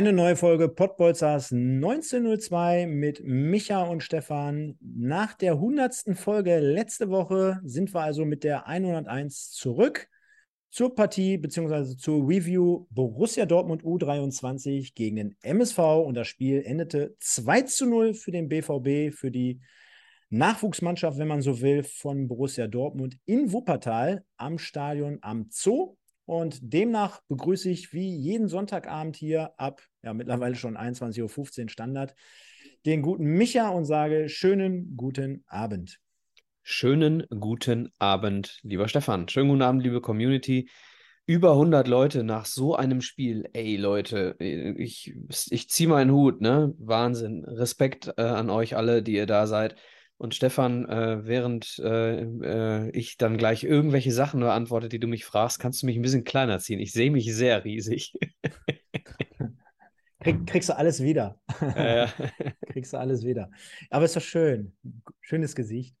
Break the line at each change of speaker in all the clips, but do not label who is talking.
Eine neue Folge Pottbolzers 1902 mit Micha und Stefan. Nach der 100. Folge letzte Woche sind wir also mit der 101 zurück zur Partie bzw. zur Review Borussia Dortmund U23 gegen den MSV und das Spiel endete 2 zu 0 für den BVB, für die Nachwuchsmannschaft, wenn man so will, von Borussia Dortmund in Wuppertal am Stadion am Zoo. Und demnach begrüße ich wie jeden Sonntagabend hier ab, ja, mittlerweile schon 21.15 Uhr Standard, den guten Micha und sage schönen guten Abend.
Schönen guten Abend, lieber Stefan. Schönen guten Abend, liebe Community. Über 100 Leute nach so einem Spiel. Ey, Leute, ich, ich ziehe meinen Hut, ne? Wahnsinn. Respekt äh, an euch alle, die ihr da seid. Und Stefan, äh, während äh, äh, ich dann gleich irgendwelche Sachen beantworte, die du mich fragst, kannst du mich ein bisschen kleiner ziehen. Ich sehe mich sehr riesig.
Krieg, kriegst du alles wieder.
Äh.
kriegst du alles wieder. Aber ist doch schön. Schönes Gesicht.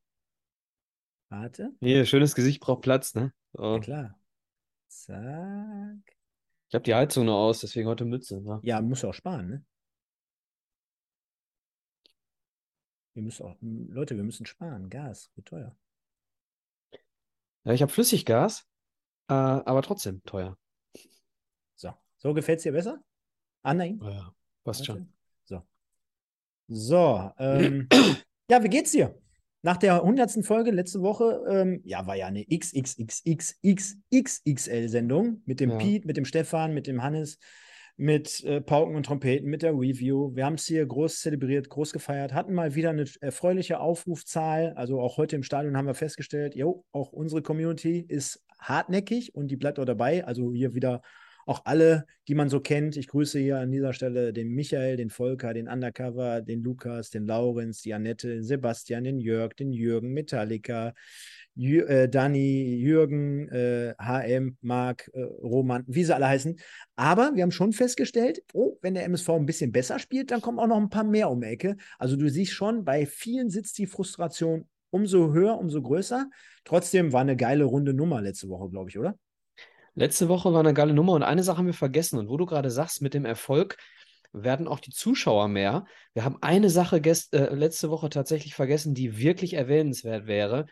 Warte.
Hier, schönes Gesicht braucht Platz, ne?
So. Ja, klar. Zack.
Ich habe die Heizung noch aus, deswegen heute Mütze.
Ne? Ja, muss auch sparen, ne? Wir müssen auch, Leute, wir müssen sparen. Gas wird teuer.
Ja, ich habe Flüssiggas, äh, aber trotzdem teuer.
So, so gefällt es dir besser? Ah, nein.
Ja, passt schon.
So. So, ähm, ja, wie geht's dir? Nach der 100. Folge letzte Woche, ähm, ja, war ja eine XXXXXXL-Sendung mit dem ja. Pete, mit dem Stefan, mit dem Hannes mit äh, Pauken und Trompeten, mit der Review. Wir haben es hier groß zelebriert, groß gefeiert, hatten mal wieder eine erfreuliche Aufrufzahl. Also auch heute im Stadion haben wir festgestellt, jo, auch unsere Community ist hartnäckig und die bleibt auch dabei. Also hier wieder auch alle, die man so kennt. Ich grüße hier an dieser Stelle den Michael, den Volker, den Undercover, den Lukas, den Laurenz, die Annette, den Sebastian, den Jörg, den Jürgen, Metallica, Jü äh, Dani, Jürgen, äh, HM, Marc, äh, Roman, wie sie alle heißen. Aber wir haben schon festgestellt, oh, wenn der MSV ein bisschen besser spielt, dann kommen auch noch ein paar mehr um die Ecke. Also du siehst schon, bei vielen sitzt die Frustration umso höher, umso größer. Trotzdem war eine geile runde Nummer letzte Woche, glaube ich, oder?
Letzte Woche war eine geile Nummer und eine Sache haben wir vergessen. Und wo du gerade sagst, mit dem Erfolg werden auch die Zuschauer mehr. Wir haben eine Sache äh, letzte Woche tatsächlich vergessen, die wirklich erwähnenswert wäre.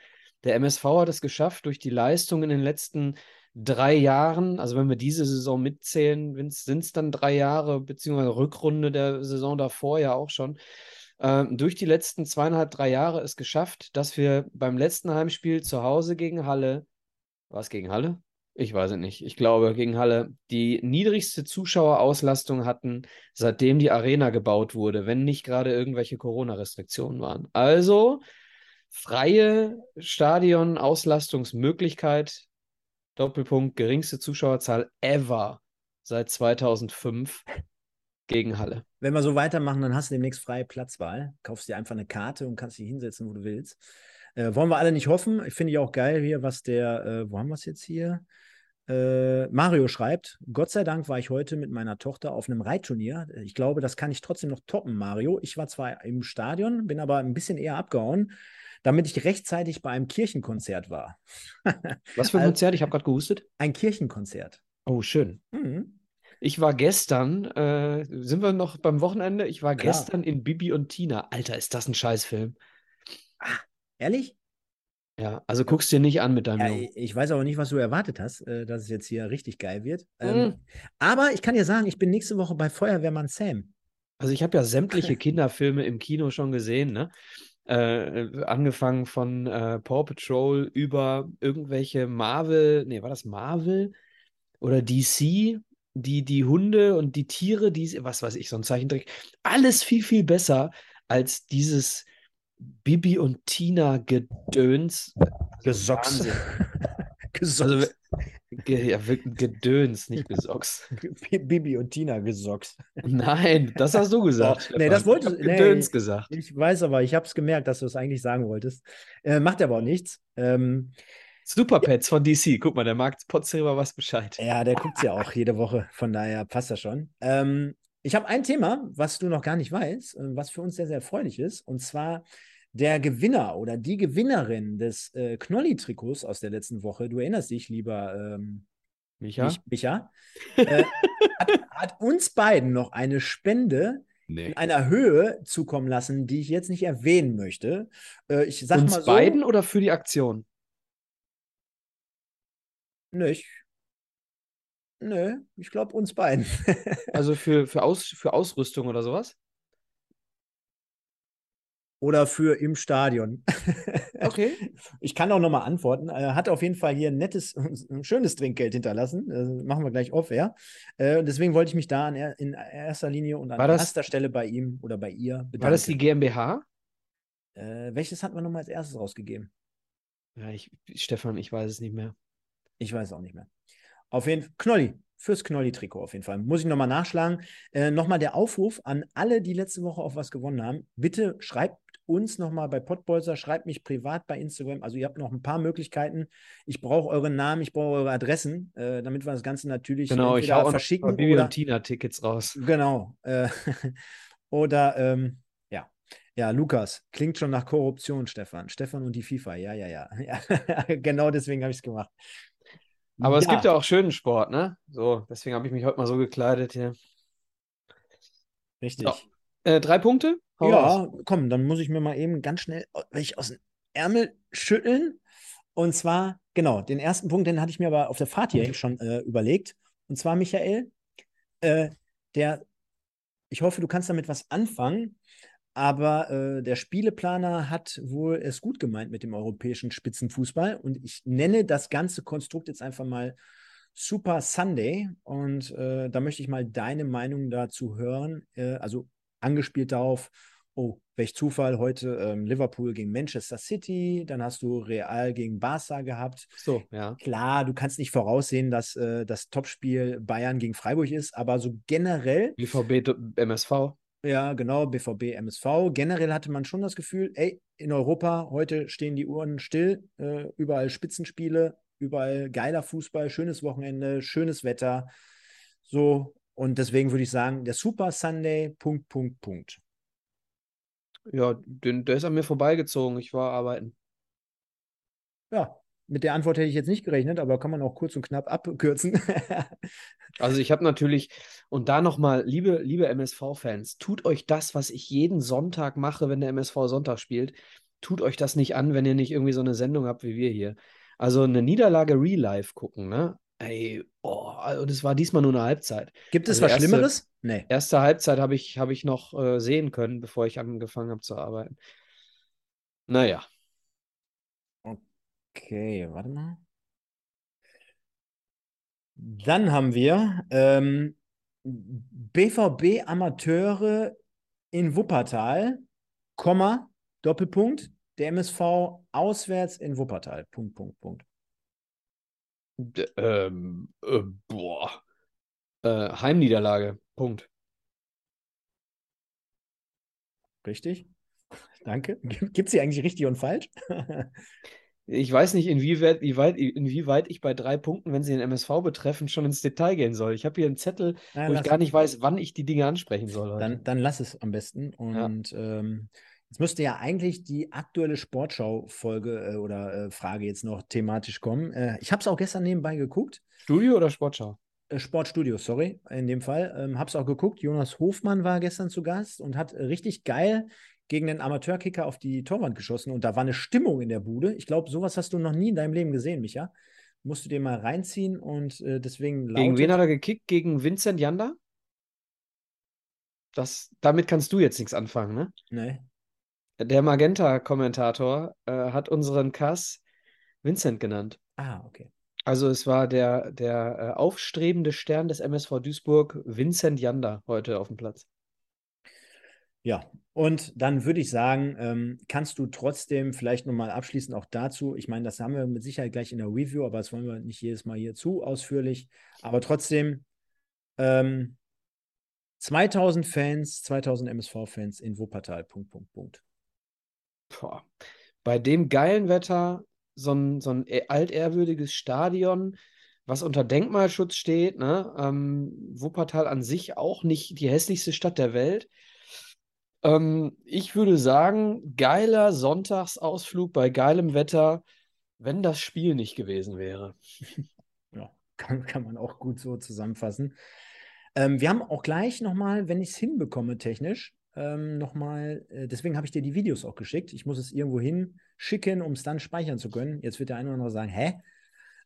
Der MSV hat es geschafft, durch die Leistung in den letzten drei Jahren, also wenn wir diese Saison mitzählen, sind es dann drei Jahre, beziehungsweise Rückrunde der Saison davor ja auch schon, äh, durch die letzten zweieinhalb, drei Jahre es geschafft, dass wir beim letzten Heimspiel zu Hause gegen Halle, war es gegen Halle? Ich weiß es nicht. Ich glaube, gegen Halle die niedrigste Zuschauerauslastung hatten, seitdem die Arena gebaut wurde, wenn nicht gerade irgendwelche Corona-Restriktionen waren. Also freie Stadion-Auslastungsmöglichkeit, Doppelpunkt, geringste Zuschauerzahl ever seit 2005 gegen Halle.
Wenn wir so weitermachen, dann hast du demnächst freie Platzwahl. Kaufst dir einfach eine Karte und kannst dich hinsetzen, wo du willst. Äh, wollen wir alle nicht hoffen. Ich finde ich auch geil hier, was der, äh, wo haben wir es jetzt hier? Äh, Mario schreibt, Gott sei Dank war ich heute mit meiner Tochter auf einem Reitturnier. Ich glaube, das kann ich trotzdem noch toppen, Mario. Ich war zwar im Stadion, bin aber ein bisschen eher abgehauen damit ich rechtzeitig bei einem Kirchenkonzert war.
Was für ein also, Konzert? Ich habe gerade gehustet.
Ein Kirchenkonzert.
Oh, schön. Mhm. Ich war gestern, äh, sind wir noch beim Wochenende? Ich war Klar. gestern in Bibi und Tina. Alter, ist das ein Scheißfilm.
Ah, ehrlich?
Ja, also guckst dir nicht an mit deinem
ja, Jungen. Ich weiß aber nicht, was du erwartet hast, äh, dass es jetzt hier richtig geil wird. Ähm, mhm. aber ich kann dir sagen, ich bin nächste Woche bei Feuerwehrmann Sam.
Also ich habe ja sämtliche Kinderfilme im Kino schon gesehen, ne? Äh, angefangen von äh, Paw Patrol über irgendwelche Marvel, nee, war das Marvel oder DC, die, die Hunde und die Tiere, die, was weiß ich, so ein Zeichentrick, alles viel, viel besser als dieses Bibi und Tina Gedöns.
Gesocks.
Gesocks. Also, ja, Gedöns, nicht Gesocks.
Bibi und Tina Gesocks.
Nein, das hast du gesagt.
Oh, nee, das wolltest
du. Gedöns nee, gesagt.
Ich weiß aber, ich habe es gemerkt, dass du es eigentlich sagen wolltest. Äh, macht aber auch nichts. Ähm,
Superpets ja. von DC. Guck mal, der Markt Potzer was Bescheid.
Ja, der guckt ja auch jede Woche. Von daher passt das schon. Ähm, ich habe ein Thema, was du noch gar nicht weißt, was für uns sehr, sehr erfreulich ist. Und zwar der Gewinner oder die Gewinnerin des äh, Knolli-Trikots aus der letzten Woche, du erinnerst dich, lieber ähm,
Micha,
Micha äh, hat, hat, uns beiden noch eine Spende nee. in einer Höhe zukommen lassen, die ich jetzt nicht erwähnen möchte. Äh, ich sag
uns
mal so,
beiden oder für die Aktion?
Nicht. Nö, ich glaube uns beiden.
also für, für, Aus, für Ausrüstung oder sowas?
oder für im Stadion.
Okay.
Ich kann auch nochmal antworten. Er hat auf jeden Fall hier ein nettes, ein schönes Trinkgeld hinterlassen. Das machen wir gleich off, ja. Äh, deswegen wollte ich mich da in erster Linie und an das, erster Stelle bei ihm oder bei ihr
bedanken. War das die GmbH?
Äh, welches hat man nochmal als erstes rausgegeben?
Ja, ich, Stefan, ich weiß es nicht mehr.
Ich weiß es auch nicht mehr. Auf jeden Fall, Knolli, fürs Knolli-Trikot auf jeden Fall. Muss ich nochmal nachschlagen. Äh, nochmal der Aufruf an alle, die letzte Woche auf was gewonnen haben. Bitte schreibt uns nochmal bei Podbolzer, schreibt mich privat bei Instagram. Also ihr habt noch ein paar Möglichkeiten. Ich brauche euren Namen, ich brauche eure Adressen, äh, damit wir das Ganze natürlich
genau, ich hau verschicken. Bibi oder, und Tina Tickets raus.
Genau. Äh, oder ähm, ja. Ja, Lukas, klingt schon nach Korruption, Stefan. Stefan und die FIFA, ja, ja, ja. ja. genau deswegen habe ich es gemacht.
Aber ja. es gibt ja auch schönen Sport, ne? So, deswegen habe ich mich heute mal so gekleidet hier.
Richtig. So.
Äh, drei Punkte?
Hau ja, raus. komm, dann muss ich mir mal eben ganz schnell ich aus dem Ärmel schütteln. Und zwar, genau, den ersten Punkt, den hatte ich mir aber auf der Fahrt hier schon äh, überlegt. Und zwar, Michael, äh, der, ich hoffe, du kannst damit was anfangen, aber äh, der Spieleplaner hat wohl es gut gemeint mit dem europäischen Spitzenfußball. Und ich nenne das ganze Konstrukt jetzt einfach mal Super Sunday. Und äh, da möchte ich mal deine Meinung dazu hören. Äh, also angespielt darauf, oh, welch Zufall, heute ähm, Liverpool gegen Manchester City, dann hast du Real gegen Barca gehabt.
So, ja.
Klar, du kannst nicht voraussehen, dass äh, das Topspiel Bayern gegen Freiburg ist, aber so generell.
BVB, MSV.
Ja, genau, BVB, MSV. Generell hatte man schon das Gefühl, ey, in Europa heute stehen die Uhren still, äh, überall Spitzenspiele, überall geiler Fußball, schönes Wochenende, schönes Wetter. So, und deswegen würde ich sagen, der Super Sunday, Punkt, Punkt, Punkt.
Ja, den, der ist an mir vorbeigezogen. Ich war arbeiten.
Ja, mit der Antwort hätte ich jetzt nicht gerechnet, aber kann man auch kurz und knapp abkürzen.
also ich habe natürlich, und da nochmal, liebe, liebe MSV-Fans, tut euch das, was ich jeden Sonntag mache, wenn der MSV Sonntag spielt, tut euch das nicht an, wenn ihr nicht irgendwie so eine Sendung habt wie wir hier. Also eine Niederlage Real Life gucken, ne? Ey, oh, also das war diesmal nur eine Halbzeit.
Gibt es
also
was erste, Schlimmeres?
Nee. Erste Halbzeit habe ich, hab ich noch äh, sehen können, bevor ich angefangen habe zu arbeiten. Naja.
Okay, warte mal. Dann haben wir ähm, BVB Amateure in Wuppertal, Komma, Doppelpunkt, der MSV auswärts in Wuppertal. Punkt, Punkt, Punkt.
Ähm, äh, boah. Äh, Heimniederlage. Punkt.
Richtig. Danke. Gibt es hier eigentlich richtig und falsch?
ich weiß nicht, inwieweit, inwieweit, ich bei drei Punkten, wenn sie den MSV betreffen, schon ins Detail gehen soll. Ich habe hier einen Zettel, Na, wo ich gar nicht weiß, wann ich die Dinge ansprechen soll.
Dann, dann lass es am besten. Und ja. ähm, Jetzt müsste ja eigentlich die aktuelle Sportschau-Folge äh, oder äh, Frage jetzt noch thematisch kommen. Äh, ich habe es auch gestern nebenbei geguckt.
Studio oder Sportschau?
Äh, Sportstudio, sorry, in dem Fall. Ähm, habe es auch geguckt. Jonas Hofmann war gestern zu Gast und hat richtig geil gegen den Amateurkicker auf die Torwand geschossen. Und da war eine Stimmung in der Bude. Ich glaube, sowas hast du noch nie in deinem Leben gesehen, Micha. Musst du dir mal reinziehen und äh, deswegen
lautet... Gegen wen hat er gekickt? Gegen Vincent Janda? Das, damit kannst du jetzt nichts anfangen, ne?
Nee.
Der Magenta-Kommentator äh, hat unseren Kass Vincent genannt.
Ah, okay.
Also es war der, der äh, aufstrebende Stern des MSV Duisburg, Vincent Janda, heute auf dem Platz.
Ja, und dann würde ich sagen, ähm, kannst du trotzdem vielleicht nochmal abschließend auch dazu, ich meine, das haben wir mit Sicherheit gleich in der Review, aber das wollen wir nicht jedes Mal hier zu ausführlich, aber trotzdem ähm, 2000 Fans, 2000 MSV-Fans in Wuppertal, Punkt, Punkt, Punkt.
Boah. Bei dem geilen Wetter, so ein, so ein e-, altehrwürdiges Stadion, was unter Denkmalschutz steht, ne? Ähm, Wuppertal an sich auch nicht die hässlichste Stadt der Welt. Ähm, ich würde sagen, geiler Sonntagsausflug bei geilem Wetter, wenn das Spiel nicht gewesen wäre.
Ja, kann, kann man auch gut so zusammenfassen. Ähm, wir haben auch gleich nochmal, wenn ich es hinbekomme technisch, ähm, nochmal, äh, deswegen habe ich dir die Videos auch geschickt. Ich muss es irgendwo hinschicken, um es dann speichern zu können. Jetzt wird der eine oder andere sagen, hä?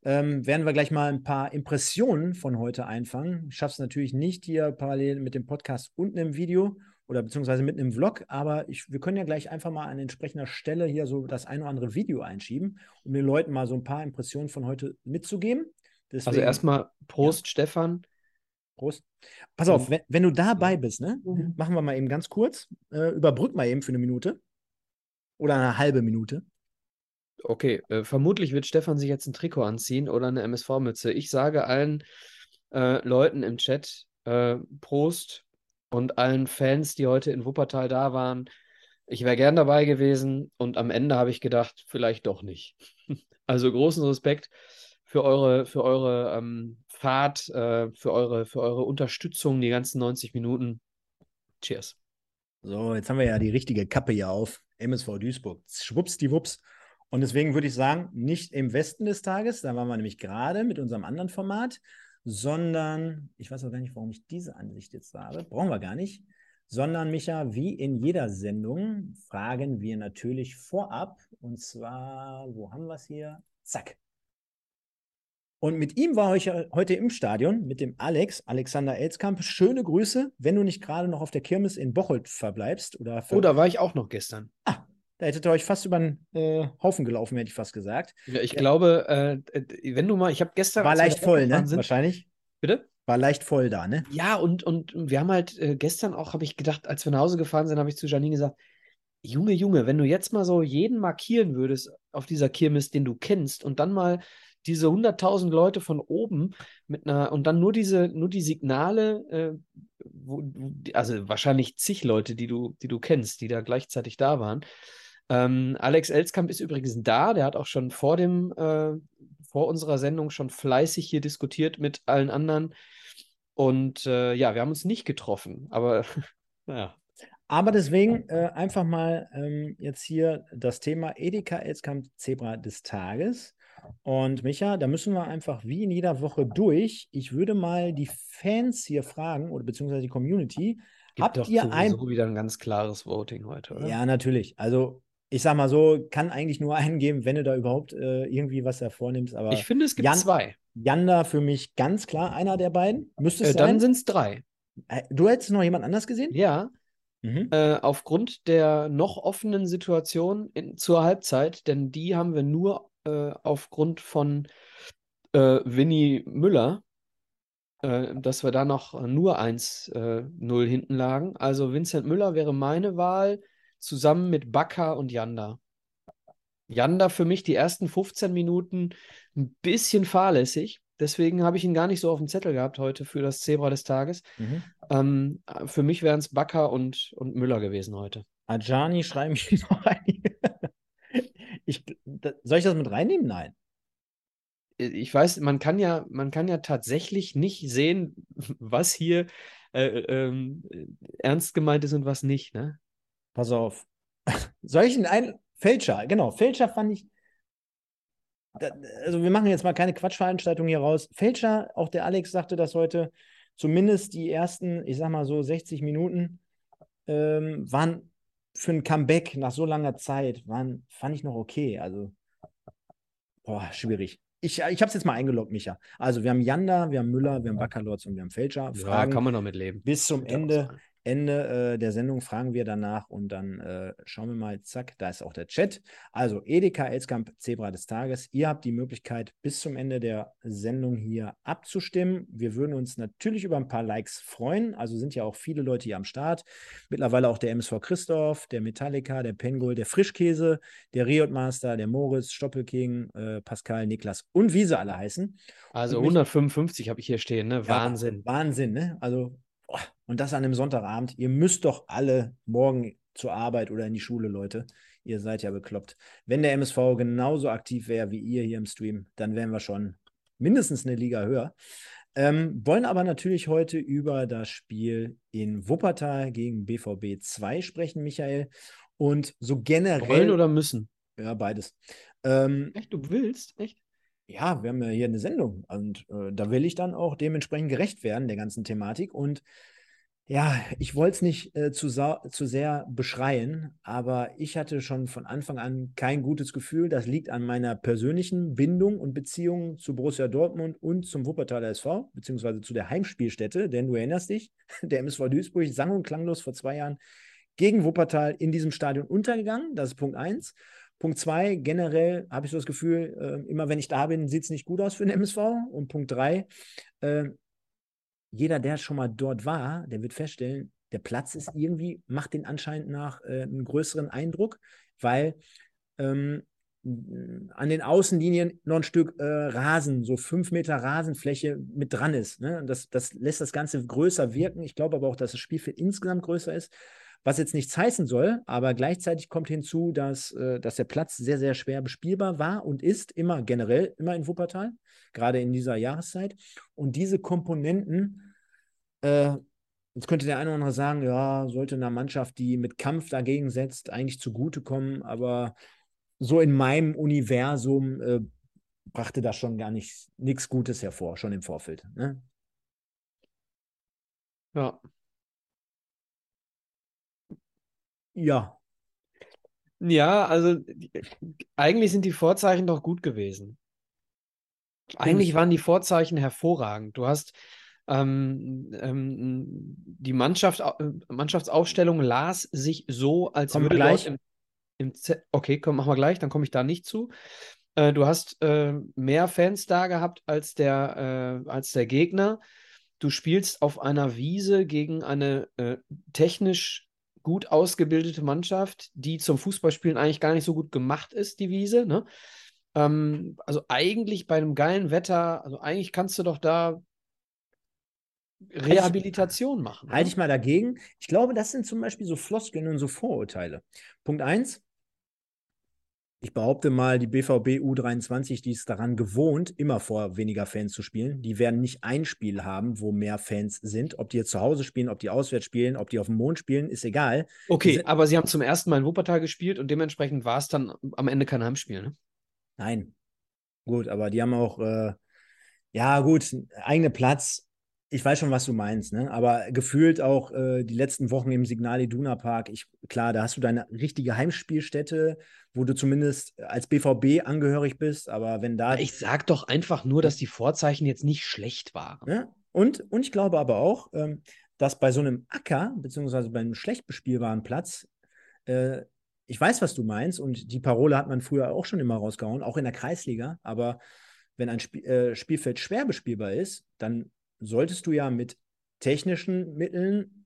ähm, werden wir gleich mal ein paar Impressionen von heute einfangen. Ich schaffe es natürlich nicht hier parallel mit dem Podcast unten im Video oder beziehungsweise mitten im Vlog, aber ich, wir können ja gleich einfach mal an entsprechender Stelle hier so das ein oder andere Video einschieben, um den Leuten mal so ein paar Impressionen von heute mitzugeben.
Also Deswegen, also erstmal Prost, ja. Stefan.
Prost. Pass auf, wenn, wenn, du dabei bist, ne, mhm. machen wir mal eben ganz kurz, äh, überbrück mal eben für eine Minute oder eine halbe Minute.
Okay, äh, vermutlich wird Stefan sich jetzt ein Trikot anziehen oder eine MSV-Mütze. Ich sage allen äh, Leuten im Chat äh, Prost und allen Fans, die heute in Wuppertal da waren. Ich wäre gern dabei gewesen und am Ende habe ich gedacht, vielleicht doch nicht. also großen Respekt für eure, für eure ähm, Fahrt, äh, für, eure, für eure Unterstützung die ganzen 90 Minuten. Cheers.
So, jetzt haben wir ja die richtige Kappe hier auf. MSV Duisburg. Schwupps die Wups. Und deswegen würde ich sagen, nicht im Westen des Tages, da waren wir nämlich gerade mit unserem anderen Format, sondern, ich weiß auch gar nicht, warum ich diese Ansicht jetzt habe, brauchen wir gar nicht, sondern Micha, wie in jeder Sendung fragen wir natürlich vorab, und zwar, wo haben wir es hier? Zack. Und mit ihm war ich heute im Stadion, mit dem Alex, Alexander Elskamp. Schöne Grüße, wenn du nicht gerade noch auf der Kirmes in Bocholt verbleibst. Oder
oh, da war ich auch noch gestern.
Ah, da hättet ihr euch fast über den äh, Haufen gelaufen, hätte ich fast gesagt.
Ja, ich ja. glaube, äh, wenn du mal, ich habe gestern.
War leicht voll, ne?
Sind, Wahrscheinlich. Bitte?
War leicht voll da, ne?
Ja, und, und wir haben halt äh, gestern auch, habe ich gedacht, als wir nach Hause gefahren sind, habe ich zu Janine gesagt: Junge, Junge, wenn du jetzt mal so jeden markieren würdest auf dieser Kirmes, den du kennst, und dann mal diese 100.000 Leute von oben mit einer und dann nur diese nur die Signale äh, wo, also wahrscheinlich zig Leute die du die du kennst die da gleichzeitig da waren ähm, Alex Elskamp ist übrigens da. Der hat auch schon vor dem, äh, vor unserer Sendung schon fleißig hier diskutiert mit allen anderen. Und äh, ja, wir haben uns nicht getroffen, aber naja.
Aber deswegen äh, einfach mal ähm, jetzt hier das Thema Edeka Elskamp Zebra des Tages. Und Micha, da müssen wir einfach wie in jeder Woche durch. Ich würde mal die Fans hier fragen oder beziehungsweise die Community.
Gibt Habt doch ihr ein wieder ein ganz klares Voting heute, oder?
Ja, natürlich. Also ich sag mal so, kann eigentlich nur einen geben, wenn du da überhaupt äh, irgendwie was hervornimmst. Aber
ich finde, es gibt Jan, zwei.
Janda für mich ganz klar einer der beiden. Müsste es
äh, Dann sind es drei.
Äh, du hättest noch jemand anders gesehen?
Ja. Mhm. Äh, aufgrund der noch offenen Situation in, zur Halbzeit, denn die haben wir nur äh, aufgrund von äh, Winnie Müller, dass wir da noch nur 1-0 hinten lagen. Also Vincent Müller wäre meine Wahl zusammen mit Bakka und Janda. Janda für mich die ersten 15 Minuten ein bisschen fahrlässig. Deswegen habe ich ihn gar nicht so auf dem Zettel gehabt heute für das Zebra des Tages. Mhm. Ähm, für mich wären es Bakker und, und Müller gewesen heute.
Ajani schreiben mich noch ein. ich, soll ich das mit reinnehmen? Nein.
Ich weiß, man kann ja, man kann ja tatsächlich nicht sehen, was hier äh, ähm, ernst gemeint ist und was nicht. Ne?
Pass auf. Solchen ein Fälscher, genau, Fälscher fand ich. Also wir machen jetzt mal keine Quatschveranstaltung hier raus. Fälscher, auch der Alex sagte das heute, zumindest die ersten, ich sag mal so 60 Minuten, ähm, waren für ein Comeback nach so langer Zeit, waren, fand ich noch okay. Also, boah, schwierig. Ich, ich habe es jetzt mal eingeloggt, Micha. Also, wir haben Janda, wir haben Müller, wir haben Baccalords und wir haben Fälscher.
Fragen ja, kann man noch mitleben.
Bis zum Ende. Ende äh, der Sendung fragen wir danach und dann äh, schauen wir mal, zack, da ist auch der Chat. Also Edeka Elskamp, Zebra des Tages. Ihr habt die Möglichkeit, bis zum Ende der Sendung hier abzustimmen. Wir würden uns natürlich über ein paar Likes freuen. Also sind ja auch viele Leute hier am Start. Mittlerweile auch der MSV Christoph, der Metallica, der Pengol, der Frischkäse, der Riot Master, der Moritz, Stoppelking, äh, Pascal, Niklas und wie sie alle heißen.
Also 155 habe ich hier stehen, ne? Wahnsinn.
Ja, Wahnsinn, ne? Also und das an einem Sonntagabend. Ihr müsst doch alle morgen zur Arbeit oder in die Schule, Leute. Ihr seid ja bekloppt. Wenn der MSV genauso aktiv wäre wie ihr hier im Stream, dann wären wir schon mindestens eine Liga höher. Ähm, wollen aber natürlich heute über das Spiel in Wuppertal gegen BVB 2 sprechen, Michael. Und so generell.
Wollen oder müssen?
Ja, beides. Ähm,
Echt, du willst? Echt?
Ja, wir haben ja hier eine Sendung und äh, da will ich dann auch dementsprechend gerecht werden der ganzen Thematik. Und ja, ich wollte es nicht äh, zu, zu sehr beschreien, aber ich hatte schon von Anfang an kein gutes Gefühl. Das liegt an meiner persönlichen Bindung und Beziehung zu Borussia Dortmund und zum Wuppertaler SV, beziehungsweise zu der Heimspielstätte. Denn du erinnerst dich, der MSV Duisburg sang und klanglos vor zwei Jahren gegen Wuppertal in diesem Stadion untergegangen. Das ist Punkt eins. Punkt zwei, generell habe ich so das Gefühl, äh, immer wenn ich da bin, sieht es nicht gut aus für den MSV. Und Punkt drei, äh, jeder, der schon mal dort war, der wird feststellen, der Platz ist irgendwie, macht den anscheinend nach äh, einen größeren Eindruck, weil ähm, an den Außenlinien noch ein Stück äh, Rasen, so fünf Meter Rasenfläche mit dran ist. Ne? Das, das lässt das Ganze größer wirken. Ich glaube aber auch, dass das Spielfeld insgesamt größer ist. Was jetzt nichts heißen soll, aber gleichzeitig kommt hinzu, dass, äh, dass der Platz sehr, sehr schwer bespielbar war und ist, immer generell, immer in Wuppertal, gerade in dieser Jahreszeit. Und diese Komponenten, äh, jetzt könnte der eine oder andere sagen, ja, sollte einer Mannschaft, die mit Kampf dagegen setzt, eigentlich zugutekommen, aber so in meinem Universum äh, brachte das schon gar nicht nichts Gutes hervor, schon im Vorfeld. Ne?
Ja,
Ja.
Ja, also eigentlich sind die Vorzeichen doch gut gewesen. Eigentlich waren die Vorzeichen hervorragend. Du hast ähm, ähm, die Mannschaft, äh, Mannschaftsaufstellung las sich so, als
Kommen
würde
gleich.
Im, im okay, komm, machen wir gleich, dann komme ich da nicht zu. Äh, du hast äh, mehr Fans da gehabt als der, äh, als der Gegner. Du spielst auf einer Wiese gegen eine äh, technisch gut ausgebildete Mannschaft, die zum Fußballspielen eigentlich gar nicht so gut gemacht ist, die Wiese. Ne? Ähm, also eigentlich bei einem geilen Wetter, also eigentlich kannst du doch da Rehabilitation machen.
Halte ich mal dagegen. Ich glaube, das sind zum Beispiel so Floskeln und so Vorurteile. Punkt eins, ich behaupte mal, die BVB U23, die ist daran gewohnt, immer vor weniger Fans zu spielen. Die werden nicht ein Spiel haben, wo mehr Fans sind. Ob die jetzt zu Hause spielen, ob die auswärts spielen, ob die auf dem Mond spielen, ist egal.
Okay, aber sie haben zum ersten Mal in Wuppertal gespielt und dementsprechend war es dann am Ende kein Heimspiel, ne?
Nein. Gut, aber die haben auch, äh, ja, gut, eigene Platz, ich weiß schon, was du meinst, ne? aber gefühlt auch äh, die letzten Wochen im Signal Iduna Park, ich, klar, da hast du deine richtige Heimspielstätte, wo du zumindest als BVB angehörig bist, aber wenn da.
Ich sag doch einfach nur, dass die Vorzeichen jetzt nicht schlecht waren.
Ja? Und, und ich glaube aber auch, ähm, dass bei so einem Acker, beziehungsweise bei einem schlecht bespielbaren Platz, äh, ich weiß, was du meinst, und die Parole hat man früher auch schon immer rausgehauen, auch in der Kreisliga, aber wenn ein Sp äh, Spielfeld schwer bespielbar ist, dann solltest du ja mit technischen Mitteln,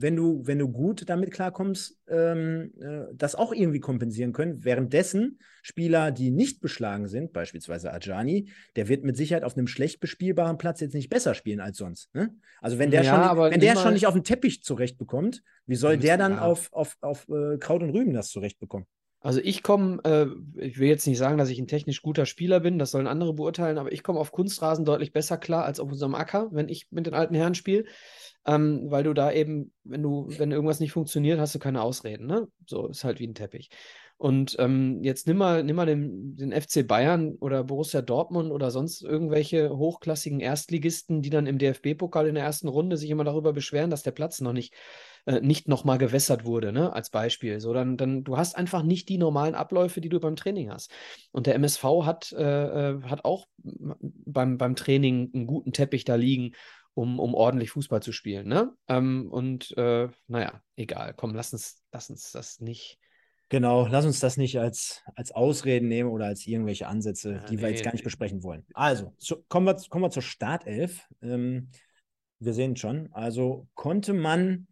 wenn du, wenn du gut damit klarkommst, ähm, äh, das auch irgendwie kompensieren können. Währenddessen Spieler, die nicht beschlagen sind, beispielsweise Ajani, der wird mit Sicherheit auf einem schlecht bespielbaren Platz jetzt nicht besser spielen als sonst. Ne? Also wenn der, ja, schon, wenn der schon nicht auf dem Teppich zurechtbekommt, wie soll der dann ja. auf, auf, auf äh, Kraut und Rüben das zurechtbekommen?
Also ich komme, äh, ich will jetzt nicht sagen, dass ich ein technisch guter Spieler bin, das sollen andere beurteilen, aber ich komme auf Kunstrasen deutlich besser klar als auf unserem Acker, wenn ich mit den alten Herren spiele. Ähm, weil du da eben, wenn du, wenn irgendwas nicht funktioniert, hast du keine Ausreden, ne? So ist halt wie ein Teppich. Und ähm, jetzt nimm mal, nimm mal den, den FC Bayern oder Borussia Dortmund oder sonst irgendwelche hochklassigen Erstligisten, die dann im DFB-Pokal in der ersten Runde sich immer darüber beschweren, dass der Platz noch nicht äh, nicht nochmal gewässert wurde, ne, als Beispiel. So, dann, dann, du hast einfach nicht die normalen Abläufe, die du beim Training hast. Und der MSV hat, äh, äh, hat auch beim, beim Training einen guten Teppich da liegen um, um ordentlich Fußball zu spielen. Ne? Ähm, und äh, naja, egal. Komm, lass uns, lass uns das nicht.
Genau, lass uns das nicht als, als Ausreden nehmen oder als irgendwelche Ansätze, ja, die nee, wir jetzt gar nicht besprechen wollen. Also, zu, kommen, wir, kommen wir zur Startelf. Ähm, wir sehen schon. Also konnte man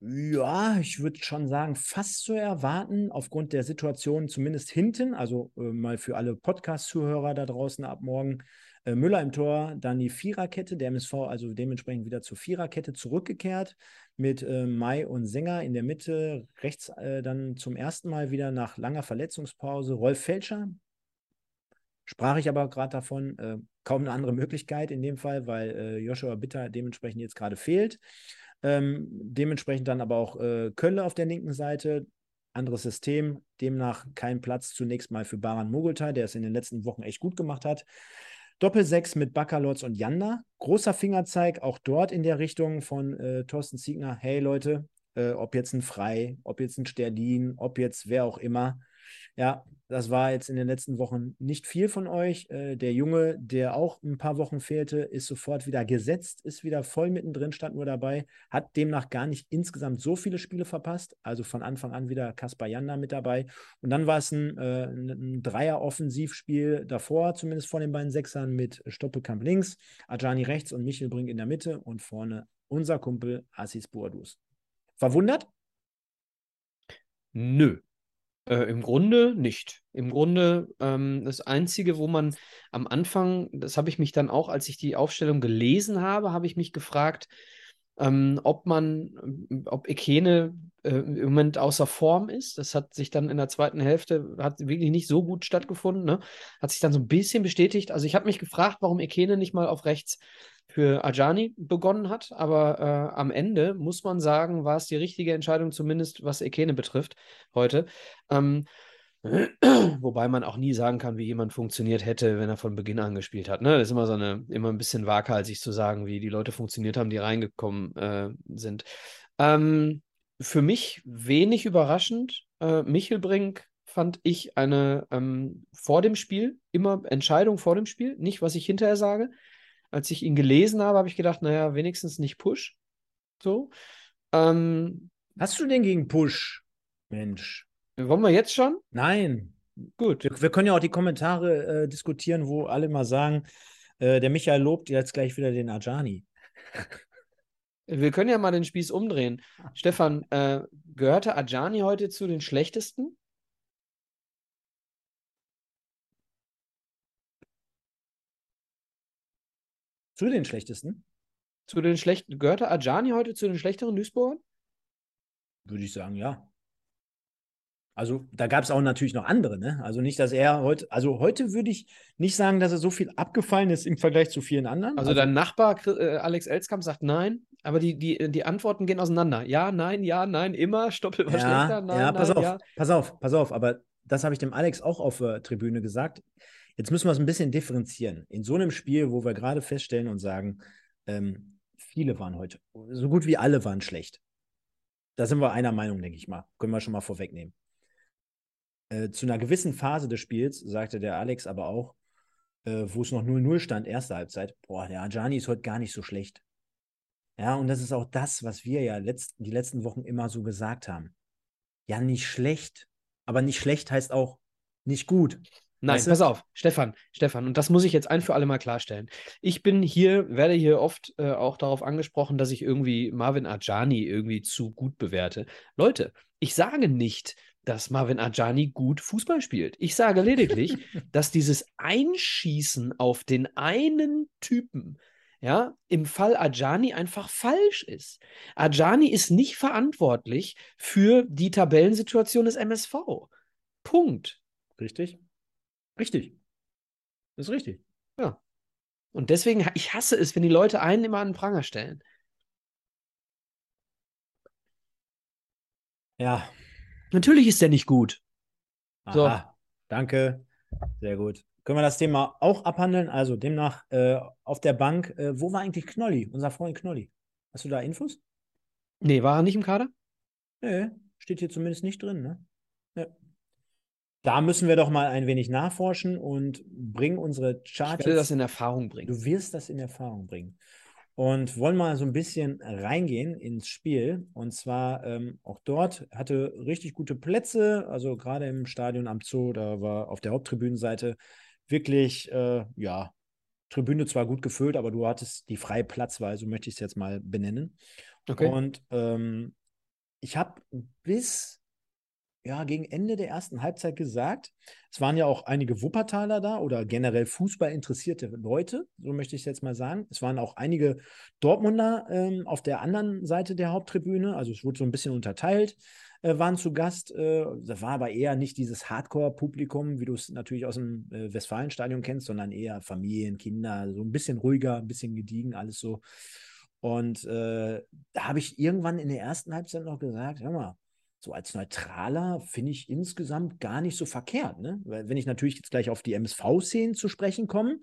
ja, ich würde schon sagen, fast zu erwarten, aufgrund der Situation, zumindest hinten, also äh, mal für alle Podcast-Zuhörer da draußen ab morgen. Äh, Müller im Tor, dann die Viererkette, der MSV also dementsprechend wieder zur Viererkette zurückgekehrt mit äh, Mai und Sänger in der Mitte, rechts äh, dann zum ersten Mal wieder nach langer Verletzungspause Rolf Felscher. Sprach ich aber gerade davon, äh, kaum eine andere Möglichkeit in dem Fall, weil äh, Joshua Bitter dementsprechend jetzt gerade fehlt. Ähm, dementsprechend dann aber auch äh, Kölle auf der linken Seite. Anderes System, demnach kein Platz zunächst mal für Baran Mogultai, der es in den letzten Wochen echt gut gemacht hat. Doppel-6 mit Bakalotz und Janda. Großer Fingerzeig auch dort in der Richtung von äh, Thorsten Ziegner. Hey Leute, äh, ob jetzt ein Frei, ob jetzt ein Sterlin, ob jetzt wer auch immer. Ja, das war jetzt in den letzten Wochen nicht viel von euch. Äh, der Junge, der auch ein paar Wochen fehlte, ist sofort wieder gesetzt, ist wieder voll mittendrin, stand nur dabei, hat demnach gar nicht insgesamt so viele Spiele verpasst. Also von Anfang an wieder Kaspar Janda mit dabei. Und dann war es ein, äh, ein Dreier-Offensivspiel davor, zumindest vor den beiden Sechsern mit Stoppelkamp links, Ajani rechts und Michel Brink in der Mitte und vorne unser Kumpel Assis Boadus. Verwundert?
Nö. Äh, Im Grunde nicht. Im Grunde ähm, das Einzige, wo man am Anfang, das habe ich mich dann auch, als ich die Aufstellung gelesen habe, habe ich mich gefragt, ähm, ob man, ob Ekene äh, im Moment außer Form ist. Das hat sich dann in der zweiten Hälfte, hat wirklich nicht so gut stattgefunden, ne? Hat sich dann so ein bisschen bestätigt. Also ich habe mich gefragt, warum Ekene nicht mal auf rechts für Ajani begonnen hat, aber äh, am Ende muss man sagen, war es die richtige Entscheidung, zumindest was Ekene betrifft heute. Ähm, wobei man auch nie sagen kann, wie jemand funktioniert hätte, wenn er von Beginn an gespielt hat. Ne? Das ist immer so eine, immer ein bisschen waghalsig zu sagen, wie die Leute funktioniert haben, die reingekommen äh, sind. Ähm, für mich wenig überraschend. Äh, Michelbrink fand ich eine ähm, vor dem Spiel, immer Entscheidung vor dem Spiel, nicht was ich hinterher sage als ich ihn gelesen habe, habe ich gedacht, naja, wenigstens nicht Push. So. Ähm,
Hast du denn gegen Push? Mensch.
Wollen wir jetzt schon?
Nein. Gut. Wir, wir können ja auch die Kommentare äh, diskutieren, wo alle mal sagen, äh, der Michael lobt jetzt gleich wieder den Ajani.
Wir können ja mal den Spieß umdrehen. Stefan, äh, gehörte Ajani heute zu den schlechtesten?
Zu den schlechtesten?
Zu den schlechten. Gehörte Ajani heute zu den schlechteren Duisburgern?
Würde ich sagen, ja. Also da gab es auch natürlich noch andere, ne? Also nicht, dass er heute, also heute würde ich nicht sagen, dass er so viel abgefallen ist im Vergleich zu vielen anderen.
Also, also dein Nachbar äh, Alex Elskamp sagt nein, aber die, die, die Antworten gehen auseinander. Ja, nein, ja, nein, immer, Stoppel war ja, schlechter, nein,
ja, pass
nein,
auf, ja. pass auf, pass auf, aber das habe ich dem Alex auch auf der Tribüne gesagt. Jetzt müssen wir es ein bisschen differenzieren. In so einem Spiel, wo wir gerade feststellen und sagen, ähm, viele waren heute, so gut wie alle waren schlecht. Da sind wir einer Meinung, denke ich mal. Können wir schon mal vorwegnehmen. Äh, zu einer gewissen Phase des Spiels sagte der Alex aber auch, äh, wo es noch 0-0 stand, erste Halbzeit, boah, der Ajani ist heute gar nicht so schlecht. Ja, und das ist auch das, was wir ja letzt, die letzten Wochen immer so gesagt haben. Ja, nicht schlecht, aber nicht schlecht heißt auch nicht gut.
Nein, weißt du? pass auf, Stefan, Stefan, und das muss ich jetzt ein für alle Mal klarstellen. Ich bin hier, werde hier oft äh, auch darauf angesprochen, dass ich irgendwie Marvin Ajani irgendwie zu gut bewerte. Leute, ich sage nicht, dass Marvin Ajani gut Fußball spielt. Ich sage lediglich, dass dieses Einschießen auf den einen Typen, ja, im Fall Ajani einfach falsch ist. Ajani ist nicht verantwortlich für die Tabellensituation des MSV. Punkt.
Richtig? Richtig. Das ist richtig.
Ja. Und deswegen, ich hasse es, wenn die Leute einen immer an den Pranger stellen.
Ja.
Natürlich ist der nicht gut.
So. Aha, danke. Sehr gut. Können wir das Thema auch abhandeln? Also demnach äh, auf der Bank, äh, wo war eigentlich Knolli, unser Freund Knolli? Hast du da Infos?
Nee, war er nicht im Kader?
Nee, steht hier zumindest nicht drin, ne? Ja da müssen wir doch mal ein wenig nachforschen und bringen unsere
Charts. Ich werde das in Erfahrung bringen.
Du wirst das in Erfahrung bringen. Und wollen mal so ein bisschen reingehen ins Spiel. Und zwar ähm, auch dort hatte richtig gute Plätze, also gerade im Stadion am Zoo, da war auf der Haupttribünenseite wirklich, äh, ja, Tribüne zwar gut gefüllt, aber du hattest die freie Platzwahl, so möchte ich es jetzt mal benennen. Okay. Und ähm, ich habe bis ja, gegen Ende der ersten Halbzeit gesagt. Es waren ja auch einige Wuppertaler da oder generell Fußball interessierte Leute, so möchte ich es jetzt mal sagen. Es waren auch einige Dortmunder ähm, auf der anderen Seite der Haupttribüne, also es wurde so ein bisschen unterteilt, äh, waren zu Gast. Äh, das war aber eher nicht dieses Hardcore-Publikum, wie du es natürlich aus dem äh, Westfalenstadion kennst, sondern eher Familien, Kinder, so ein bisschen ruhiger, ein bisschen gediegen, alles so. Und äh, da habe ich irgendwann in der ersten Halbzeit noch gesagt, hör mal, so als Neutraler finde ich insgesamt gar nicht so verkehrt. Ne? Wenn ich natürlich jetzt gleich auf die MSV-Szenen zu sprechen komme,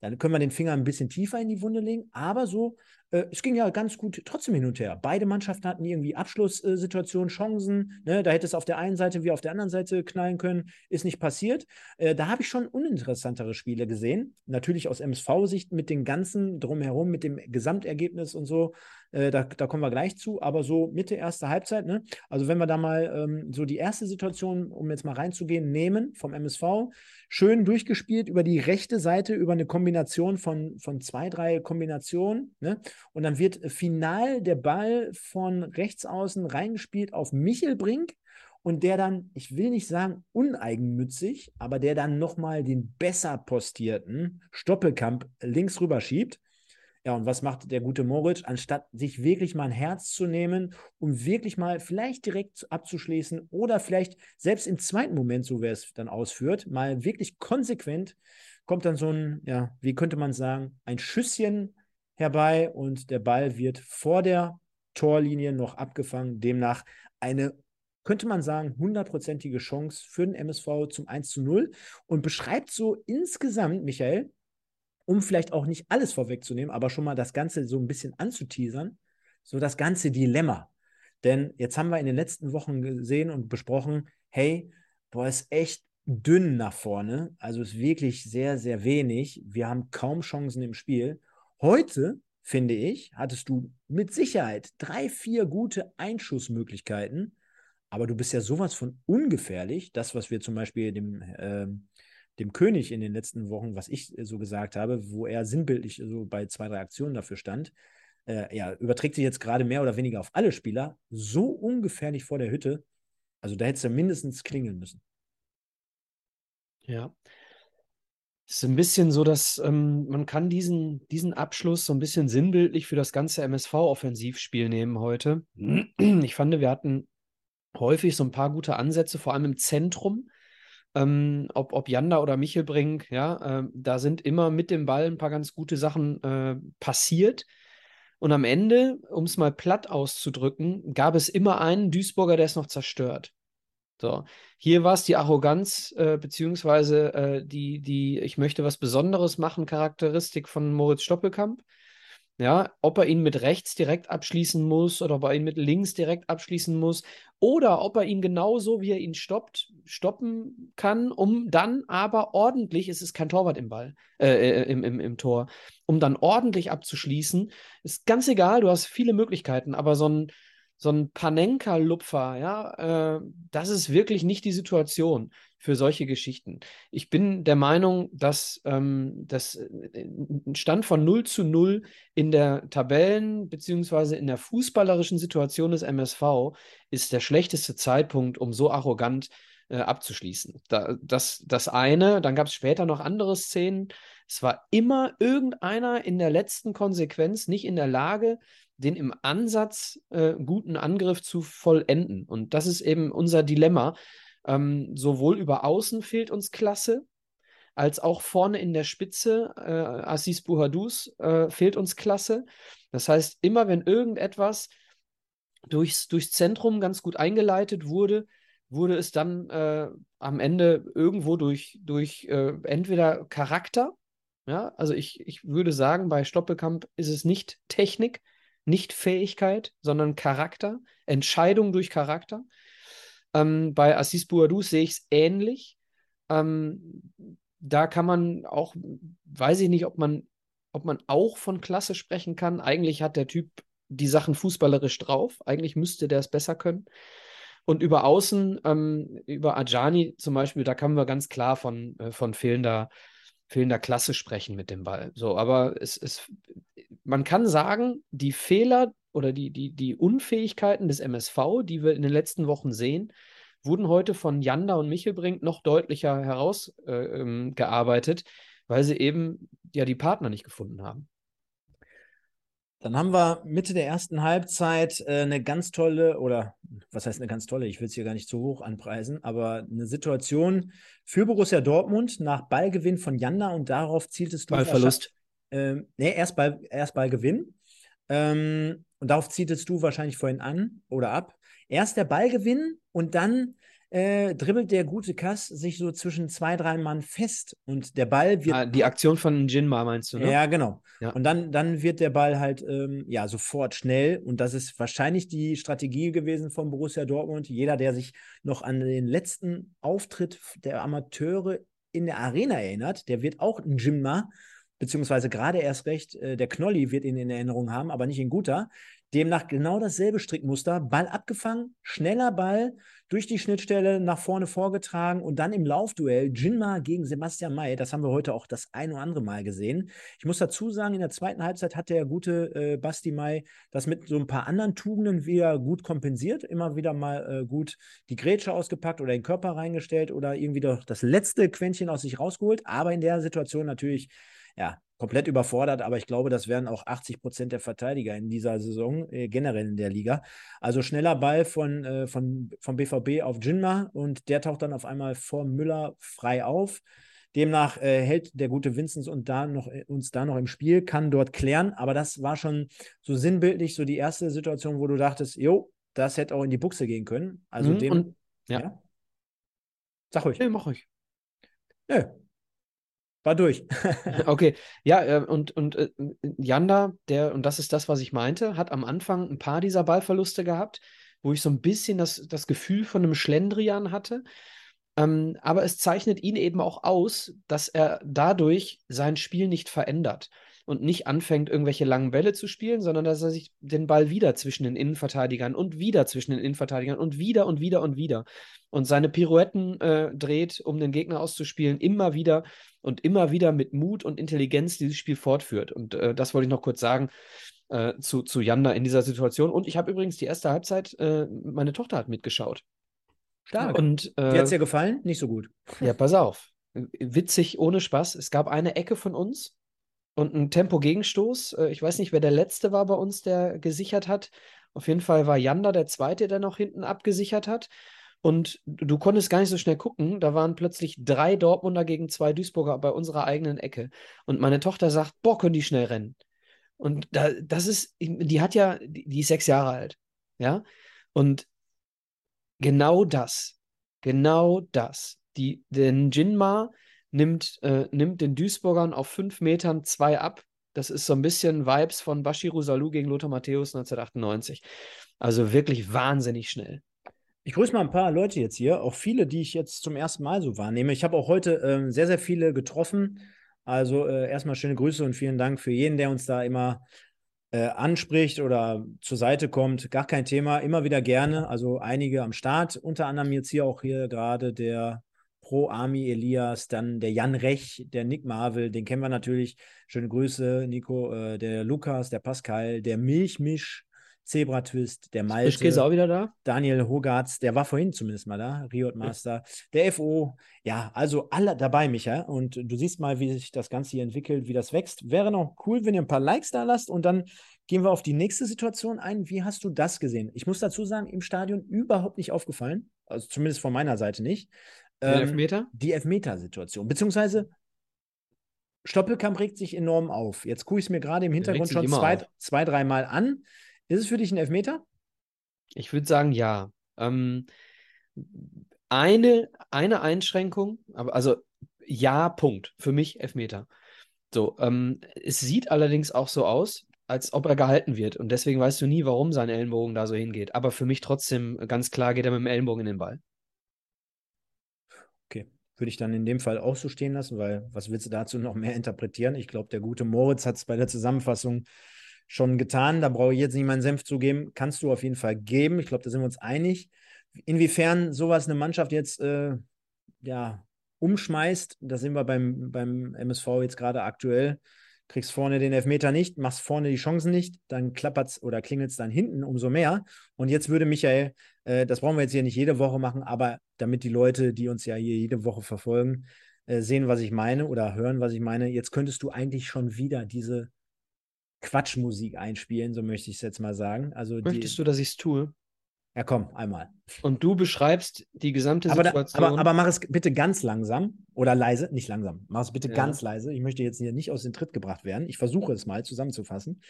dann können wir den Finger ein bisschen tiefer in die Wunde legen. Aber so äh, es ging ja ganz gut trotzdem hin und her. Beide Mannschaften hatten irgendwie Abschlusssituationen, Chancen. Ne? Da hätte es auf der einen Seite wie auf der anderen Seite knallen können. Ist nicht passiert. Äh, da habe ich schon uninteressantere Spiele gesehen. Natürlich aus MSV-Sicht mit den ganzen drumherum, mit dem Gesamtergebnis und so. Äh, da, da, kommen wir gleich zu. Aber so Mitte erste Halbzeit, ne? also wenn wir da mal ähm, so die erste Situation, um jetzt mal reinzugehen, nehmen vom MSV, schön durchgespielt über die rechte Seite, über eine Kombination von, von zwei, drei Kombinationen. Ne? Und dann wird final der Ball von rechts außen reingespielt auf Michel Brink und der dann, ich will nicht sagen uneigennützig, aber der dann nochmal den besser postierten Stoppelkamp links rüber schiebt. Ja, und was macht der gute Moritz? Anstatt sich wirklich mal ein Herz zu nehmen, um wirklich mal vielleicht direkt abzuschließen oder vielleicht selbst im zweiten Moment, so wer es dann ausführt, mal wirklich konsequent kommt dann so ein, ja, wie könnte man sagen, ein Schüsschen herbei und der Ball wird vor der Torlinie noch abgefangen. Demnach eine, könnte man sagen, hundertprozentige Chance für den MSV zum 1 zu 0 und beschreibt so insgesamt, Michael, um vielleicht auch nicht alles vorwegzunehmen, aber schon mal das Ganze so ein bisschen anzuteasern, so das ganze Dilemma. Denn jetzt haben wir in den letzten Wochen gesehen und besprochen, hey, boah, ist echt dünn nach vorne. Also ist wirklich sehr, sehr wenig. Wir haben kaum Chancen im Spiel. Heute, finde ich, hattest du mit Sicherheit drei, vier gute Einschussmöglichkeiten, aber du bist ja sowas von ungefährlich. Das, was wir zum Beispiel dem, äh, dem König in den letzten Wochen, was ich so gesagt habe, wo er sinnbildlich so bei zwei, drei Aktionen dafür stand, äh, ja, überträgt sich jetzt gerade mehr oder weniger auf alle Spieler. So ungefährlich vor der Hütte. Also da hättest du mindestens klingeln müssen.
Ja, es ist ein bisschen so, dass ähm, man kann diesen, diesen Abschluss so ein bisschen sinnbildlich für das ganze MSV-Offensivspiel nehmen heute. Ich fand, wir hatten häufig so ein paar gute Ansätze, vor allem im Zentrum. Ähm, ob, ob Janda oder Michelbrink, ja, äh, da sind immer mit dem Ball ein paar ganz gute Sachen äh, passiert. Und am Ende, um es mal platt auszudrücken, gab es immer einen Duisburger, der es noch zerstört. So, hier war es die Arroganz, äh, beziehungsweise äh, die, die, ich möchte was Besonderes machen, Charakteristik von Moritz Stoppelkamp. Ja, ob er ihn mit rechts direkt abschließen muss oder ob er ihn mit links direkt abschließen muss oder ob er ihn genauso, wie er ihn stoppt, stoppen kann, um dann aber ordentlich, es ist kein Torwart im Ball, äh, äh im, im, im Tor, um dann ordentlich abzuschließen. Ist ganz egal, du hast viele Möglichkeiten, aber so ein, so ein Panenka-Lupfer, ja, äh, das ist wirklich nicht die Situation für solche Geschichten. Ich bin der Meinung, dass ähm, das äh, Stand von 0 zu 0 in der Tabellen- bzw. in der fußballerischen Situation des MSV ist der schlechteste Zeitpunkt, um so arrogant äh, abzuschließen. Da, das, das eine, dann gab es später noch andere Szenen. Es war immer irgendeiner in der letzten Konsequenz nicht in der Lage, den im Ansatz äh, guten Angriff zu vollenden. Und das ist eben unser Dilemma. Ähm, sowohl über außen fehlt uns Klasse, als auch vorne in der Spitze, äh, Assis Buhadus, äh, fehlt uns Klasse. Das heißt, immer wenn irgendetwas durchs, durchs Zentrum ganz gut eingeleitet wurde, wurde es dann äh, am Ende irgendwo durch, durch äh, entweder Charakter, ja, also ich, ich würde sagen, bei Stoppelkamp ist es nicht Technik, nicht Fähigkeit, sondern Charakter, Entscheidung durch Charakter. Ähm, bei Assis Bouadou sehe ich es ähnlich. Ähm, da kann man auch, weiß ich nicht, ob man ob man auch von Klasse sprechen kann. Eigentlich hat der Typ die Sachen fußballerisch drauf. Eigentlich müsste der es besser können. Und über Außen, ähm, über Ajani zum Beispiel, da kann man ganz klar von, äh, von fehlender, fehlender Klasse sprechen mit dem Ball. So, aber es, es, man kann sagen, die Fehler oder die, die, die Unfähigkeiten des MSV, die wir in den letzten Wochen sehen, wurden heute von Janda und Michelbrink noch deutlicher herausgearbeitet, äh, ähm, weil sie eben ja die Partner nicht gefunden haben.
Dann haben wir Mitte der ersten Halbzeit äh, eine ganz tolle, oder was heißt eine ganz tolle, ich will es hier gar nicht zu hoch anpreisen, aber eine Situation für Borussia Dortmund nach Ballgewinn von Janda und darauf zieltest du.
Ballverlust.
Äh, nee, erst, Ball, erst Ballgewinn. Ähm, und darauf zieltest du wahrscheinlich vorhin an oder ab. Erst der Ballgewinn und dann äh, dribbelt der gute Kass sich so zwischen zwei, drei Mann fest und der Ball wird. Ah,
die Aktion von Jinma meinst du, ne?
Ja, genau. Ja. Und dann, dann wird der Ball halt ähm, ja sofort schnell und das ist wahrscheinlich die Strategie gewesen von Borussia Dortmund. Jeder, der sich noch an den letzten Auftritt der Amateure in der Arena erinnert, der wird auch ein Jinma beziehungsweise gerade erst recht, äh, der Knolli wird ihn in Erinnerung haben, aber nicht in guter. Demnach genau dasselbe Strickmuster. Ball abgefangen, schneller Ball durch die Schnittstelle nach vorne vorgetragen und dann im Laufduell Jinma gegen Sebastian May. Das haben wir heute auch das ein oder andere Mal gesehen. Ich muss dazu sagen, in der zweiten Halbzeit hat der gute äh, Basti May das mit so ein paar anderen Tugenden wieder gut kompensiert. Immer wieder mal äh, gut die Grätsche ausgepackt oder den Körper reingestellt oder irgendwie doch das letzte Quäntchen aus sich rausgeholt. Aber in der Situation natürlich ja, komplett überfordert, aber ich glaube, das werden auch 80 Prozent der Verteidiger in dieser Saison, äh, generell in der Liga. Also schneller Ball von, äh, von, vom BVB auf Jinma und der taucht dann auf einmal vor Müller frei auf. Demnach äh, hält der gute Vinzenz und da noch, äh, uns da noch im Spiel, kann dort klären, aber das war schon so sinnbildlich, so die erste Situation, wo du dachtest, jo, das hätte auch in die Buchse gehen können. Also mhm, dem. Und,
ja. ja.
Sag ruhig.
Nee, mach ruhig.
Nö, war durch.
okay, ja, äh, und, und äh, Janda, der, und das ist das, was ich meinte, hat am Anfang ein paar dieser Ballverluste gehabt, wo ich so ein bisschen das, das Gefühl von einem Schlendrian hatte. Ähm, aber es zeichnet ihn eben auch aus, dass er dadurch sein Spiel nicht verändert und nicht anfängt, irgendwelche langen Bälle zu spielen, sondern dass er sich den Ball wieder zwischen den Innenverteidigern und wieder zwischen den Innenverteidigern und wieder und wieder und wieder und seine Pirouetten äh, dreht, um den Gegner auszuspielen, immer wieder und immer wieder mit Mut und Intelligenz dieses Spiel fortführt. Und äh, das wollte ich noch kurz sagen äh, zu, zu Janda in dieser Situation. Und ich habe übrigens die erste Halbzeit, äh, meine Tochter hat mitgeschaut.
Stark.
Und,
äh, Wie hat es dir gefallen? Nicht so gut.
Ja, pass auf. Witzig, ohne Spaß. Es gab eine Ecke von uns und einen Tempo-Gegenstoß. Äh, ich weiß nicht, wer der letzte war bei uns, der gesichert hat. Auf jeden Fall war Janda der zweite, der noch hinten abgesichert hat. Und du konntest gar nicht so schnell gucken. Da waren plötzlich drei Dortmunder gegen zwei Duisburger bei unserer eigenen Ecke. Und meine Tochter sagt, boah, können die schnell rennen. Und da, das ist, die hat ja, die ist sechs Jahre alt. Ja. Und genau das, genau das. Die, den Jinma nimmt, äh, nimmt den Duisburgern auf fünf Metern zwei ab. Das ist so ein bisschen Vibes von Bashiru Salou gegen Lothar Matthäus 1998. Also wirklich wahnsinnig schnell.
Ich grüße mal ein paar Leute jetzt hier, auch viele, die ich jetzt zum ersten Mal so wahrnehme. Ich habe auch heute äh, sehr, sehr viele getroffen. Also äh, erstmal schöne Grüße und vielen Dank für jeden, der uns da immer äh, anspricht oder zur Seite kommt. Gar kein Thema, immer wieder gerne. Also einige am Start, unter anderem jetzt hier auch hier gerade der Pro Army Elias, dann der Jan Rech, der Nick Marvel, den kennen wir natürlich. Schöne Grüße, Nico, äh, der Lukas, der Pascal, der Milchmisch, Zebra Twist, der Malte.
Frischkäse auch wieder da?
Daniel Hogarts, der war vorhin zumindest mal da, Riot Master, der FO. Ja, also alle dabei, Micha. Und du siehst mal, wie sich das Ganze hier entwickelt, wie das wächst. Wäre noch cool, wenn ihr ein paar Likes da lasst und dann gehen wir auf die nächste Situation ein. Wie hast du das gesehen? Ich muss dazu sagen, im Stadion überhaupt nicht aufgefallen. Also zumindest von meiner Seite nicht.
Ähm, Elfmeter?
Die Elfmeter-Situation. Beziehungsweise Stoppelkamp regt sich enorm auf. Jetzt gucke ich es mir gerade im Hintergrund schon zwei, zwei, dreimal an. Ist es für dich ein Elfmeter?
Ich würde sagen, ja. Ähm, eine, eine Einschränkung, aber also ja, Punkt. Für mich Elfmeter. So, ähm, es sieht allerdings auch so aus, als ob er gehalten wird. Und deswegen weißt du nie, warum sein Ellenbogen da so hingeht. Aber für mich trotzdem ganz klar geht er mit dem Ellenbogen in den Ball.
Würde ich dann in dem Fall auch so stehen lassen, weil was willst du dazu noch mehr interpretieren? Ich glaube, der gute Moritz hat es bei der Zusammenfassung schon getan. Da brauche ich jetzt nicht meinen Senf zu geben. Kannst du auf jeden Fall geben. Ich glaube, da sind wir uns einig. Inwiefern sowas eine Mannschaft jetzt äh, ja, umschmeißt, da sind wir beim, beim MSV jetzt gerade aktuell. Kriegst vorne den Elfmeter nicht, machst vorne die Chancen nicht, dann klappert es oder klingelt es dann hinten umso mehr. Und jetzt würde Michael, äh, das brauchen wir jetzt hier nicht jede Woche machen, aber damit die Leute, die uns ja hier jede Woche verfolgen, äh, sehen, was ich meine oder hören, was ich meine, jetzt könntest du eigentlich schon wieder diese Quatschmusik einspielen, so möchte ich es jetzt mal sagen. Also
Möchtest
die,
du, dass ich es tue?
Ja, komm, einmal.
Und du beschreibst die gesamte
aber
Situation.
Da, aber, aber, mach es bitte ganz langsam oder leise, nicht langsam. Mach es bitte
Ja.
ganz leise. Ich möchte jetzt hier nicht aus dem Tritt gebracht werden. Ich versuche es mal zusammenzufassen.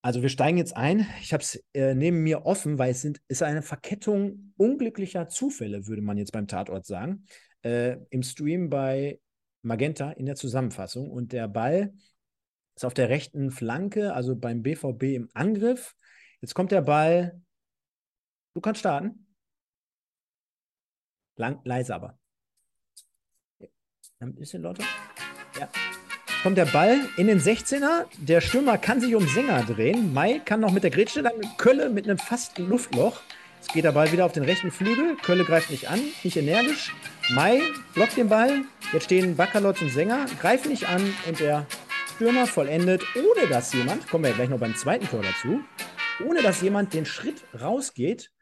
Also wir steigen jetzt ein. Ich habe es äh, neben mir offen, weil es sind, ist eine Verkettung unglücklicher Zufälle, würde man jetzt beim Tatort sagen. Äh, Im Stream bei Magenta in der Zusammenfassung. Und der Ball ist auf der rechten Flanke, also beim BVB im Angriff. Jetzt kommt der Ball. Du kannst starten. Lang, leise aber. Ein bisschen lauter. Ja. Kommt der Ball in den 16er. Der Stürmer kann sich um Sänger drehen. Mai kann noch mit der Grätsche, dann Kölle mit einem fast Luftloch. Jetzt geht der Ball wieder auf den rechten Flügel. Kölle greift nicht an, nicht energisch. Mai blockt den Ball. Jetzt stehen Bakalotz und Sänger, greifen nicht an und der Stürmer vollendet, ohne dass jemand, kommen wir ja gleich noch beim zweiten Tor dazu, ohne dass jemand den Schritt rausgeht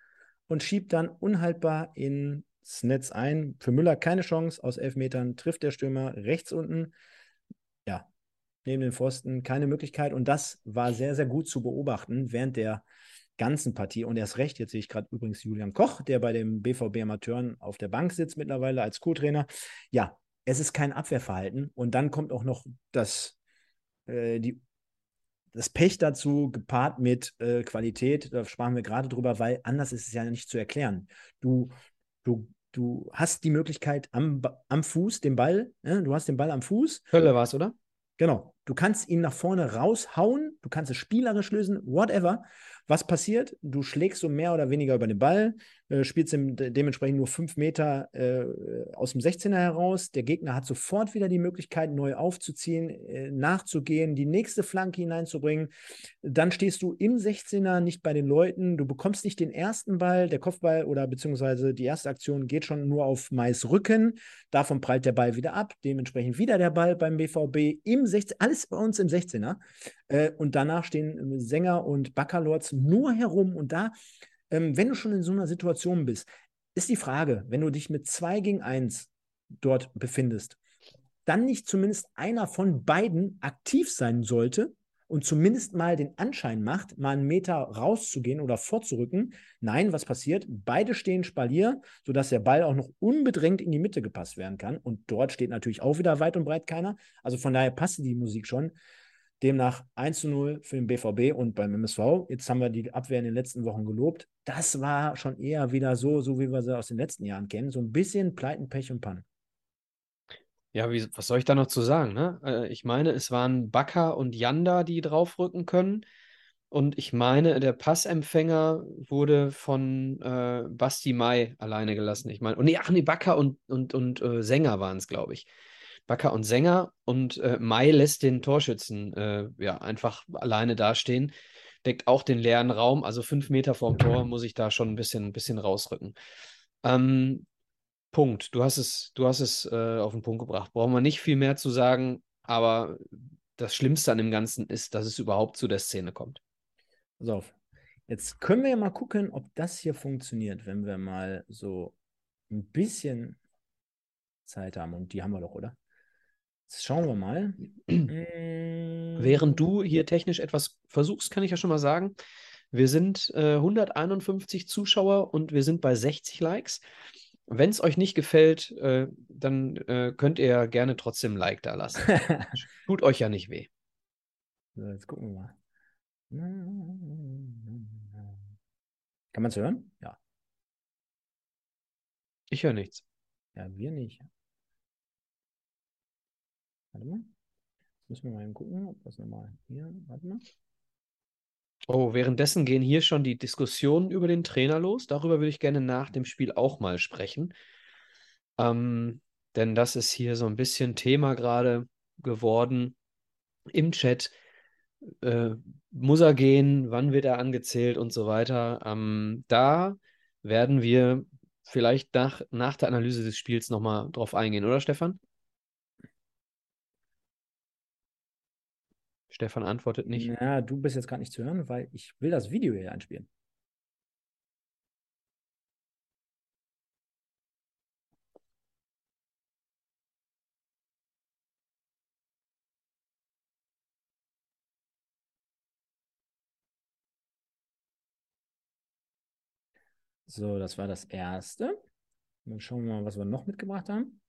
und schiebt dann unhaltbar ins Netz ein. Für Müller keine Chance. Aus elf Metern trifft der Stürmer rechts unten. Ja, neben den Pfosten keine Möglichkeit. Und das war sehr, sehr gut zu beobachten während der ganzen Partie. Und erst recht, jetzt sehe ich gerade übrigens Julian Koch, der bei dem BVB Amateuren auf der Bank sitzt mittlerweile als Co-Trainer. Ja, es ist kein Abwehrverhalten. Und dann kommt auch noch das, äh, die das Pech dazu gepaart mit äh, Qualität, da sprachen wir gerade drüber, weil anders ist es ja nicht zu erklären. Du, du, du hast die Möglichkeit am, am Fuß, den Ball, äh, du hast den Ball am Fuß.
Hölle war es, oder?
Genau. Du kannst ihn nach vorne raushauen, du kannst es spielerisch lösen, whatever. Was passiert? Du schlägst so mehr oder weniger über den Ball, äh, spielst dem, dementsprechend nur fünf Meter äh, aus dem 16er heraus. Der Gegner hat sofort wieder die Möglichkeit, neu aufzuziehen, äh, nachzugehen, die nächste Flanke hineinzubringen. Dann stehst du im 16er nicht bei den Leuten, du bekommst nicht den ersten Ball, der Kopfball oder beziehungsweise die erste Aktion geht schon nur auf Mais Rücken. Davon prallt der Ball wieder ab, dementsprechend wieder der Ball beim BVB im 16, alles bei uns im 16er. Äh, und danach stehen Sänger und Baccalords nur herum. Und da, ähm, wenn du schon in so einer Situation bist, ist die Frage, wenn du dich mit 2 gegen 1 dort befindest, dann nicht zumindest einer von beiden aktiv sein sollte und zumindest mal den Anschein macht, mal einen Meter rauszugehen oder vorzurücken. Nein, was passiert? Beide stehen Spalier, sodass der Ball auch noch unbedrängt in die Mitte gepasst werden kann. Und dort steht natürlich auch wieder weit und breit keiner. Also von daher passte die Musik schon. Demnach 1 zu 0 für den BVB und beim MSV. Jetzt haben wir die Abwehr in den letzten Wochen gelobt. Das war schon eher wieder so, so wie wir sie aus den letzten Jahren kennen. So ein bisschen Pleiten, Pech und Pannen.
Ja, wie, was soll ich da noch zu sagen? Ne? Äh, ich meine, es waren Bakker und Janda, die draufrücken können. Und ich meine, der Passempfänger wurde von äh, Basti Mai alleine gelassen. Ich meine, und nee, ach nee, Bakker und, und, und äh, Sänger waren es, glaube ich. Bakker und Sänger und äh, Mai lässt den Torschützen äh, ja einfach alleine dastehen, deckt auch den leeren Raum, also fünf Meter vorm Tor muss ich da schon ein bisschen, ein bisschen rausrücken. Ähm, Punkt. Du hast es, du hast es äh, auf den Punkt gebracht. Brauchen wir nicht viel mehr zu sagen, aber das Schlimmste an dem Ganzen ist, dass es überhaupt zu der Szene kommt.
Pass auf. Jetzt können wir ja mal gucken, ob das hier funktioniert, wenn wir mal so ein bisschen Zeit haben. Und die haben wir doch, oder? Jetzt schauen wir mal.
Während du hier technisch etwas versuchst, kann ich ja schon mal sagen, wir sind äh, 151 Zuschauer und wir sind bei 60 Likes. Wenn es euch nicht gefällt, äh, dann äh, könnt ihr gerne trotzdem ein Like da lassen. Tut euch ja nicht weh.
So, jetzt gucken wir mal. Kann man es hören? Ja.
Ich höre nichts.
Ja, wir nicht. Warte mal. Jetzt müssen wir mal gucken, ob das nochmal hier. Warte mal.
Oh, währenddessen gehen hier schon die Diskussionen über den Trainer los. Darüber würde ich gerne nach dem Spiel auch mal sprechen. Ähm, denn das ist hier so ein bisschen Thema gerade geworden im Chat. Äh, muss er gehen? Wann wird er angezählt und so weiter? Ähm, da werden wir vielleicht nach, nach der Analyse des Spiels nochmal drauf eingehen, oder Stefan? Stefan antwortet nicht.
Ja, du bist jetzt gerade nicht zu hören, weil ich will das Video hier einspielen. So, das war das erste. Dann schauen wir mal, was wir noch mitgebracht haben.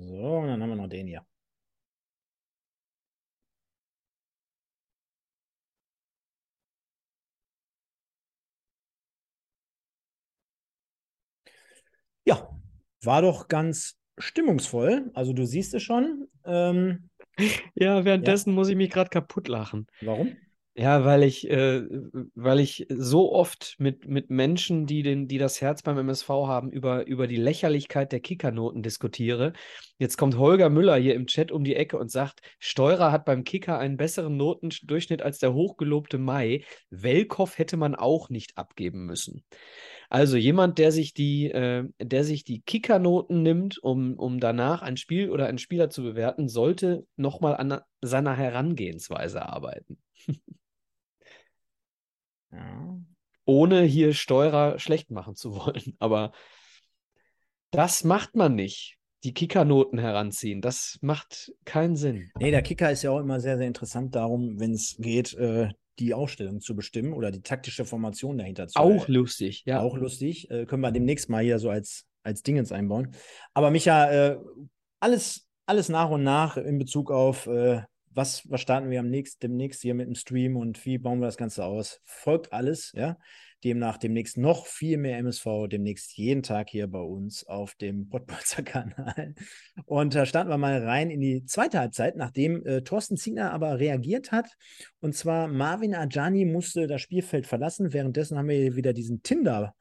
So, und dann haben wir noch den hier. Ja, war doch ganz stimmungsvoll. Also du siehst es schon. Ähm,
ja, währenddessen ja. muss ich mich gerade kaputt lachen.
Warum?
Ja, weil ich, äh, weil ich so oft mit, mit Menschen, die, den, die das Herz beim MSV haben, über, über die Lächerlichkeit der Kickernoten diskutiere. Jetzt kommt Holger Müller hier im Chat um die Ecke und sagt, Steurer hat beim Kicker einen besseren Notendurchschnitt als der hochgelobte Mai. Welkow hätte man auch nicht abgeben müssen. Also jemand, der sich die, äh, der sich die Kickernoten nimmt, um, um danach ein Spiel oder einen Spieler zu bewerten, sollte nochmal an seiner Herangehensweise arbeiten. Ja. Ohne hier Steurer schlecht machen zu wollen. Aber das macht man nicht. Die Kickernoten heranziehen. Das macht keinen Sinn.
Nee, der Kicker ist ja auch immer sehr, sehr interessant darum, wenn es geht, äh, die Aufstellung zu bestimmen oder die taktische Formation dahinter zu
Auch äh, lustig, ja.
Auch lustig. Äh, können wir demnächst mal hier so als, als Dingens einbauen. Aber Micha, äh, alles, alles nach und nach in Bezug auf äh, was, was starten wir am nächsten, demnächst hier mit dem Stream und wie bauen wir das Ganze aus? Folgt alles, ja. Demnach demnächst noch viel mehr MSV, demnächst jeden Tag hier bei uns auf dem Pottbolzer Kanal. Und da starten wir mal rein in die zweite Halbzeit, nachdem äh, Thorsten Ziegner aber reagiert hat. Und zwar Marvin Ajani musste das Spielfeld verlassen. Währenddessen haben wir hier wieder diesen Tinder-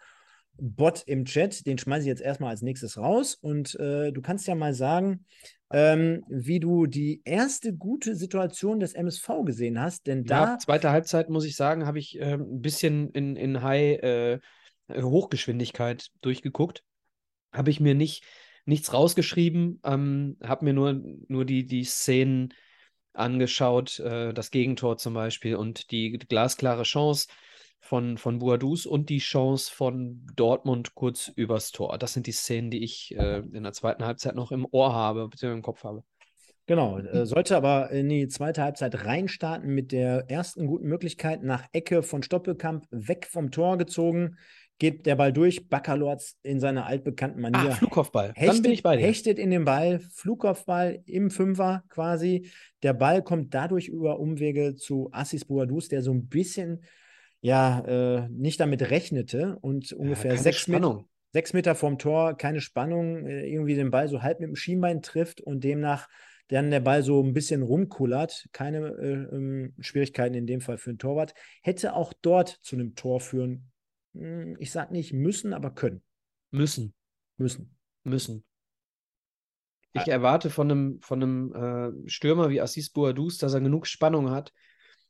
Bot im Chat, den schmeiße ich jetzt erstmal als nächstes raus. Und äh, du kannst ja mal sagen, ähm, wie du die erste gute Situation des MSV gesehen hast. Denn da.
Ja, zweite Halbzeit, muss ich sagen, habe ich äh, ein bisschen in, in High äh, Hochgeschwindigkeit durchgeguckt. Habe ich mir nicht nichts rausgeschrieben, ähm, habe mir nur, nur die, die Szenen angeschaut, äh, das Gegentor zum Beispiel und die glasklare Chance von, von Boadus und die Chance von Dortmund kurz übers Tor. Das sind die Szenen, die ich äh, in der zweiten Halbzeit noch im Ohr habe, beziehungsweise im Kopf habe.
Genau, äh, sollte aber in die zweite Halbzeit reinstarten mit der ersten guten Möglichkeit nach Ecke von Stoppelkamp weg vom Tor gezogen. Geht der Ball durch, Baccalords in seiner altbekannten Manier. Ah,
Flugkopfball.
Hechtet, Dann bin ich bei dir. Hechtet in den Ball, Flugkopfball im Fünfer quasi. Der Ball kommt dadurch über Umwege zu Assis Boadus, der so ein bisschen ja äh, nicht damit rechnete und ungefähr ja, sechs, Meter, sechs Meter vom Tor keine Spannung, äh, irgendwie den Ball so halb mit dem Schienbein trifft und demnach dann der Ball so ein bisschen rumkullert, keine äh, ähm, Schwierigkeiten in dem Fall für den Torwart, hätte auch dort zu einem Tor führen, hm, ich sag nicht müssen, aber können.
Müssen.
Müssen.
Müssen. Ich ah. erwarte von einem, von einem äh, Stürmer wie Assis Boadus, dass er genug Spannung hat,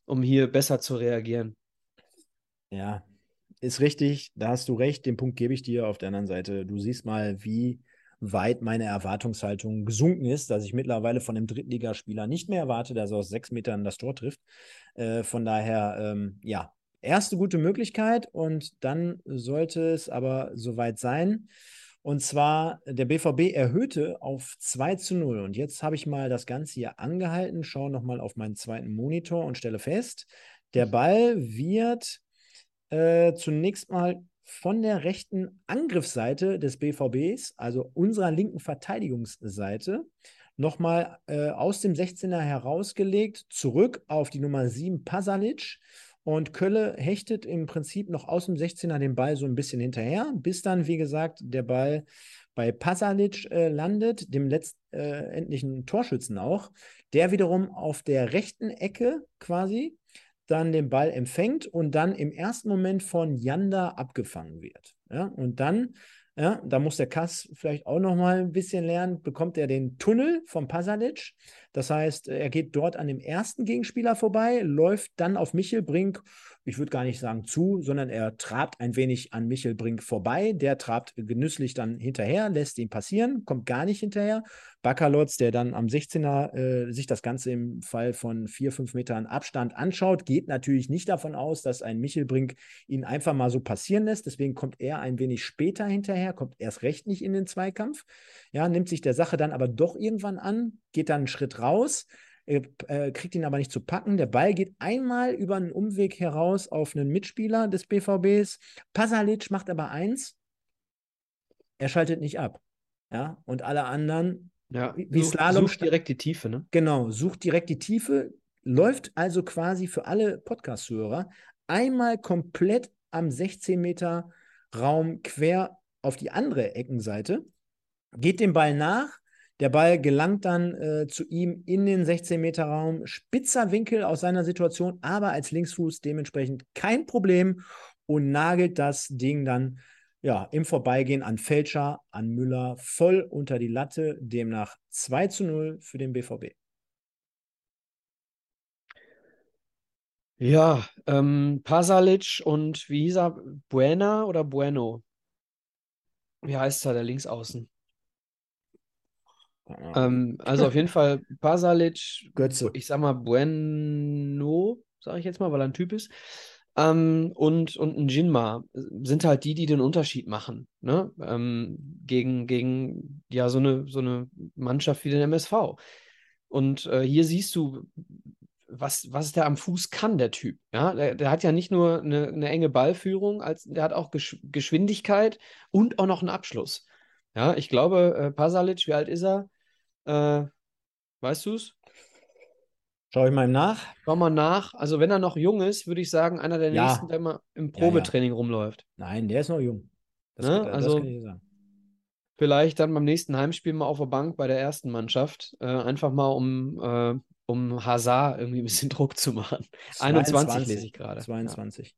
um hier besser zu reagieren.
Ja, ist richtig, da hast du recht, den Punkt gebe ich dir. Auf der anderen Seite, du siehst mal, wie weit meine Erwartungshaltung gesunken ist, dass ich mittlerweile von einem Drittligaspieler nicht mehr erwarte, dass er aus sechs Metern das Tor trifft. Äh, von daher, ähm, ja, erste gute Möglichkeit und dann sollte es aber soweit sein. Und zwar, der BVB erhöhte auf 2 zu 0. Und jetzt habe ich mal das Ganze hier angehalten, schaue nochmal auf meinen zweiten Monitor und stelle fest, der Ball wird äh, zunächst mal von der rechten Angriffsseite des BVBs, also unserer linken Verteidigungsseite, nochmal äh, aus dem 16er herausgelegt, zurück auf die Nummer 7 Pasalic. Und Kölle hechtet im Prinzip noch aus dem 16er den Ball so ein bisschen hinterher, bis dann, wie gesagt, der Ball bei Pasalic äh, landet, dem letztendlichen äh, Torschützen auch, der wiederum auf der rechten Ecke quasi dann den Ball empfängt und dann im ersten Moment von Janda abgefangen wird. Ja, und dann ja, da muss der Kass vielleicht auch noch mal ein bisschen lernen. Bekommt er den Tunnel vom Pasalic. Das heißt, er geht dort an dem ersten Gegenspieler vorbei, läuft dann auf Michel Brink ich würde gar nicht sagen zu, sondern er trabt ein wenig an Michel Brink vorbei. Der trabt genüsslich dann hinterher, lässt ihn passieren, kommt gar nicht hinterher. Bakalotz, der dann am 16er äh, sich das Ganze im Fall von vier, fünf Metern Abstand anschaut, geht natürlich nicht davon aus, dass ein Michel Brink ihn einfach mal so passieren lässt. Deswegen kommt er ein wenig später hinterher, kommt erst recht nicht in den Zweikampf. Ja, nimmt sich der Sache dann aber doch irgendwann an, geht dann einen Schritt raus äh, kriegt ihn aber nicht zu packen. Der Ball geht einmal über einen Umweg heraus auf einen Mitspieler des BVBs. Pasalic macht aber eins, er schaltet nicht ab. Ja, und alle anderen,
ja, wie such, Slalom. Sucht direkt die Tiefe, ne?
Genau, sucht direkt die Tiefe, läuft also quasi für alle Podcast-Hörer einmal komplett am 16 Meter Raum quer auf die andere Eckenseite, geht dem Ball nach, der Ball gelangt dann äh, zu ihm in den 16-Meter-Raum. Spitzer Winkel aus seiner Situation, aber als Linksfuß dementsprechend kein Problem und nagelt das Ding dann ja, im Vorbeigehen an Fälscher, an Müller voll unter die Latte. Demnach 2 zu 0 für den BVB.
Ja, ähm, Pasalic und wie hieß er? Buena oder Bueno? Wie heißt er, der Linksaußen? Ähm, also auf jeden Fall Pasalic,
Götze.
ich sag mal Bueno, sage ich jetzt mal, weil er ein Typ ist. Ähm, und, und ein Jinma sind halt die, die den Unterschied machen, ne? Ähm, gegen, gegen ja so eine, so eine Mannschaft wie den MSV. Und äh, hier siehst du, was, was der am Fuß kann, der Typ. Ja? Der, der hat ja nicht nur eine, eine enge Ballführung, als, der hat auch Gesch Geschwindigkeit und auch noch einen Abschluss. Ja, ich glaube, äh, Pasalic, wie alt ist er? Äh, weißt du es?
Schau ich mal nach.
Schau mal nach. Also, wenn er noch jung ist, würde ich sagen, einer der
Ja.
nächsten, der mal im Probetraining rumläuft.
Nein, der ist noch jung. Das,
Ne?
kann- das
Also-
kann ich sagen.
Vielleicht dann beim nächsten Heimspiel mal auf der Bank bei der ersten Mannschaft. Äh, einfach mal, um, äh, um Hazard irgendwie ein bisschen Druck zu machen. 21 lese ich gerade. Ja.
22.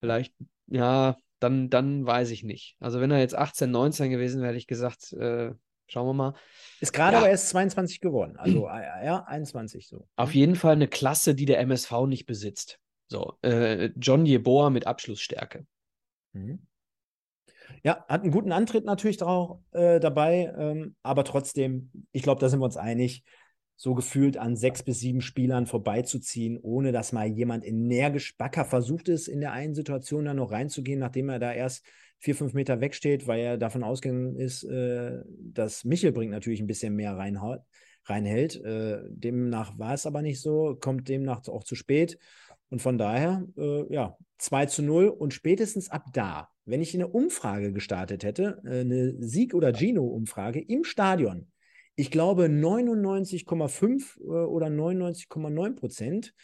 Vielleicht, ja, dann, dann weiß ich nicht. Also, wenn er jetzt 18, 19 gewesen wäre, hätte ich gesagt, äh, schauen wir mal.
Ist gerade
Ja.
aber erst 22 geworden. Also, ja, 21 so.
Auf jeden Fall eine Klasse, die der MSV nicht besitzt. So, äh, John Jeboa mit Abschlussstärke.
Mhm. Ja, hat einen guten Antritt natürlich drauf, äh, dabei, ähm, aber trotzdem, ich glaube, da sind wir uns einig, so gefühlt an sechs bis sieben Spielern vorbeizuziehen, ohne dass mal jemand energisch Backer versucht ist, in der einen Situation dann noch reinzugehen, nachdem er da erst vier, fünf Meter wegsteht, weil er davon ausgegangen ist, äh, dass Michel bringt natürlich ein bisschen mehr reinhaut, reinhält. Äh, demnach war es aber nicht so, kommt demnach auch zu spät. Und von daher, äh, ja, 2 zu 0 und spätestens ab da, wenn ich eine Umfrage gestartet hätte, äh, eine Sieg- oder Gino-Umfrage im Stadion, ich glaube 99,5 äh, oder 99,9 Prozent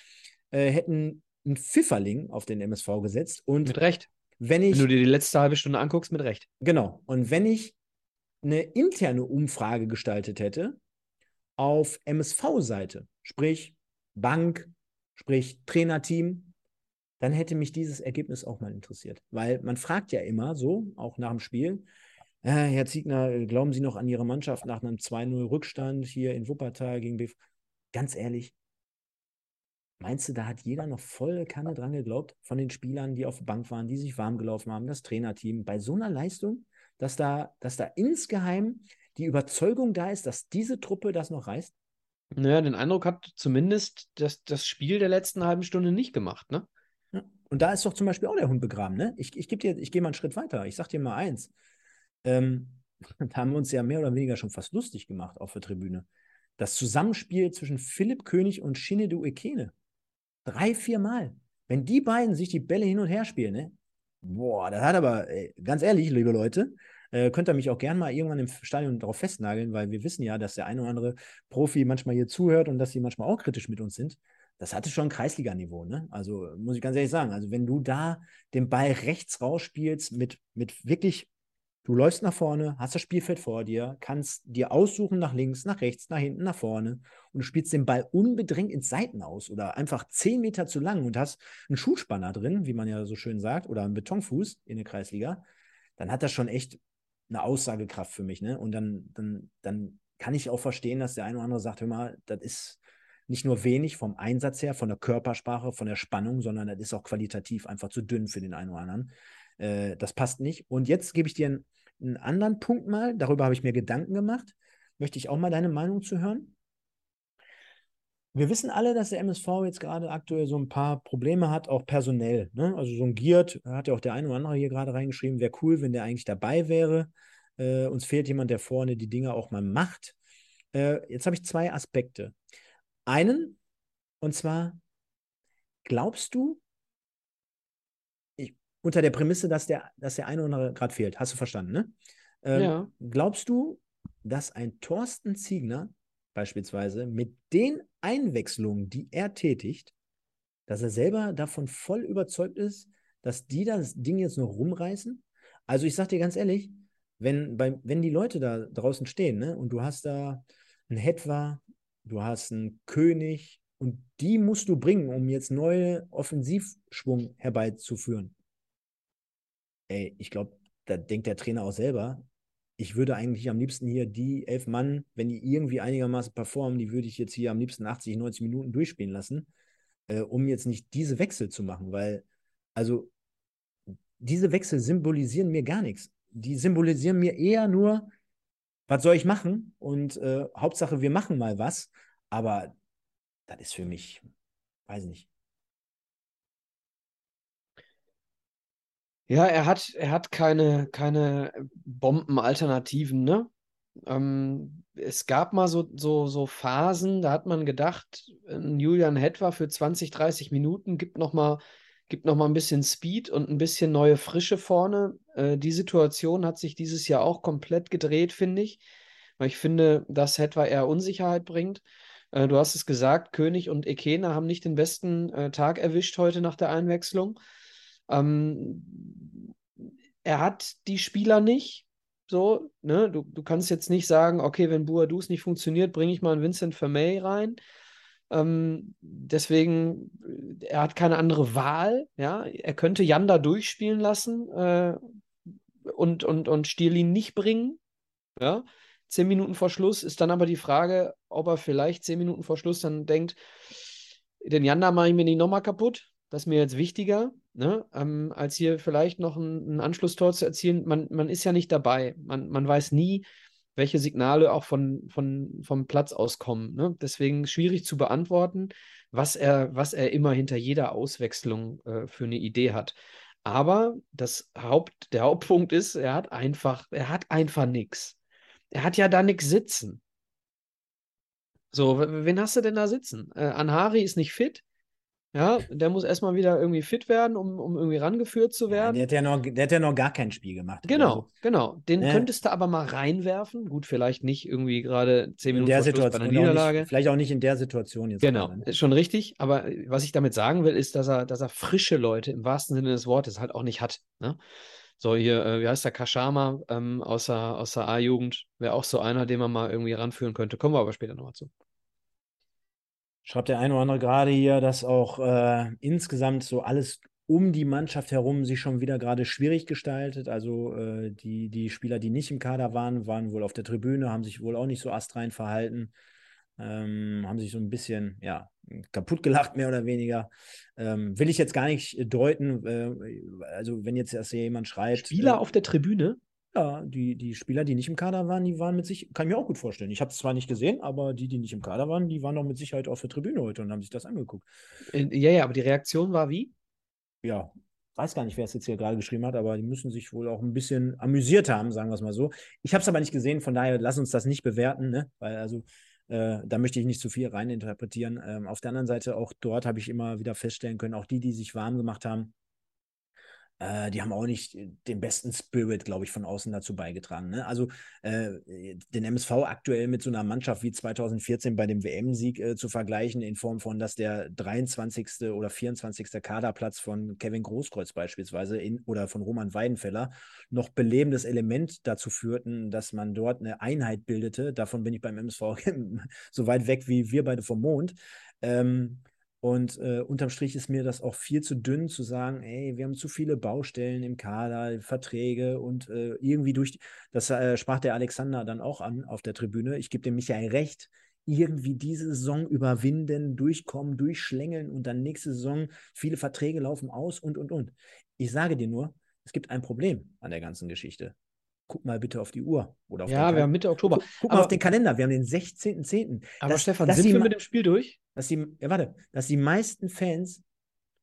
äh, hätten einen Pfifferling auf den MSV gesetzt. Und
Mit Recht.
Wenn
Wenn
ich,
du dir die letzte halbe Stunde anguckst, mit Recht.
genau, und wenn ich eine interne Umfrage gestaltet hätte auf MSV-Seite, sprich Bank, sprich Trainerteam, dann hätte mich dieses Ergebnis auch mal interessiert. Weil man fragt ja immer so, auch nach dem Spiel, äh, Herr Ziegner, glauben Sie noch an Ihre Mannschaft nach einem 2-0 Rückstand hier in Wuppertal gegen BF? Ganz ehrlich, meinst du, da hat jeder noch volle Kanne dran geglaubt von den Spielern, die auf der Bank waren, die sich warm gelaufen haben, das Trainerteam, bei so einer Leistung, dass da, dass da insgeheim die Überzeugung da ist, dass diese Truppe das noch reißt?
Naja, den Eindruck hat zumindest das, das Spiel der letzten halben Stunde nicht gemacht, ne?
Ja. Und da ist doch zum Beispiel auch der Hund begraben, ne? Ich, ich gebe dir, ich gehe mal einen Schritt weiter. Ich sag dir mal eins. Ähm, da haben wir uns ja mehr oder weniger schon fast lustig gemacht auf der Tribüne. Das Zusammenspiel zwischen Philipp König und Shinedu Ekene. Drei, vier Mal. wenn die beiden sich die Bälle hin und her spielen, ne? Boah, das hat aber, ganz ehrlich, liebe Leute, äh, könnt ihr mich auch gerne mal irgendwann im Stadion darauf festnageln, weil wir wissen ja, dass der eine oder andere Profi manchmal hier zuhört und dass sie manchmal auch kritisch mit uns sind. Das hatte schon Kreisliga-Niveau, ne? Also muss ich ganz ehrlich sagen. Also wenn du da den Ball rechts rausspielst mit, mit wirklich Du läufst nach vorne, hast das Spielfeld vor dir, kannst dir aussuchen nach links, nach rechts, nach hinten, nach vorne und du spielst den Ball unbedingt ins Seiten aus oder einfach zehn Meter zu lang und hast einen Schuhspanner drin, wie man ja so schön sagt, oder einen Betonfuß in der Kreisliga, dann hat das schon echt eine Aussagekraft für mich. Ne? Und dann, dann, dann kann ich auch verstehen, dass der eine oder andere sagt, hör mal, das ist nicht nur wenig vom Einsatz her, von der Körpersprache, von der Spannung, sondern das ist auch qualitativ einfach zu dünn für den einen oder anderen. Äh, das passt nicht. Und jetzt gebe ich dir einen, einen anderen Punkt mal, darüber habe ich mir Gedanken gemacht. Möchte ich auch mal deine Meinung zu hören? Wir wissen alle, dass der MSV jetzt gerade aktuell so ein paar Probleme hat, auch personell. Ne? Also so ein Giert, hat ja auch der eine oder andere hier gerade reingeschrieben, wäre cool, wenn der eigentlich dabei wäre. Äh, uns fehlt jemand, der vorne die Dinge auch mal macht. Äh, jetzt habe ich zwei Aspekte. Einen, und zwar, glaubst du, unter der Prämisse, dass der, dass der eine oder andere gerade fehlt, hast du verstanden, ne? Ähm, ja. Glaubst du, dass ein Thorsten Ziegner beispielsweise mit den Einwechslungen, die er tätigt, dass er selber davon voll überzeugt ist, dass die das Ding jetzt noch rumreißen? Also ich sag dir ganz ehrlich, wenn, bei, wenn die Leute da draußen stehen, ne, und du hast da einen Hetwa, du hast einen König und die musst du bringen, um jetzt neue Offensivschwung herbeizuführen. Ey, ich glaube, da denkt der Trainer auch selber, ich würde eigentlich am liebsten hier die elf Mann, wenn die irgendwie einigermaßen performen, die würde ich jetzt hier am liebsten 80, 90 Minuten durchspielen lassen, äh, um jetzt nicht diese Wechsel zu machen, weil, also, diese Wechsel symbolisieren mir gar nichts. Die symbolisieren mir eher nur, was soll ich machen? Und äh, Hauptsache, wir machen mal was. Aber das ist für mich, weiß nicht.
Ja, er hat, er hat keine, keine Bombenalternativen, ne? Ähm, es gab mal so, so, so Phasen, da hat man gedacht, Julian Hetwa für 20, 30 Minuten gibt noch mal, gibt noch mal ein bisschen Speed und ein bisschen neue Frische vorne. Äh, die Situation hat sich dieses Jahr auch komplett gedreht, finde ich. Weil ich finde, dass Hetwa eher Unsicherheit bringt. Äh, du hast es gesagt, König und Ekena haben nicht den besten äh, Tag erwischt heute nach der Einwechslung. Ähm, er hat die Spieler nicht. So, ne? Du, du kannst jetzt nicht sagen, okay, wenn Buadus nicht funktioniert, bringe ich mal einen Vincent Vermey rein. Ähm, deswegen, er hat keine andere Wahl. Ja? Er könnte Janda durchspielen lassen äh, und, und, und Stierlin nicht bringen. Ja? Zehn Minuten vor Schluss ist dann aber die Frage, ob er vielleicht zehn Minuten vor Schluss dann denkt, den Janda mache ich mir nicht nochmal kaputt. Das ist mir jetzt wichtiger, ne? ähm, als hier vielleicht noch ein, ein, Anschlusstor zu erzielen. Man, man ist ja nicht dabei. Man, man weiß nie, welche Signale auch von, von, vom Platz aus kommen. Ne? Deswegen schwierig zu beantworten, was er, was er immer hinter jeder Auswechslung äh, für eine Idee hat. Aber das Haupt, der Hauptpunkt ist, er hat einfach, er hat einfach nichts. Er hat ja da nichts sitzen. So, wen hast du denn da sitzen? Äh, Anhari ist nicht fit. Ja, der muss erstmal wieder irgendwie fit werden, um, um irgendwie rangeführt zu werden.
Ja, der, hat ja noch, der hat ja noch gar kein Spiel gemacht.
Genau, also, genau. Den ne? könntest du aber mal reinwerfen. Gut, vielleicht nicht irgendwie gerade zehn Minuten
in der Situation, bei einer Niederlage. Auch nicht, vielleicht auch nicht in der Situation jetzt.
Genau, ne? ist schon richtig. Aber was ich damit sagen will, ist, dass er, dass er frische Leute im wahrsten Sinne des Wortes halt auch nicht hat. Ne? So, hier, äh, wie heißt der Kashama ähm, aus der, aus der A-Jugend? Wäre auch so einer, den man mal irgendwie ranführen könnte. Kommen wir aber später nochmal zu.
Schreibt der eine oder andere gerade hier, dass auch äh, insgesamt so alles um die Mannschaft herum sich schon wieder gerade schwierig gestaltet. Also äh, die, die Spieler, die nicht im Kader waren, waren wohl auf der Tribüne, haben sich wohl auch nicht so astrein verhalten, ähm, haben sich so ein bisschen, ja, kaputt gelacht, mehr oder weniger. Ähm, will ich jetzt gar nicht deuten. Äh, also, wenn jetzt erst jemand schreibt.
Spieler äh, auf der Tribüne?
Ja, die, die Spieler, die nicht im Kader waren, die waren mit sich, kann ich mir auch gut vorstellen. Ich habe es zwar nicht gesehen, aber die, die nicht im Kader waren, die waren doch mit Sicherheit auf der Tribüne heute und haben sich das angeguckt.
Äh, ja, ja, aber die Reaktion war wie?
Ja, weiß gar nicht, wer es jetzt hier gerade geschrieben hat, aber die müssen sich wohl auch ein bisschen amüsiert haben, sagen wir es mal so. Ich habe es aber nicht gesehen, von daher lass uns das nicht bewerten, ne? Weil also Äh, da möchte ich nicht zu viel reininterpretieren. Ähm, auf der anderen Seite, auch dort habe ich immer wieder feststellen können, auch die, die sich warm gemacht haben, äh, die haben auch nicht den besten Spirit, glaube ich, von außen dazu beigetragen. Ne? Also äh, den MSV aktuell mit so einer Mannschaft wie 2014 bei dem WM-Sieg äh, zu vergleichen, in Form von, dass der 23. oder 24. Kaderplatz von Kevin Großkreuz beispielsweise in, oder von Roman Weidenfeller noch belebendes Element dazu führten, dass man dort eine Einheit bildete. Davon bin ich beim MSV so weit weg wie wir beide vom Mond. Ähm, und äh, unterm Strich ist mir das auch viel zu dünn zu sagen, ey, wir haben zu viele Baustellen im Kader, Verträge und äh, irgendwie durch, das äh, sprach der Alexander dann auch an auf der Tribüne. Ich gebe dem Michael recht, irgendwie diese Saison überwinden, durchkommen, durchschlängeln und dann nächste Saison viele Verträge laufen aus und, und, und. Ich sage dir nur, es gibt ein Problem an der ganzen Geschichte. Guck mal bitte auf die Uhr. Oder auf
ja, wir haben Mitte Oktober.
Guck, guck mal auf den Kalender, wir haben den 16.10.
Aber das, Stefan, sind wir mit dem Spiel durch?
dass die, ja, warte, dass die meisten Fans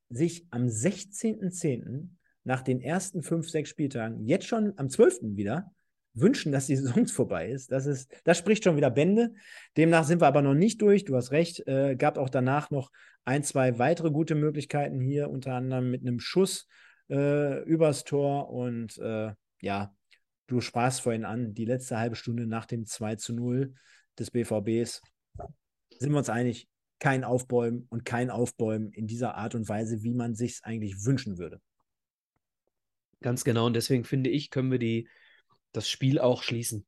sich am 16.10. nach den ersten fünf, sechs Spieltagen, jetzt schon am 12. wieder, wünschen, dass die Saison vorbei ist. Das, ist. das spricht schon wieder Bände. Demnach sind wir aber noch nicht durch. Du hast recht. Äh, gab auch danach noch ein, zwei weitere gute Möglichkeiten hier, unter anderem mit einem Schuss äh, übers Tor. Und äh, ja, du sprachst vorhin an, die letzte halbe Stunde nach dem 2 zu 0 des BVBs. Sind wir uns einig, kein Aufbäumen und kein Aufbäumen in dieser Art und Weise, wie man sich es eigentlich wünschen würde.
Ganz genau. Und deswegen finde ich, können wir die, das Spiel auch schließen.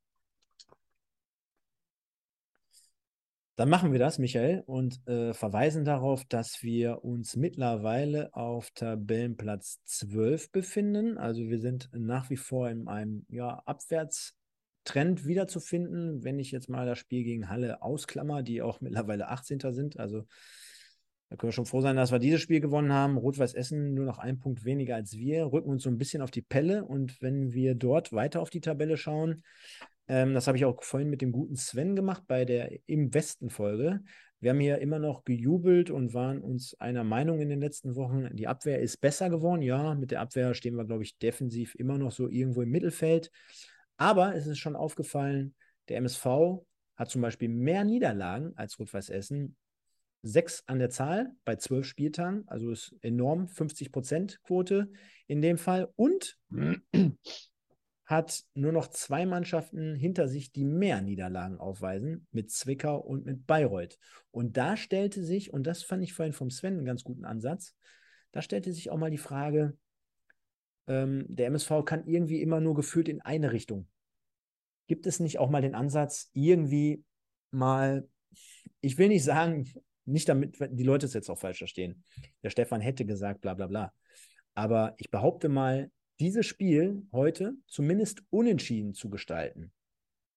Dann machen wir das, Michael, und äh, verweisen darauf, dass wir uns mittlerweile auf Tabellenplatz 12 befinden. Also wir sind nach wie vor in einem ja, Abwärts- Trend wiederzufinden, wenn ich jetzt mal das Spiel gegen Halle ausklammer, die auch mittlerweile 18. sind. Also da können wir schon froh sein, dass wir dieses Spiel gewonnen haben. Rot-Weiß Essen nur noch ein Punkt weniger als wir, rücken uns so ein bisschen auf die Pelle. Und wenn wir dort weiter auf die Tabelle schauen, ähm, das habe ich auch vorhin mit dem guten Sven gemacht bei der Im Westen-Folge. Wir haben hier immer noch gejubelt und waren uns einer Meinung in den letzten Wochen. Die Abwehr ist besser geworden. Ja, mit der Abwehr stehen wir, glaube ich, defensiv immer noch so irgendwo im Mittelfeld. Aber es ist schon aufgefallen, der MSV hat zum Beispiel mehr Niederlagen als Rot-Weiß Essen. Sechs an der Zahl bei zwölf Spieltagen, also ist enorm, 50% Quote in dem Fall. Und hat nur noch zwei Mannschaften hinter sich, die mehr Niederlagen aufweisen, mit Zwickau und mit Bayreuth. Und da stellte sich, und das fand ich vorhin vom Sven einen ganz guten Ansatz, da stellte sich auch mal die Frage, ähm, der MSV kann irgendwie immer nur gefühlt in eine Richtung. Gibt es nicht auch mal den Ansatz, irgendwie mal, ich will nicht sagen, nicht damit die Leute es jetzt auch falsch verstehen. Der Stefan hätte gesagt, bla bla bla. Aber ich behaupte mal, dieses Spiel heute zumindest unentschieden zu gestalten,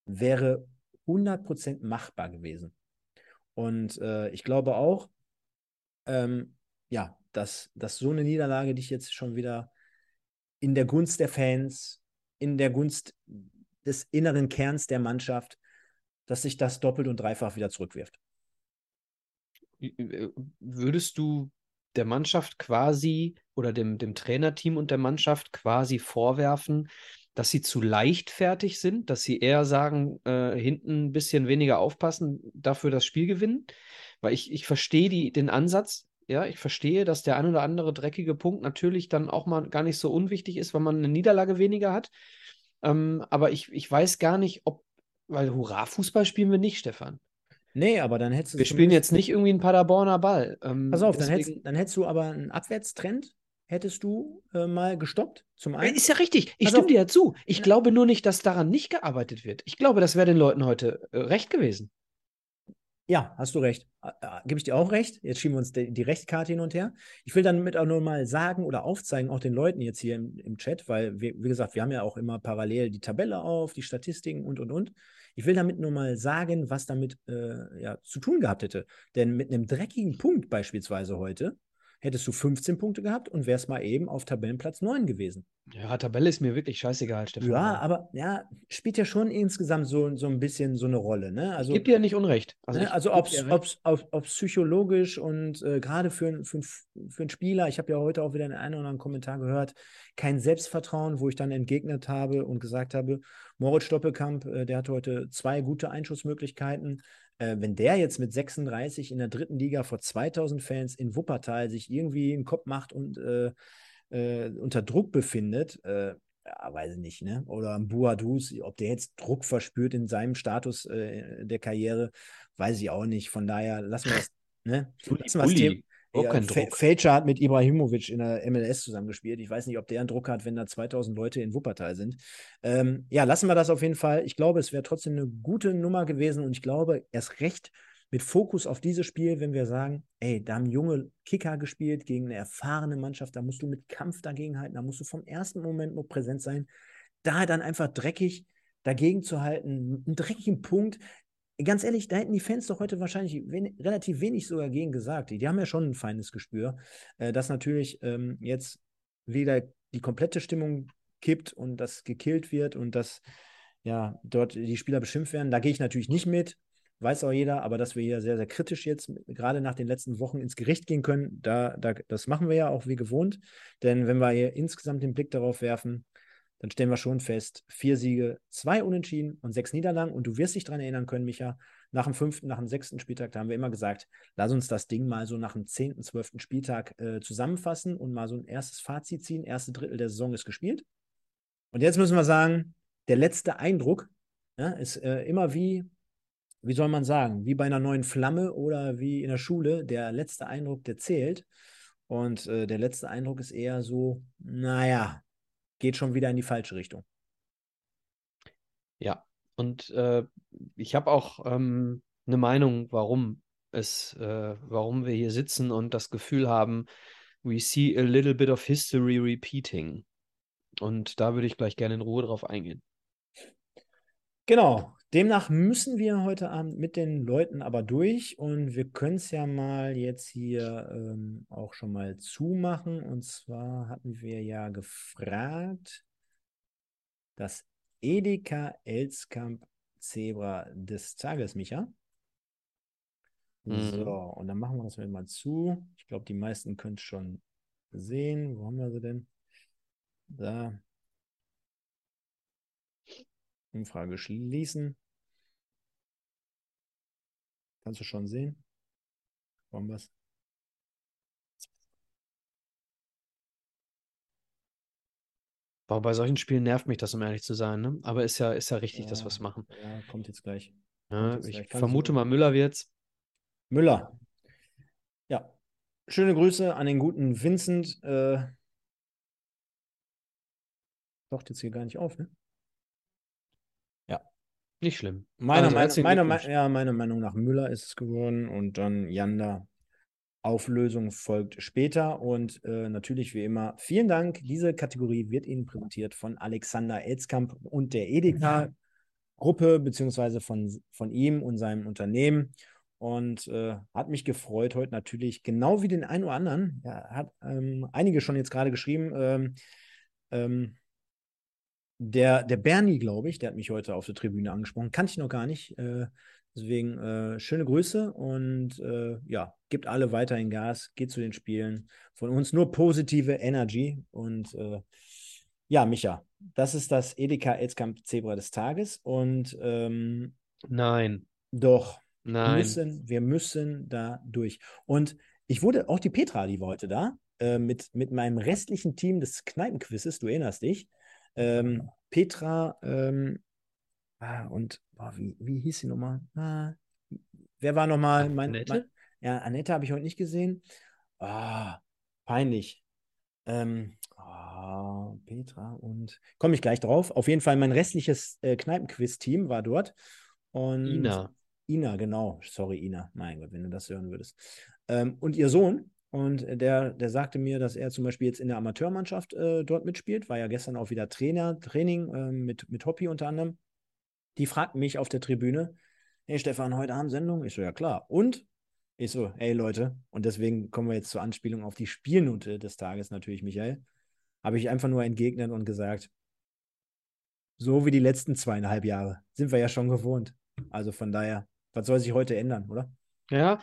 wäre 100% machbar gewesen. Und äh, ich glaube auch, ähm, ja, dass, dass so eine Niederlage dich jetzt schon wieder in der Gunst der Fans, in der Gunst des inneren Kerns der Mannschaft, dass sich das doppelt und dreifach wieder zurückwirft.
Äh, würdest du der Mannschaft quasi oder dem, dem Trainerteam und der Mannschaft quasi vorwerfen, dass sie zu leichtfertig sind, dass sie eher sagen, äh, hinten ein bisschen weniger aufpassen, dafür das Spiel gewinnen? Weil ich, ich verstehe die, den Ansatz, ja, ich verstehe, dass der ein oder andere dreckige Punkt natürlich dann auch mal gar nicht so unwichtig ist, wenn man eine Niederlage weniger hat. Ähm, aber ich, ich weiß gar nicht, ob, weil Hurra-Fußball spielen wir nicht, Stefan.
Nee, aber dann hättest du.
Wir spielen jetzt nicht irgendwie einen Paderborner Ball.
Ähm, Pass auf, deswegen... dann, hättest, dann hättest du aber einen Abwärtstrend hättest du äh, mal gestoppt. Zum einen.
Ist ja richtig. Ich Pass stimme dir ja zu. Ich ja. glaube nur nicht, dass daran nicht gearbeitet wird. Ich glaube, das wäre den Leuten heute äh, recht gewesen.
Ja, hast du recht. Äh, Gebe ich dir auch recht. Jetzt schieben wir uns die, die Rechtskarte hin und her. Ich will damit auch nur mal sagen oder aufzeigen, auch den Leuten jetzt hier im, im Chat, weil, wir, wie gesagt, wir haben ja auch immer parallel die Tabelle auf, die Statistiken und, und, und. Ich will damit nur mal sagen, was damit äh, ja, zu tun gehabt hätte. Denn mit einem dreckigen Punkt beispielsweise heute hättest du 15 Punkte gehabt und wärst mal eben auf Tabellenplatz 9 gewesen.
Ja, Tabelle ist mir wirklich scheißegal, Stefan.
Ja, aber ja, spielt ja schon insgesamt so, so ein bisschen so eine Rolle. Ne?
Also, Gibt dir ja nicht Unrecht.
Also, ne? also ob es psychologisch und äh, gerade für, für, für einen Spieler, ich habe ja heute auch wieder einen, einen oder anderen Kommentar gehört, kein Selbstvertrauen, wo ich dann entgegnet habe und gesagt habe, Moritz Stoppelkamp, äh, der hat heute zwei gute Einschussmöglichkeiten. Äh, wenn der jetzt mit 36 in der dritten Liga vor 2000 Fans in Wuppertal sich irgendwie einen Kopf macht und äh, äh, unter Druck befindet, äh, ja, weiß ich nicht, ne? Oder ein Buadus, ob der jetzt Druck verspürt in seinem Status äh, der Karriere, weiß ich auch nicht. Von daher lassen wir das, ne? Lassen wir das Thema, ja, Fälscher hat mit Ibrahimovic in der MLS zusammengespielt. Ich weiß nicht, ob der einen Druck hat, wenn da 2000 Leute in Wuppertal sind. Ähm, ja, lassen wir das auf jeden Fall. Ich glaube, es wäre trotzdem eine gute Nummer gewesen und ich glaube, erst recht mit Fokus auf dieses Spiel, wenn wir sagen, ey, da haben junge Kicker gespielt gegen eine erfahrene Mannschaft, da musst du mit Kampf dagegen halten, da musst du vom ersten Moment noch präsent sein. Da dann einfach dreckig dagegen zu halten, einen dreckigen Punkt, ganz ehrlich, da hätten die Fans doch heute wahrscheinlich wen relativ wenig sogar gegen gesagt. Die, die, haben ja schon ein feines Gespür, äh, dass natürlich ähm, jetzt wieder die komplette Stimmung kippt und das gekillt wird und dass ja dort die Spieler beschimpft werden. Da gehe ich natürlich nicht mit, weiß auch jeder, aber dass wir hier sehr, sehr kritisch jetzt gerade nach den letzten Wochen ins Gericht gehen können, da, da, das machen wir ja auch wie gewohnt. Denn wenn wir hier insgesamt den Blick darauf werfen, dann stellen wir schon fest, vier Siege, zwei Unentschieden und sechs Niederlagen. Und du wirst dich daran erinnern können, Micha, nach dem fünften, nach dem sechsten Spieltag, da haben wir immer gesagt, lass uns das Ding mal so nach dem zehnten, zwölften Spieltag äh, zusammenfassen und mal so ein erstes Fazit ziehen. Erste Drittel der Saison ist gespielt. Und jetzt müssen wir sagen, der letzte Eindruck ja, ist äh, immer wie, wie soll man sagen, wie bei einer neuen Flamme oder wie in der Schule, der letzte Eindruck, der zählt. Und äh, der letzte Eindruck ist eher so, naja, geht schon wieder in die falsche Richtung.
Ja, und äh, ich habe auch ähm, eine Meinung, warum es, äh, warum wir hier sitzen und das Gefühl haben, we see a little bit of history repeating. Und da würde ich gleich gerne in Ruhe drauf eingehen.
Genau. Demnach müssen wir heute Abend mit den Leuten aber durch und wir können es ja mal jetzt hier ähm, auch schon mal zumachen. Und zwar hatten wir ja gefragt, das Edeka Elskamp Zebra des Tages, Micha. Mhm. So, und dann machen wir das mal zu. Ich glaube, die meisten können es schon sehen. Wo haben wir sie denn? Da. Umfrage schließen. Kannst du schon sehen? Warum was?
Aber bei solchen Spielen nervt mich das, um ehrlich zu sein. Ne? Aber ist ja, ist ja richtig, ja, dass wir es machen.
Ja, kommt jetzt gleich.
Ja, jetzt ich gleich. vermute mal, Müller wird's.
Müller. Ja. Schöne Grüße an den guten Vincent. Äh, taucht jetzt hier gar nicht auf, ne?
Nicht schlimm.
Meiner, also, meiner, meiner, ja, meiner Meinung nach Müller ist es geworden und dann Janda. Auflösung folgt später und äh, natürlich wie immer vielen Dank. Diese Kategorie wird Ihnen präsentiert von Alexander Elzkamp und der Edeka-Gruppe, beziehungsweise von, von ihm und seinem Unternehmen. Und äh, hat mich gefreut heute natürlich, genau wie den einen oder anderen. Ja, hat ähm, einige schon jetzt gerade geschrieben. Ähm, ähm, der, der Bernie, glaube ich, der hat mich heute auf der Tribüne angesprochen. Kannte ich noch gar nicht. Äh, deswegen äh, schöne Grüße und äh, ja, gibt alle weiterhin Gas, geht zu den Spielen. Von uns nur positive Energy. Und äh, ja, Micha, das ist das Edeka Elskamp Zebra des Tages. Und ähm,
nein.
Doch.
Nein.
Wir müssen, wir müssen da durch. Und ich wurde, auch die Petra, die war heute da, äh, mit, mit meinem restlichen Team des Kneipenquizzes, du erinnerst dich ähm, Petra ähm, ah, und boah, wie, wie hieß sie nochmal? Ah, wer war nochmal? Mein, Annette? Mein, ja, Annette habe ich heute nicht gesehen. Ah, peinlich. Ähm, oh, Petra und komme ich gleich drauf. Auf jeden Fall mein restliches äh, Kneipenquiz-Team war dort. Und
Ina.
Ina, genau. Sorry, Ina. Mein Gott, wenn du das hören würdest. Ähm, und ihr Sohn, und der, der sagte mir, dass er zum Beispiel jetzt in der Amateurmannschaft äh, dort mitspielt, war ja gestern auch wieder Trainer, Training äh, mit, mit Hoppy unter anderem. Die fragten mich auf der Tribüne, hey Stefan, heute Abend Sendung? Ich so, ja klar. Und? Ich so, hey Leute, und deswegen kommen wir jetzt zur Anspielung auf die Spielnote des Tages natürlich, Michael. Habe ich einfach nur entgegnet und gesagt, so wie die letzten zweieinhalb Jahre sind wir ja schon gewohnt. Also von daher, was soll sich heute ändern, oder?
Ja,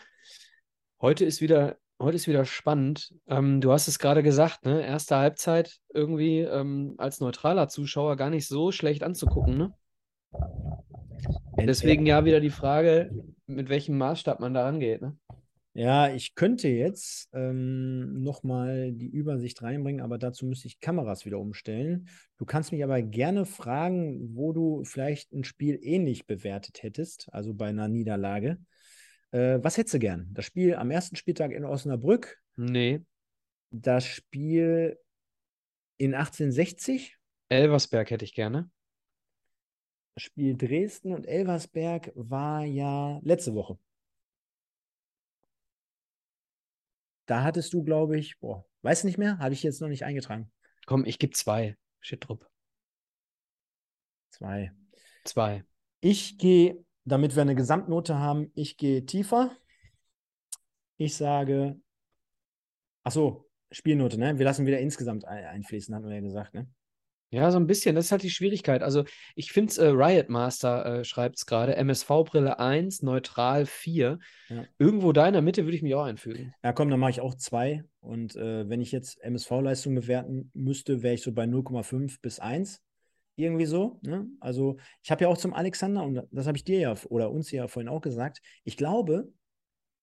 heute ist wieder Heute ist wieder spannend. Ähm, du hast es gerade gesagt, ne? Erste Halbzeit irgendwie ähm, als neutraler Zuschauer gar nicht so schlecht anzugucken, ne? Deswegen ja wieder die Frage, mit welchem Maßstab man da rangeht. Ne?
Ja, ich könnte jetzt ähm, nochmal die Übersicht reinbringen, aber dazu müsste ich Kameras wieder umstellen. Du kannst mich aber gerne fragen, wo du vielleicht ein Spiel ähnlich bewertet hättest, also bei einer Niederlage. Äh, was hättest du gern? Das Spiel am ersten Spieltag in Osnabrück?
Nee.
Das Spiel in 1860?
Elversberg hätte ich gerne.
Das Spiel Dresden und Elversberg war ja letzte Woche. Da hattest du, glaube ich, boah, weiß nicht mehr, habe ich jetzt noch nicht eingetragen.
Komm, ich gebe zwei. Shitrup.
Zwei.
Zwei.
Ich gehe, damit wir eine Gesamtnote haben, ich gehe tiefer. Ich sage, ach so, Spielnote, ne? Wir lassen wieder insgesamt einfließen, hatten wir ja gesagt, ne?
Ja, so ein bisschen. Das ist halt die Schwierigkeit. Also, ich finde es, äh, Riot Master äh, schreibt es gerade, MSV-Brille 1, neutral 4. Ja. Irgendwo da in der Mitte würde ich mich auch einfügen.
Ja, komm, dann mache ich auch zwei. Und äh, wenn ich jetzt MSV-Leistung bewerten müsste, wäre ich so bei 0,5 bis 1. Irgendwie so. Ne? Also, ich habe ja auch zum Alexander, und das habe ich dir ja oder uns ja vorhin auch gesagt, ich glaube,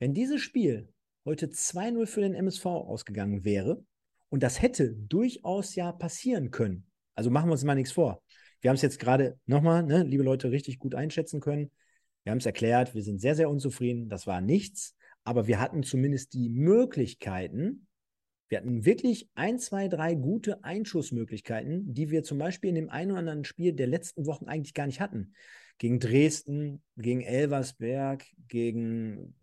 wenn dieses Spiel heute 2-0 für den MSV ausgegangen wäre, und das hätte durchaus ja passieren können, also machen wir uns mal nichts vor. Wir haben es jetzt gerade nochmal, ne, liebe Leute, richtig gut einschätzen können. Wir haben es erklärt, wir sind sehr, sehr unzufrieden. Das war nichts, aber wir hatten zumindest die Möglichkeiten, wir hatten wirklich ein, zwei, drei gute Einschussmöglichkeiten, die wir zum Beispiel in dem einen oder anderen Spiel der letzten Wochen eigentlich gar nicht hatten. Gegen Dresden, gegen Elversberg, gegen,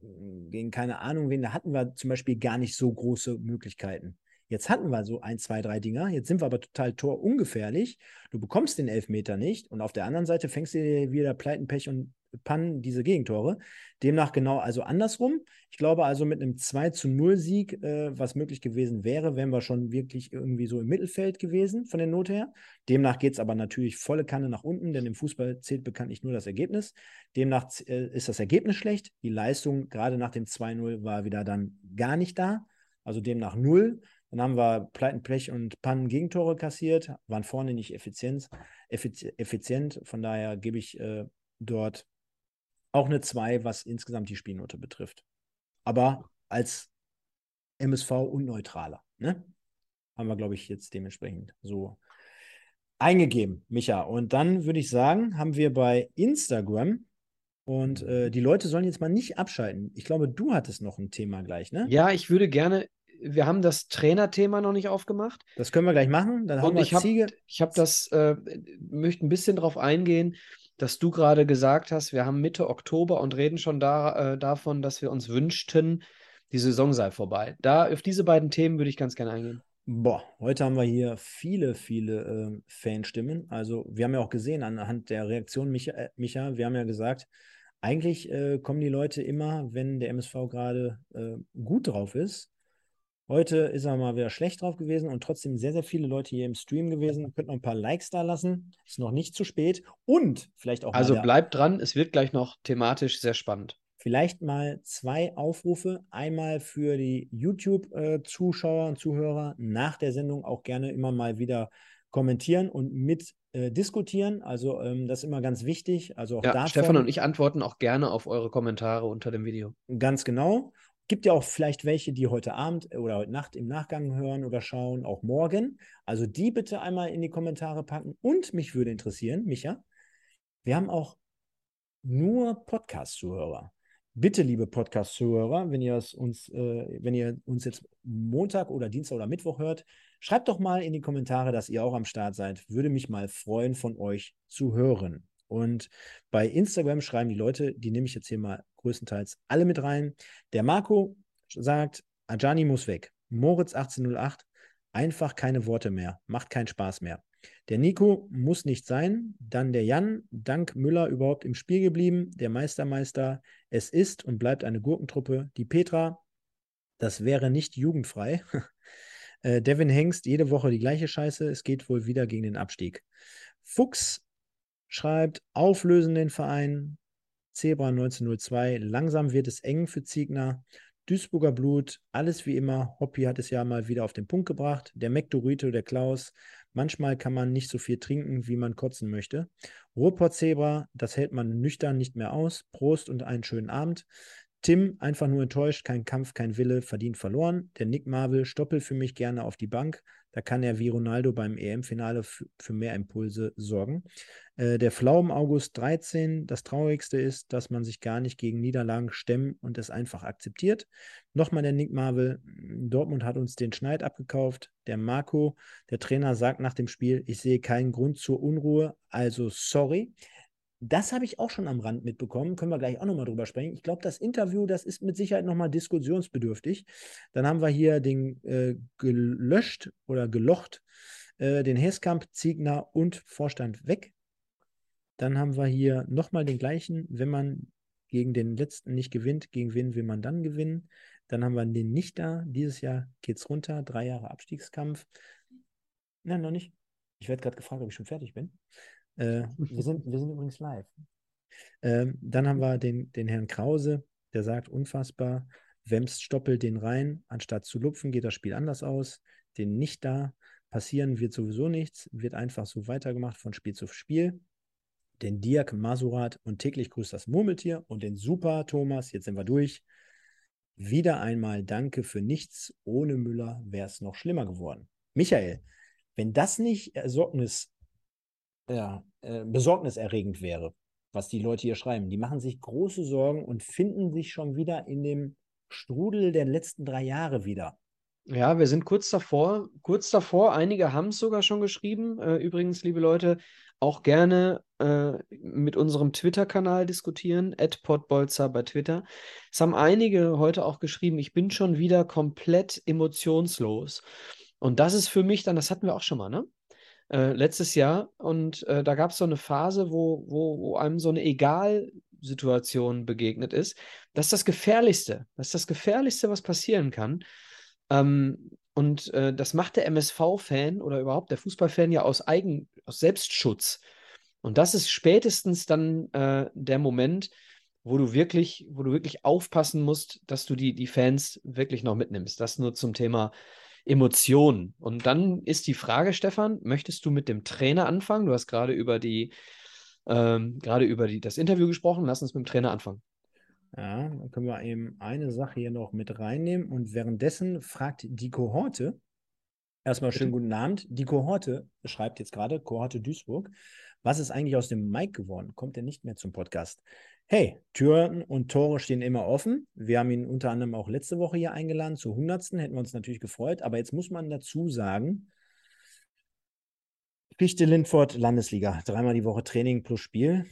gegen keine Ahnung wen, da hatten wir zum Beispiel gar nicht so große Möglichkeiten. Jetzt hatten wir so ein, zwei, drei Dinger. Jetzt sind wir aber total torungefährlich. Du bekommst den Elfmeter nicht. Und auf der anderen Seite fängst du dir wieder Pleiten, Pech und Pannen diese Gegentore. Demnach genau also andersrum. Ich glaube also mit einem 2 zu 0 Sieg, äh, was möglich gewesen wäre, wären wir schon wirklich irgendwie so im Mittelfeld gewesen von der Note her. Demnach geht es aber natürlich volle Kanne nach unten, denn im Fußball zählt bekanntlich nur das Ergebnis. Demnach äh, ist das Ergebnis schlecht. Die Leistung gerade nach dem 2-0 war wieder dann gar nicht da. Also demnach null. Dann haben wir Pleiten, Pech und Pannen Gegentore kassiert, waren vorne nicht effizient. effizient. Von daher gebe ich äh, dort auch eine 2, was insgesamt die Spielnote betrifft. Aber als MSV unneutraler. Ne? Haben wir, glaube ich, jetzt dementsprechend so eingegeben, Micha. Und dann würde ich sagen, haben wir bei Instagram und äh, die Leute sollen jetzt mal nicht abschalten. Ich glaube, du hattest noch ein Thema gleich, ne?
Ja, ich würde gerne wir haben das Trainerthema noch nicht aufgemacht.
Das können wir gleich machen.
Dann Und ich habe hab das, äh, möchte ein bisschen darauf eingehen, dass du gerade gesagt hast, wir haben Mitte Oktober und reden schon da, äh, davon, dass wir uns wünschten, die Saison sei vorbei. Da auf diese beiden Themen würde ich ganz gerne eingehen.
Boah, heute haben wir hier viele, viele äh, Fanstimmen. Also wir haben ja auch gesehen anhand der Reaktion, Micha, äh, Micha wir haben ja gesagt, eigentlich äh, kommen die Leute immer, wenn der MSV gerade äh, gut drauf ist, Heute ist er mal wieder schlecht drauf gewesen und trotzdem sehr, sehr viele Leute hier im Stream gewesen. Könnt noch ein paar Likes da lassen. Ist noch nicht zu spät. Und vielleicht auch.
Also bleibt dran, es wird gleich noch thematisch sehr spannend.
Vielleicht mal zwei Aufrufe. Einmal für die YouTube-Zuschauer und Zuhörer nach der Sendung auch gerne immer mal wieder kommentieren und mit äh, diskutieren. Also ähm, das ist immer ganz wichtig. Also auch
ja, davon, Stefan und ich antworten auch gerne auf eure Kommentare unter dem Video.
Ganz genau. Gibt ja auch vielleicht welche, die heute Abend oder heute Nacht im Nachgang hören oder schauen, auch morgen. Also die bitte einmal in die Kommentare packen. Und mich würde interessieren, Micha, wir haben auch nur Podcast-Zuhörer. Bitte, liebe Podcast-Zuhörer, wenn ihr uns, äh, wenn ihr uns jetzt Montag oder Dienstag oder Mittwoch hört, schreibt doch mal in die Kommentare, dass ihr auch am Start seid. Würde mich mal freuen, von euch zu hören. Und bei Instagram schreiben die Leute, die nehme ich jetzt hier mal größtenteils alle mit rein. Der Marco sagt, Ajani muss weg. Moritz 1808, einfach keine Worte mehr, macht keinen Spaß mehr. Der Nico muss nicht sein. Dann der Jan, dank Müller überhaupt im Spiel geblieben. Der Meistermeister, es ist und bleibt eine Gurkentruppe. Die Petra, das wäre nicht jugendfrei. Äh, Devin Hengst, jede Woche die gleiche Scheiße. Es geht wohl wieder gegen den Abstieg. Fuchs schreibt, auflösen den Verein. Zebra 1902, langsam wird es eng für Ziegner. Duisburger Blut, alles wie immer. Hoppi hat es ja mal wieder auf den Punkt gebracht. Der Mektorito, der Klaus, Manchmal kann man nicht so viel trinken, wie man kotzen möchte. Ruhrpott-Zebra, das hält man nüchtern nicht mehr aus. Prost und einen schönen Abend. Tim, einfach nur enttäuscht, kein Kampf, kein Wille, verdient verloren. Der Nick Marvel, Stoppel für mich gerne auf die Bank. Da kann er wie Ronaldo beim EM-Finale für mehr Impulse sorgen. Äh, der Pflaumen August 13, das Traurigste ist, dass man sich gar nicht gegen Niederlagen stemmt und es einfach akzeptiert. Nochmal der Nick Marvel, Dortmund hat uns den Schneid abgekauft. Der Marco, der Trainer, sagt nach dem Spiel, ich sehe keinen Grund zur Unruhe, also sorry. Das habe ich auch schon am Rand mitbekommen. Können wir gleich auch nochmal drüber sprechen. Ich glaube, das Interview, das ist mit Sicherheit nochmal diskussionsbedürftig. Dann haben wir hier den äh, gelöscht oder gelocht, äh, den Heskamp, Ziegner und Vorstand weg. Dann haben wir hier nochmal den gleichen. Wenn man gegen den letzten nicht gewinnt, gegen wen will man dann gewinnen? Dann haben wir den nicht da. Dieses Jahr geht es runter. Drei Jahre Abstiegskampf. Nein, noch nicht. Ich werde gerade gefragt, ob ich schon fertig bin. Äh, wir, sind, wir sind übrigens live. Ähm, dann haben wir den, den Herrn Krause, der sagt, unfassbar, Wemst stoppelt den rein, anstatt zu lupfen, geht das Spiel anders aus. Den nicht da, passieren wird sowieso nichts, wird einfach so weitergemacht von Spiel zu Spiel. Den Diak Masurat und täglich grüßt das Murmeltier und den Super Thomas, jetzt sind wir durch. Wieder einmal danke für nichts. Ohne Müller wäre es noch schlimmer geworden. Michael, wenn das nicht Ersorgnis ja, äh, besorgniserregend wäre, was die Leute hier schreiben. Die machen sich große Sorgen und finden sich schon wieder in dem Strudel der letzten drei Jahre wieder.
Ja, wir sind kurz davor, kurz davor. Einige haben es sogar schon geschrieben. Äh, übrigens, liebe Leute, auch gerne äh, mit unserem Twitter-Kanal diskutieren, @podbolzer bei Twitter. Es haben einige heute auch geschrieben, ich bin schon wieder komplett emotionslos. Und das ist für mich dann, das hatten wir auch schon mal, ne? Äh, letztes Jahr. Und äh, da gab es so eine Phase, wo, wo, wo einem so eine Egal-Situation begegnet ist. Das ist das Gefährlichste. Das ist das Gefährlichste, was passieren kann. Ähm, und äh, das macht der MSV-Fan oder überhaupt der Fußballfan ja aus Eigen, aus Selbstschutz. Und das ist spätestens dann äh, der Moment, wo du wirklich, wo du wirklich aufpassen musst, dass du die, die Fans wirklich noch mitnimmst. Das nur zum Thema Emotionen. Und dann ist die Frage, Stefan, möchtest du mit dem Trainer anfangen? Du hast gerade über die, ähm, gerade über die, das Interview gesprochen. Lass uns mit dem Trainer anfangen.
Ja, dann können wir eben eine Sache hier noch mit reinnehmen. Und währenddessen fragt die Kohorte, erstmal schönen guten Abend. Die Kohorte schreibt jetzt gerade, Kohorte Duisburg, was ist eigentlich aus dem Mike geworden? Kommt er nicht mehr zum Podcast? Hey, Türen und Tore stehen immer offen. Wir haben ihn unter anderem auch letzte Woche hier eingeladen, zur 100. Hätten wir uns natürlich gefreut. Aber jetzt muss man dazu sagen, Fichte Lindfort, Landesliga, dreimal die Woche Training plus Spiel.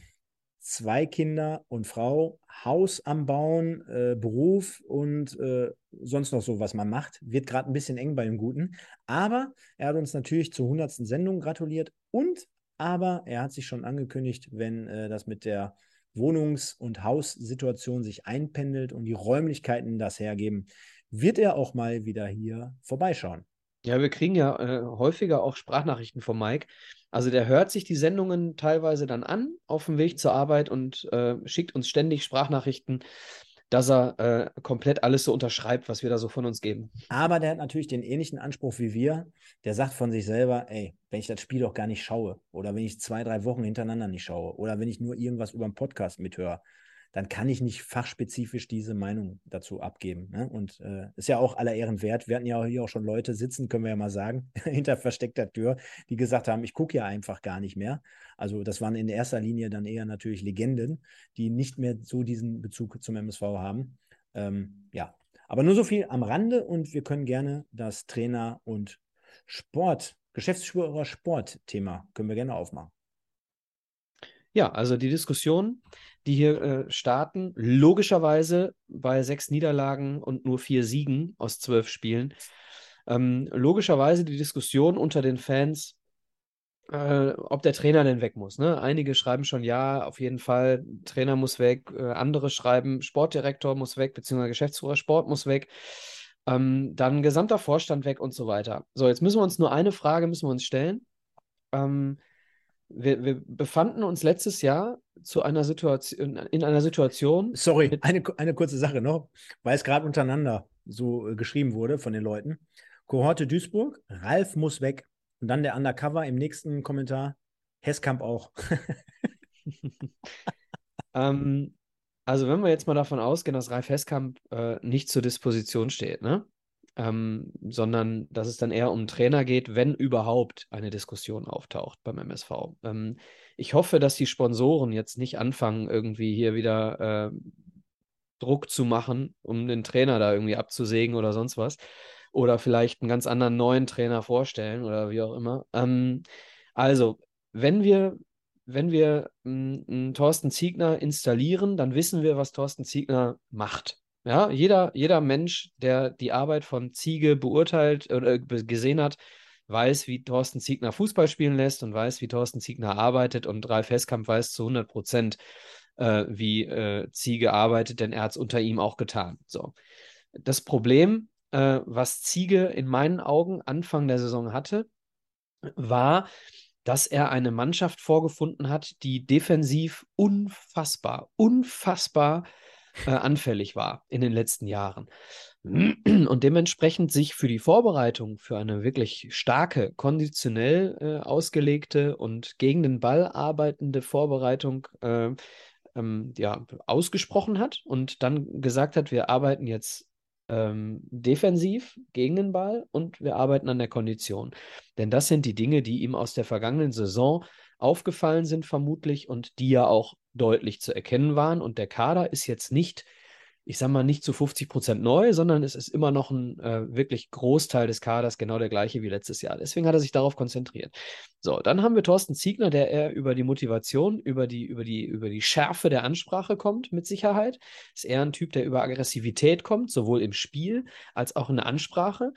Zwei Kinder und Frau, Haus am Bauen, äh, Beruf und äh, sonst noch so, was man macht. Wird gerade ein bisschen eng bei dem Guten. Aber er hat uns natürlich zur 100. Sendung gratuliert und aber er hat sich schon angekündigt, wenn äh, das mit der Wohnungs- und Haussituation sich einpendelt und die Räumlichkeiten das hergeben, wird er auch mal wieder hier vorbeischauen.
Ja, wir kriegen ja äh, häufiger auch Sprachnachrichten von Mike. Also der hört sich die Sendungen teilweise dann an auf dem Weg zur Arbeit und äh, schickt uns ständig Sprachnachrichten dass er äh, komplett alles so unterschreibt, was wir da so von uns geben.
Aber der hat natürlich den ähnlichen Anspruch wie wir. Der sagt von sich selber, ey, wenn ich das Spiel auch gar nicht schaue oder wenn ich zwei, drei Wochen hintereinander nicht schaue oder wenn ich nur irgendwas über einen Podcast mithöre, dann kann ich nicht fachspezifisch diese Meinung dazu abgeben. Ne? Und äh, ist ja auch aller Ehren wert. Wir hatten ja hier auch schon Leute sitzen, können wir ja mal sagen, hinter versteckter Tür, die gesagt haben, ich gucke ja einfach gar nicht mehr. Also das waren in erster Linie dann eher natürlich Legenden, die nicht mehr so diesen Bezug zum MSV haben. Ähm, ja, aber nur so viel am Rande und wir können gerne das Trainer und Sport, Geschäftsführer Sport-Thema können wir gerne aufmachen.
Ja, also die Diskussion, die hier äh, starten, logischerweise bei sechs Niederlagen und nur vier Siegen aus zwölf Spielen. Ähm, logischerweise die Diskussion unter den Fans, äh, ob der Trainer denn weg muss. Ne? Einige schreiben schon, ja, auf jeden Fall, Trainer muss weg. Äh, andere schreiben, Sportdirektor muss weg, beziehungsweise Geschäftsführer Sport muss weg. Ähm, dann gesamter Vorstand weg und so weiter. So, jetzt müssen wir uns nur eine Frage müssen wir uns stellen. Ähm, wir, wir, befanden uns letztes Jahr zu einer Situation, in einer Situation.
Sorry, eine, eine kurze Sache noch, weil es gerade untereinander so äh, geschrieben wurde von den Leuten. Kohorte Duisburg, Ralf muss weg. Und dann der Undercover im nächsten Kommentar. Hesskamp auch.
ähm, also wenn wir jetzt mal davon ausgehen, dass Ralf Hesskamp äh, nicht zur Disposition steht, ne? Ähm, sondern dass es dann eher um Trainer geht, wenn überhaupt eine Diskussion auftaucht beim MSV. Ähm, ich hoffe, dass die Sponsoren jetzt nicht anfangen, irgendwie hier wieder äh, Druck zu machen, um den Trainer da irgendwie abzusägen oder sonst was. Oder vielleicht einen ganz anderen neuen Trainer vorstellen oder wie auch immer. Ähm, also, wenn wir wenn wir einen Thorsten Ziegner installieren, dann wissen wir, was Thorsten Ziegner macht. Ja, jeder, jeder Mensch, der die Arbeit von Ziege beurteilt oder äh, gesehen hat, weiß, wie Thorsten Ziegner Fußball spielen lässt und weiß, wie Thorsten Ziegner arbeitet und Ralf Heskamp weiß zu 100 Prozent, äh, wie äh, Ziege arbeitet, denn er hat es unter ihm auch getan. So. Das Problem, äh, was Ziege in meinen Augen Anfang der Saison hatte, war, dass er eine Mannschaft vorgefunden hat, die defensiv unfassbar, unfassbar äh, anfällig war in den letzten Jahren. Und dementsprechend sich für die Vorbereitung, für eine wirklich starke, konditionell äh, ausgelegte und gegen den Ball arbeitende Vorbereitung äh, ähm, ja, ausgesprochen hat und dann gesagt hat, wir arbeiten jetzt ähm, defensiv gegen den Ball und wir arbeiten an der Kondition. Denn das sind die Dinge, die ihm aus der vergangenen Saison aufgefallen sind, vermutlich, und die ja auch deutlich zu erkennen waren. Und der Kader ist jetzt nicht ich sag mal, nicht zu 50 Prozent neu, sondern es ist immer noch ein äh, wirklich Großteil des Kaders genau der gleiche wie letztes Jahr. Deswegen hat er sich darauf konzentriert. So, dann haben wir Thorsten Ziegner, der eher über die Motivation, über die, über die, über die Schärfe der Ansprache kommt, mit Sicherheit. Ist eher ein Typ, der über Aggressivität kommt, sowohl im Spiel als auch in der Ansprache.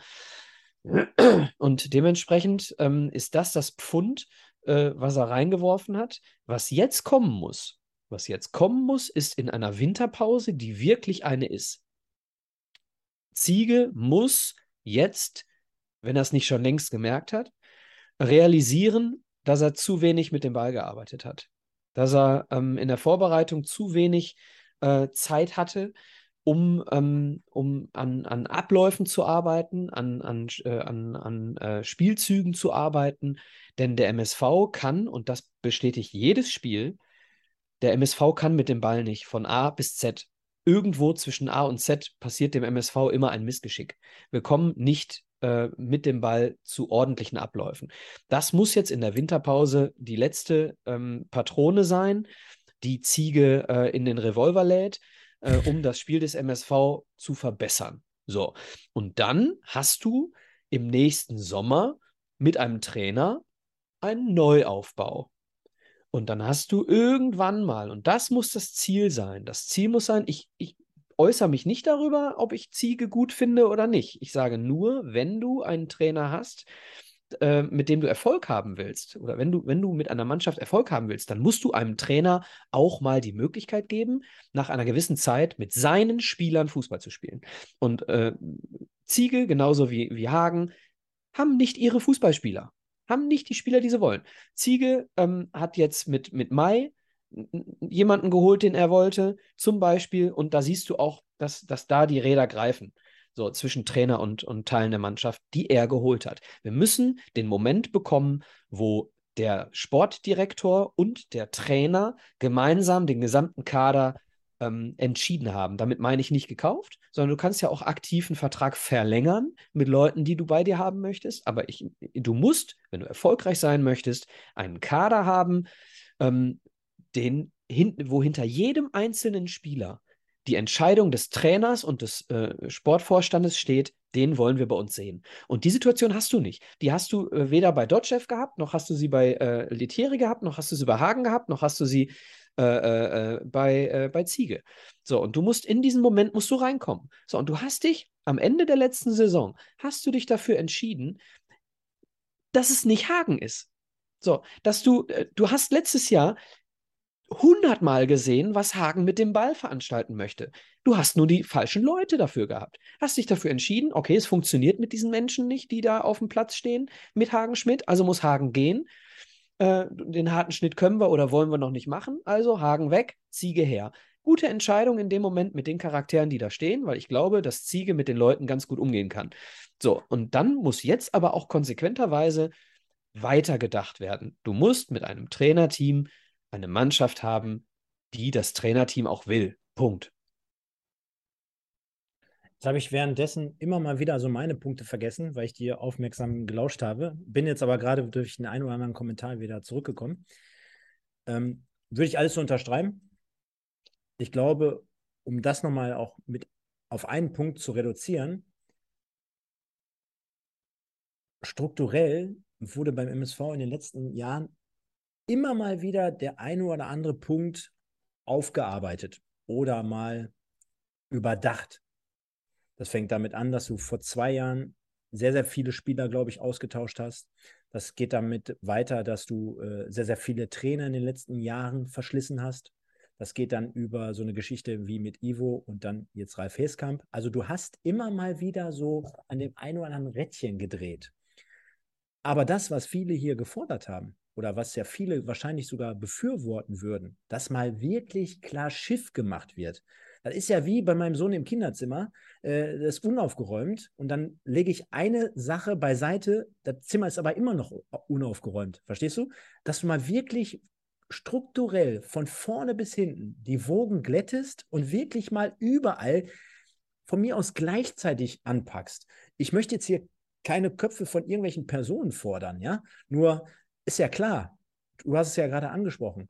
Und dementsprechend ähm, ist das das Pfund, äh, was er reingeworfen hat. Was jetzt kommen muss, was jetzt kommen muss, ist in einer Winterpause, die wirklich eine ist. Ziege muss jetzt, wenn er es nicht schon längst gemerkt hat, realisieren, dass er zu wenig mit dem Ball gearbeitet hat. Dass er ähm, in der Vorbereitung zu wenig äh, Zeit hatte, um, ähm, um an, an Abläufen zu arbeiten, an, an, äh, an, an äh, Spielzügen zu arbeiten. Denn der MSV kann, und das bestätigt jedes Spiel, der MSV kann mit dem Ball nicht von A bis Z. Irgendwo zwischen A und Z passiert dem MSV immer ein Missgeschick. Wir kommen nicht äh, mit dem Ball zu ordentlichen Abläufen. Das muss jetzt in der Winterpause die letzte ähm, Patrone sein, die Ziege äh, in den Revolver lädt, äh, um das Spiel des MSV zu verbessern. So, und dann hast du im nächsten Sommer mit einem Trainer einen Neuaufbau. Und dann hast du irgendwann mal, und das muss das Ziel sein, das Ziel muss sein, ich, ich äußere mich nicht darüber, ob ich Ziege gut finde oder nicht. Ich sage nur, wenn du einen Trainer hast, äh, mit dem du Erfolg haben willst, oder wenn du, wenn du mit einer Mannschaft Erfolg haben willst, dann musst du einem Trainer auch mal die Möglichkeit geben, nach einer gewissen Zeit mit seinen Spielern Fußball zu spielen. Und äh, Ziege, genauso wie, wie Hagen, haben nicht ihre Fußballspieler haben nicht die Spieler, die sie wollen. Ziege ähm, hat jetzt mit, mit Mai jemanden geholt, den er wollte, zum Beispiel, und da siehst du auch, dass, dass da die Räder greifen. So zwischen Trainer und, und Teilen der Mannschaft, die er geholt hat. Wir müssen den Moment bekommen, wo der Sportdirektor und der Trainer gemeinsam den gesamten Kader ähm, entschieden haben. Damit meine ich nicht gekauft, sondern du kannst ja auch aktiv einen Vertrag verlängern mit Leuten, die du bei dir haben möchtest. Aber ich, du musst, wenn du erfolgreich sein möchtest, einen Kader haben, ähm, den, hin, wo hinter jedem einzelnen Spieler die Entscheidung des Trainers und des äh, Sportvorstandes steht, den wollen wir bei uns sehen. Und die Situation hast du nicht. Die hast du äh, weder bei Dotchev gehabt, noch hast du sie bei äh, Letieri gehabt, noch hast du sie bei Hagen gehabt, noch hast du sie äh, äh, äh, bei, äh, bei Ziege. So, und du musst in diesen Moment musst du reinkommen. So, und du hast dich am Ende der letzten Saison, hast du dich dafür entschieden, dass es nicht Hagen ist. So, dass du, du hast letztes Jahr hundertmal gesehen, was Hagen mit dem Ball veranstalten möchte. Du hast nur die falschen Leute dafür gehabt. Hast dich dafür entschieden, okay, es funktioniert mit diesen Menschen nicht, die da auf dem Platz stehen, mit Hagen Schmidt, also muss Hagen gehen. Äh, den harten Schnitt können wir oder wollen wir noch nicht machen. Also Hagen weg, Ziege her. Gute Entscheidung in dem Moment mit den Charakteren, die da stehen, weil ich glaube, dass Ziege mit den Leuten ganz gut umgehen kann. So, und dann muss jetzt aber auch konsequenterweise weitergedacht werden. Du musst mit einem Trainerteam eine Mannschaft haben, die das Trainerteam auch will. Punkt.
Jetzt habe ich währenddessen immer mal wieder so meine Punkte vergessen, weil ich dir aufmerksam gelauscht habe. Bin jetzt aber gerade durch den einen oder anderen Kommentar wieder zurückgekommen. Ähm, würde ich alles so unterschreiben. Ich glaube, um das nochmal auch mit auf einen Punkt zu reduzieren, strukturell wurde beim MSV in den letzten Jahren immer mal wieder der eine oder andere Punkt aufgearbeitet oder mal überdacht. Das fängt damit an, dass du vor zwei Jahren sehr, sehr viele Spieler, glaube ich, ausgetauscht hast. Das geht damit weiter, dass du äh, sehr, sehr viele Trainer in den letzten Jahren verschlissen hast. Das geht dann über so eine Geschichte wie mit Ivo und dann jetzt Ralf Heskamp. Also du hast immer mal wieder so an dem einen oder anderen Rädchen gedreht. Aber das, was viele hier gefordert haben, oder was ja viele wahrscheinlich sogar befürworten würden, dass mal wirklich klar Schiff gemacht wird. Das ist ja wie bei meinem Sohn im Kinderzimmer, äh, das ist unaufgeräumt und dann lege ich eine Sache beiseite, das Zimmer ist aber immer noch unaufgeräumt. Verstehst du? Dass du mal wirklich strukturell von vorne bis hinten die Wogen glättest und wirklich mal überall von mir aus gleichzeitig anpackst. Ich möchte jetzt hier keine Köpfe von irgendwelchen Personen fordern, ja. Nur ist ja klar, du hast es ja gerade angesprochen.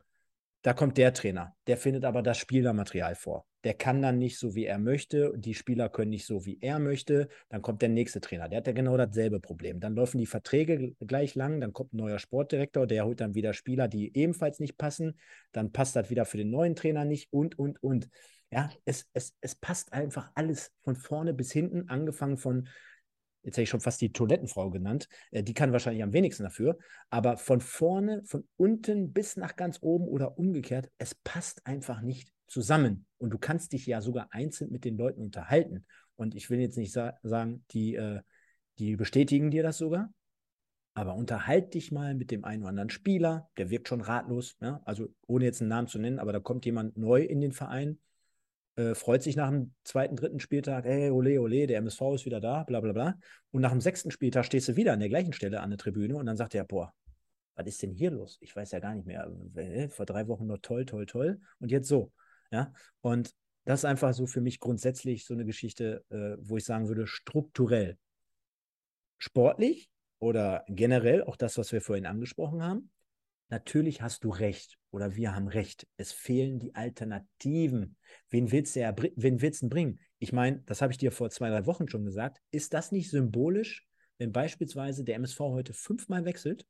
Da kommt der Trainer, der findet aber das Spielermaterial vor. Der kann dann nicht so, wie er möchte, die Spieler können nicht so, wie er möchte. Dann kommt der nächste Trainer, der hat ja genau dasselbe Problem. Dann laufen die Verträge gleich lang, dann kommt ein neuer Sportdirektor, der holt dann wieder Spieler, die ebenfalls nicht passen. Dann passt das wieder für den neuen Trainer nicht und, und, und. Ja, es, es, es passt einfach alles von vorne bis hinten, angefangen von jetzt hätte ich schon fast die Toilettenfrau genannt, äh, die kann wahrscheinlich am wenigsten dafür, aber von vorne, von unten bis nach ganz oben oder umgekehrt, es passt einfach nicht zusammen. Und du kannst dich ja sogar einzeln mit den Leuten unterhalten. Und ich will jetzt nicht sa sagen, die, äh, die bestätigen dir das sogar, aber unterhalt dich mal mit dem einen oder anderen Spieler, der wirkt schon ratlos, ja? also ohne jetzt einen Namen zu nennen, aber da kommt jemand neu in den Verein äh, freut sich nach dem zweiten, dritten Spieltag, hey, ole, ole, der MSV ist wieder da, bla bla bla. Und nach dem sechsten Spieltag stehst du wieder an der gleichen Stelle an der Tribüne und dann sagt er, boah, was ist denn hier los? Ich weiß ja gar nicht mehr. Äh, vor drei Wochen noch toll, toll, toll. Und jetzt so. Ja. Und das ist einfach so für mich grundsätzlich so eine Geschichte, äh, wo ich sagen würde, strukturell. Sportlich oder generell, auch das, was wir vorhin angesprochen haben, natürlich hast du recht oder wir haben recht. Es fehlen die Alternativen. Wen willst du, ja, wen willst du bringen? Ich meine, das habe ich dir vor zwei, drei Wochen schon gesagt. Ist das nicht symbolisch, wenn beispielsweise der MSV heute fünfmal wechselt?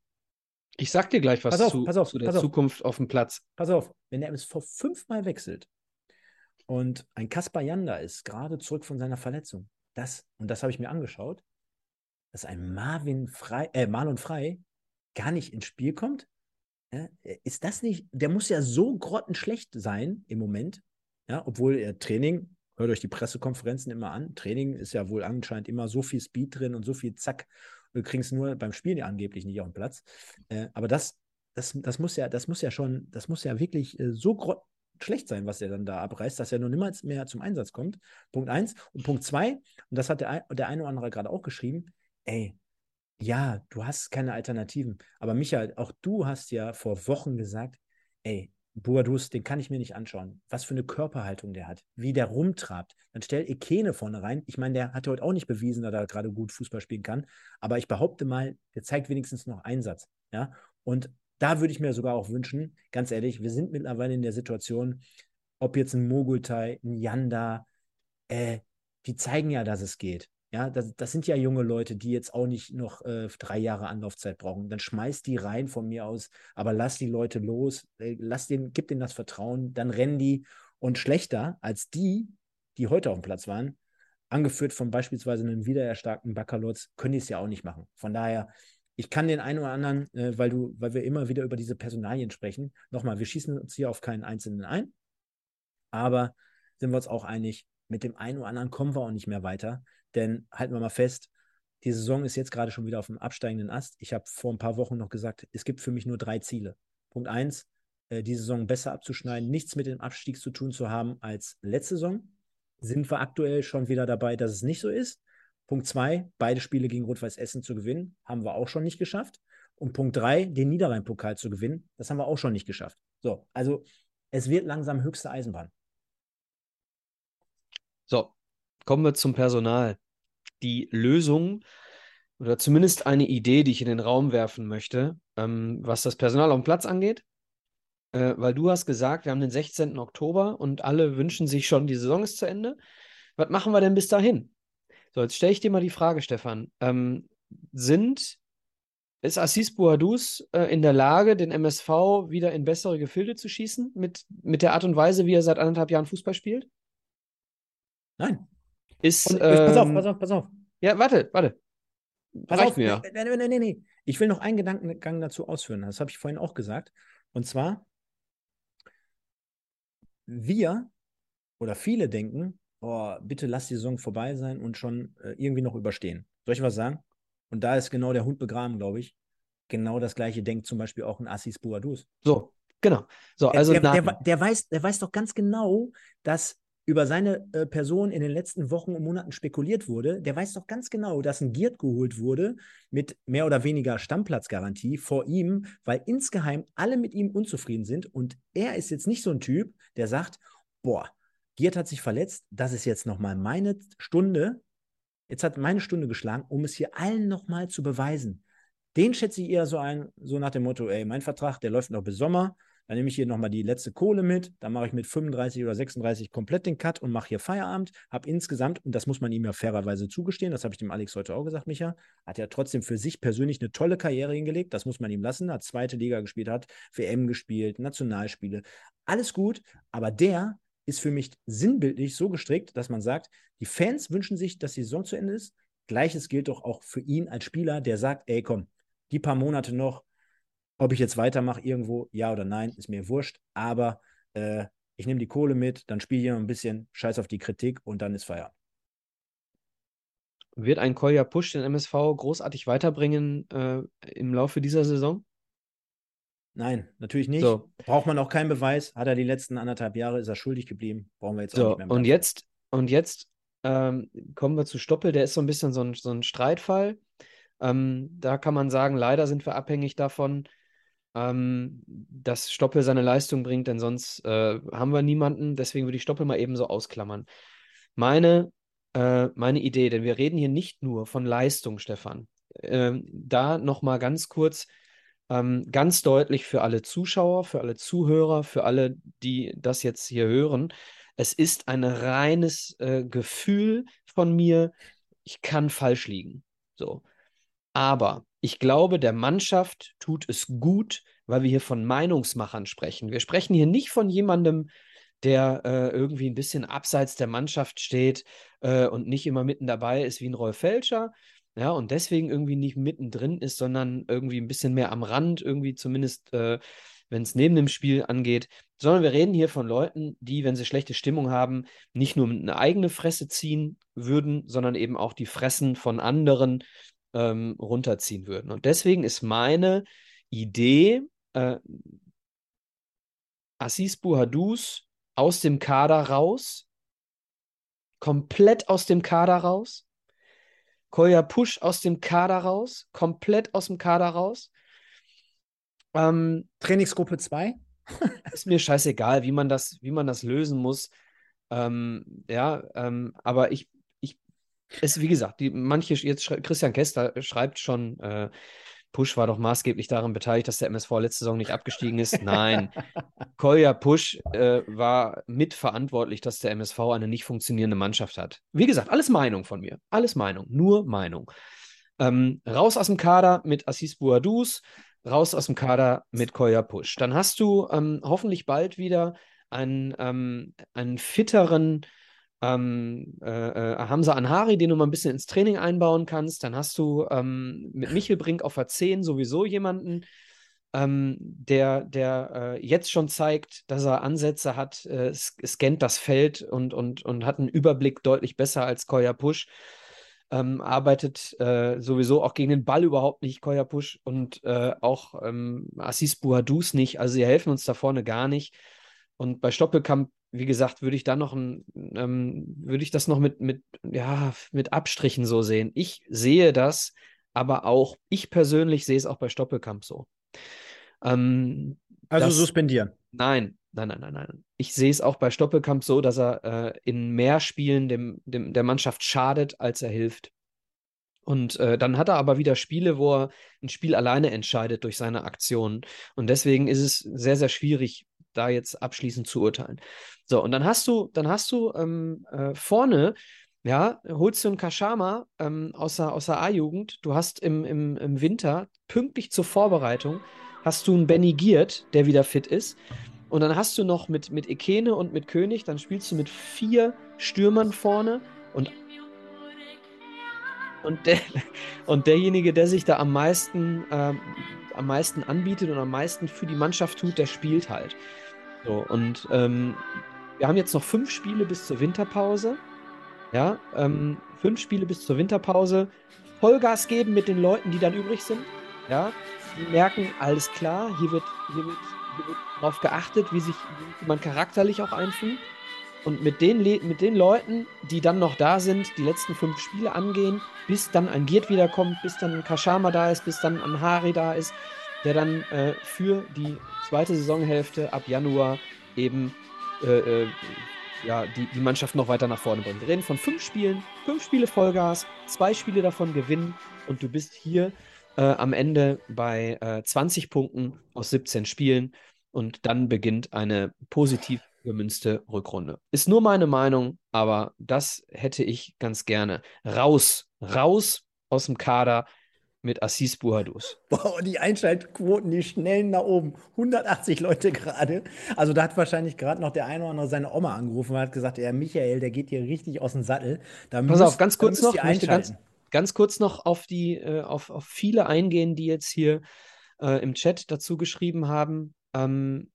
Ich sag dir gleich was
pass auf,
zu,
pass auf,
zu der
pass
Zukunft auf dem Platz.
Pass auf, wenn der MSV fünfmal wechselt und ein Kaspar Janda ist gerade zurück von seiner Verletzung, das, und das habe ich mir angeschaut, dass ein Marvin Frei, äh, Marlon Frei gar nicht ins Spiel kommt, ja, äh, ist das nicht, der muss ja so grottenschlecht sein im Moment, ja, obwohl er Training, hört euch die Pressekonferenzen immer an, Training ist ja wohl anscheinend immer so viel Speed drin und so viel Zack, du kriegst nur beim Spielen ja angeblich nicht auf den Platz. Äh, aber das, das, das muss ja, das muss ja schon, das muss ja wirklich äh, so schlecht sein, was er dann da abreißt, dass er noch niemals mehr zum Einsatz kommt. Punkt eins. Und Punkt zwei, und das hat der, der eine oder andere gerade auch geschrieben, ey, ja, du hast keine Alternativen. Aber Michael, auch du hast ja vor Wochen gesagt, ey, Boadus, den kann ich mir nicht anschauen. Was für eine Körperhaltung der hat, wie der rumtrabt. Dann stell Ekene vorne rein. Ich meine, der hat heute auch nicht bewiesen, dass er gerade gut Fußball spielen kann. Aber ich behaupte mal, der zeigt wenigstens noch Einsatz. Ja, und da würde ich mir sogar auch wünschen, ganz ehrlich, wir sind mittlerweile in der Situation, ob jetzt ein Mogultai, ein Yanda, äh, die zeigen ja, dass es geht. Ja, das, das sind ja junge Leute, die jetzt auch nicht noch äh, drei Jahre Anlaufzeit brauchen. Dann schmeiß die rein von mir aus, aber lass die Leute los, äh, lass den, gib denen das Vertrauen, dann rennen die und schlechter als die, die heute auf dem Platz waren, angeführt von beispielsweise einem wiedererstarkten Bakalotz, können die es ja auch nicht machen. Von daher, ich kann den einen oder anderen, äh, weil du, weil wir immer wieder über diese Personalien sprechen, nochmal, wir schießen uns hier auf keinen Einzelnen ein, aber sind wir uns auch einig, mit dem einen oder anderen kommen wir auch nicht mehr weiter. Denn halten wir mal fest, die Saison ist jetzt gerade schon wieder auf dem absteigenden Ast. Ich habe vor ein paar Wochen noch gesagt, es gibt für mich nur drei Ziele. Punkt eins, äh, die Saison besser abzuschneiden, nichts mit dem Abstieg zu tun zu haben als letzte Saison. Sind wir aktuell schon wieder dabei, dass es nicht so ist. Punkt zwei, beide Spiele gegen Rot-Weiß Essen zu gewinnen, haben wir auch schon nicht geschafft. Und Punkt drei, den Niederrhein-Pokal zu gewinnen, das haben wir auch schon nicht geschafft. So, also es wird langsam höchste Eisenbahn.
So, kommen wir zum Personal. Die Lösung oder zumindest eine Idee, die ich in den Raum werfen möchte, ähm, was das Personal auf dem Platz angeht. Äh, weil du hast gesagt, wir haben den 16. Oktober und alle wünschen sich schon, die Saison ist zu Ende. Was machen wir denn bis dahin? So, jetzt stelle ich dir mal die Frage, Stefan. Ähm, sind, ist Assis Bouadouz äh, in der Lage, den MSV wieder in bessere Gefilde zu schießen, mit, mit der Art und Weise, wie er seit anderthalb Jahren Fußball spielt?
Nein.
Ist,
und,
ähm,
pass auf, pass auf, pass auf.
Ja, warte, warte.
Pass Reicht auf, mir. Nee, nee, nee, nee. Ich will noch einen Gedankengang dazu ausführen. Das habe ich vorhin auch gesagt. Und zwar, wir oder viele denken, oh, bitte lass die Saison vorbei sein und schon äh, irgendwie noch überstehen. Soll ich was sagen? Und da ist genau der Hund begraben, glaube ich. Genau das gleiche denkt zum Beispiel auch ein Assis Buadus.
So, genau. So, also
der, der, der, der, weiß, der weiß doch ganz genau, dass über seine äh, Person in den letzten Wochen und Monaten spekuliert wurde, der weiß doch ganz genau, dass ein Giert geholt wurde mit mehr oder weniger Stammplatzgarantie vor ihm, weil insgeheim alle mit ihm unzufrieden sind und er ist jetzt nicht so ein Typ, der sagt, boah, Giert hat sich verletzt, das ist jetzt nochmal meine Stunde, jetzt hat meine Stunde geschlagen, um es hier allen nochmal zu beweisen. Den schätze ich eher so ein, so nach dem Motto, ey, mein Vertrag, der läuft noch bis Sommer, dann nehme ich hier nochmal die letzte Kohle mit, dann mache ich mit 35 oder 36 komplett den Cut und mache hier Feierabend, habe insgesamt, und das muss man ihm ja fairerweise zugestehen, das habe ich dem Alex heute auch gesagt, Micha, hat ja trotzdem für sich persönlich eine tolle Karriere hingelegt, das muss man ihm lassen, hat zweite Liga gespielt, hat WM gespielt, Nationalspiele, alles gut, aber der ist für mich sinnbildlich so gestrickt, dass man sagt, die Fans wünschen sich, dass die Saison zu Ende ist. Gleiches gilt doch auch für ihn als Spieler, der sagt, ey komm, die paar Monate noch, ob ich jetzt weitermache irgendwo, ja oder nein, ist mir wurscht. Aber äh, ich nehme die Kohle mit, dann spiele ich noch ein bisschen, scheiß auf die Kritik und dann ist Feierabend.
Wird ein Kolja Push den MSV großartig weiterbringen äh, im Laufe dieser Saison?
Nein, natürlich nicht. So. Braucht man auch keinen Beweis. Hat er die letzten anderthalb Jahre, ist er schuldig geblieben. Brauchen wir jetzt
so,
auch nicht
mehr. Und jetzt, und jetzt ähm, kommen wir zu Stoppel. Der ist so ein bisschen so ein, so ein Streitfall. Ähm, da kann man sagen, leider sind wir abhängig davon, ähm, dass Stoppel seine Leistung bringt, denn sonst äh, haben wir niemanden. Deswegen würde ich Stoppel mal eben so ausklammern. Meine, äh, meine Idee, denn wir reden hier nicht nur von Leistung, Stefan. Ähm, da nochmal ganz kurz, ähm, ganz deutlich für alle Zuschauer, für alle Zuhörer, für alle, die das jetzt hier hören. Es ist ein reines äh, Gefühl von mir, ich kann falsch liegen. So. Aber ich glaube, der Mannschaft tut es gut, weil wir hier von Meinungsmachern sprechen. Wir sprechen hier nicht von jemandem, der äh, irgendwie ein bisschen abseits der Mannschaft steht äh, und nicht immer mitten dabei ist wie ein Rolf Felscher. Ja, und deswegen irgendwie nicht mittendrin ist, sondern irgendwie ein bisschen mehr am Rand, irgendwie zumindest, äh, wenn es neben dem Spiel angeht. Sondern wir reden hier von Leuten, die, wenn sie schlechte Stimmung haben, nicht nur eine eigene Fresse ziehen würden, sondern eben auch die Fressen von anderen ähm, runterziehen würden. Und deswegen ist meine Idee, äh, Assis Buhadus aus dem Kader raus, komplett aus dem Kader raus, Kolja Push aus dem Kader raus, komplett aus dem Kader raus.
Ähm, Trainingsgruppe 2?
ist mir scheißegal, wie man das, wie man das lösen muss. Ähm, ja, ähm, aber ich es, wie gesagt, die, manche, jetzt Christian Kester schreibt schon, äh, Push war doch maßgeblich daran beteiligt, dass der MSV letzte Saison nicht abgestiegen ist. Nein, Kolja Push äh, war mitverantwortlich, dass der MSV eine nicht funktionierende Mannschaft hat. Wie gesagt, alles Meinung von mir. Alles Meinung, nur Meinung. Ähm, raus aus dem Kader mit Assis Bouadous, raus aus dem Kader mit Kolja Push. Dann hast du ähm, hoffentlich bald wieder einen, ähm, einen fitteren ähm, äh, äh, Hamza Anhari, den du mal ein bisschen ins Training einbauen kannst. Dann hast du ähm, mit Michel Brink auf der 10 sowieso jemanden, ähm, der, der äh, jetzt schon zeigt, dass er Ansätze hat, äh, scannt das Feld und, und, und hat einen Überblick deutlich besser als Koya Push. Ähm, arbeitet äh, sowieso auch gegen den Ball überhaupt nicht, Koya Push und äh, auch ähm, Assis Bouadous nicht. Also sie helfen uns da vorne gar nicht. Und bei Stoppelkamp wie gesagt, würde ich da noch ein, ähm, würde ich das noch mit, mit, ja, mit Abstrichen so sehen. Ich sehe das aber auch, ich persönlich sehe es auch bei Stoppelkamp so. Ähm,
also dass, suspendieren.
Nein, nein, nein, nein, nein. Ich sehe es auch bei Stoppelkamp so, dass er äh, in mehr Spielen dem, dem, der Mannschaft schadet, als er hilft. Und äh, dann hat er aber wieder Spiele, wo er ein Spiel alleine entscheidet durch seine Aktionen. Und deswegen ist es sehr, sehr schwierig, da jetzt abschließend zu urteilen. So, und dann hast du, dann hast du ähm, äh, vorne, ja, holst du einen Kashama ähm, aus der, aus der A-Jugend. Du hast im, im, im Winter, pünktlich zur Vorbereitung, hast du einen Benny Giert, der wieder fit ist. Und dann hast du noch mit, mit Ekene und mit König, dann spielst du mit vier Stürmern vorne und und, der, und derjenige, der sich da am meisten, ähm, am meisten anbietet und am meisten für die Mannschaft tut, der spielt halt. So, und ähm, wir haben jetzt noch fünf Spiele bis zur Winterpause. Ja, ähm, fünf Spiele bis zur Winterpause. Vollgas geben mit den Leuten, die dann übrig sind. Ja, die merken, alles klar, hier wird, hier wird, hier wird darauf geachtet, wie sich wie man charakterlich auch einfügt. Und mit den, mit den Leuten, die dann noch da sind, die letzten fünf Spiele angehen, bis dann ein Giert wiederkommt, bis dann ein Kashama da ist, bis dann ein Hari da ist, der dann äh, für die zweite Saisonhälfte ab Januar eben äh, äh, ja, die, die Mannschaft noch weiter nach vorne bringt. Wir reden von fünf Spielen, fünf Spiele Vollgas, zwei Spiele davon gewinnen und du bist hier äh, am Ende bei 20 äh, Punkten aus 17 Spielen und dann beginnt eine positiv gemünzte Rückrunde. Ist nur meine Meinung, aber das hätte ich ganz gerne. Raus, raus aus dem Kader mit Assis Buhadus.
Boah, die Einschaltquoten, die schnellen nach oben. 180 Leute gerade. Also da hat wahrscheinlich gerade noch der eine oder andere seine Oma angerufen und hat gesagt, ja, Michael, der geht hier richtig aus dem Sattel.
Da Pass müsst, auf, ganz kurz noch, möchte ganz, ganz kurz noch auf die, äh, auf, auf viele eingehen, die jetzt hier äh, im Chat dazu geschrieben haben. Ähm,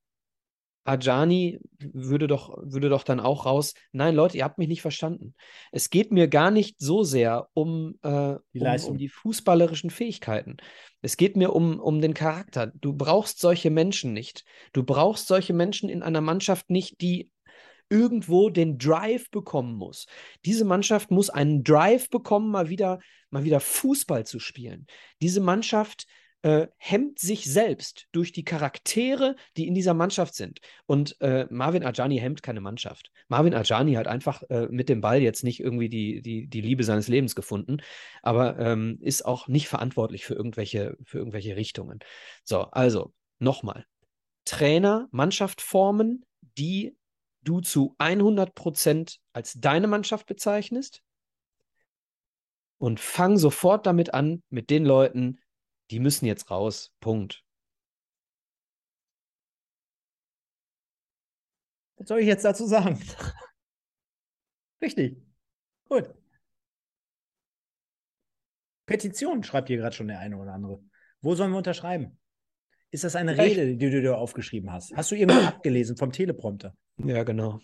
Ajani würde doch, würde doch dann auch raus. Nein, Leute, ihr habt mich nicht verstanden. Es geht mir gar nicht so sehr um, äh, die, um, um, die fußballerischen Fähigkeiten. Es geht mir um, um den Charakter. Du brauchst solche Menschen nicht. Du brauchst solche Menschen in einer Mannschaft nicht, die irgendwo den Drive bekommen muss. Diese Mannschaft muss einen Drive bekommen, mal wieder, mal wieder Fußball zu spielen. Diese Mannschaft äh, hemmt sich selbst durch die Charaktere, die in dieser Mannschaft sind. Und äh, Marvin Ajani hemmt keine Mannschaft. Marvin Ajani hat einfach äh, mit dem Ball jetzt nicht irgendwie die, die, die Liebe seines Lebens gefunden, aber ähm, ist auch nicht verantwortlich für irgendwelche, für irgendwelche Richtungen. So, also nochmal. Trainer, Mannschaft formen, die du zu 100 Prozent als deine Mannschaft bezeichnest und fang sofort damit an, mit den Leuten, die müssen jetzt raus. Punkt.
Was soll ich jetzt dazu sagen? Richtig. Gut. Petition schreibt hier gerade schon der eine oder andere. Wo sollen wir unterschreiben? Ist das eine Rede, die du dir aufgeschrieben hast? Hast du irgendwas abgelesen vom Teleprompter?
Ja, genau.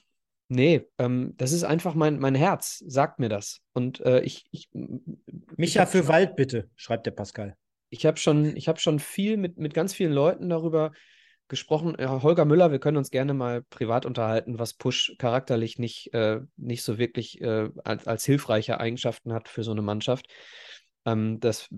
Nee, ähm, das ist einfach mein, mein Herz, sagt mir das. Und äh, ich, ich.
Micha für Wald, bitte, schreibt der Pascal
ich habe schon, ich habe schon viel mit, mit ganz vielen Leuten darüber gesprochen. Ja, Holger Müller, wir können uns gerne mal privat unterhalten, was Push charakterlich nicht, äh, nicht so wirklich äh, als, als hilfreiche Eigenschaften hat für so eine Mannschaft. Ähm, das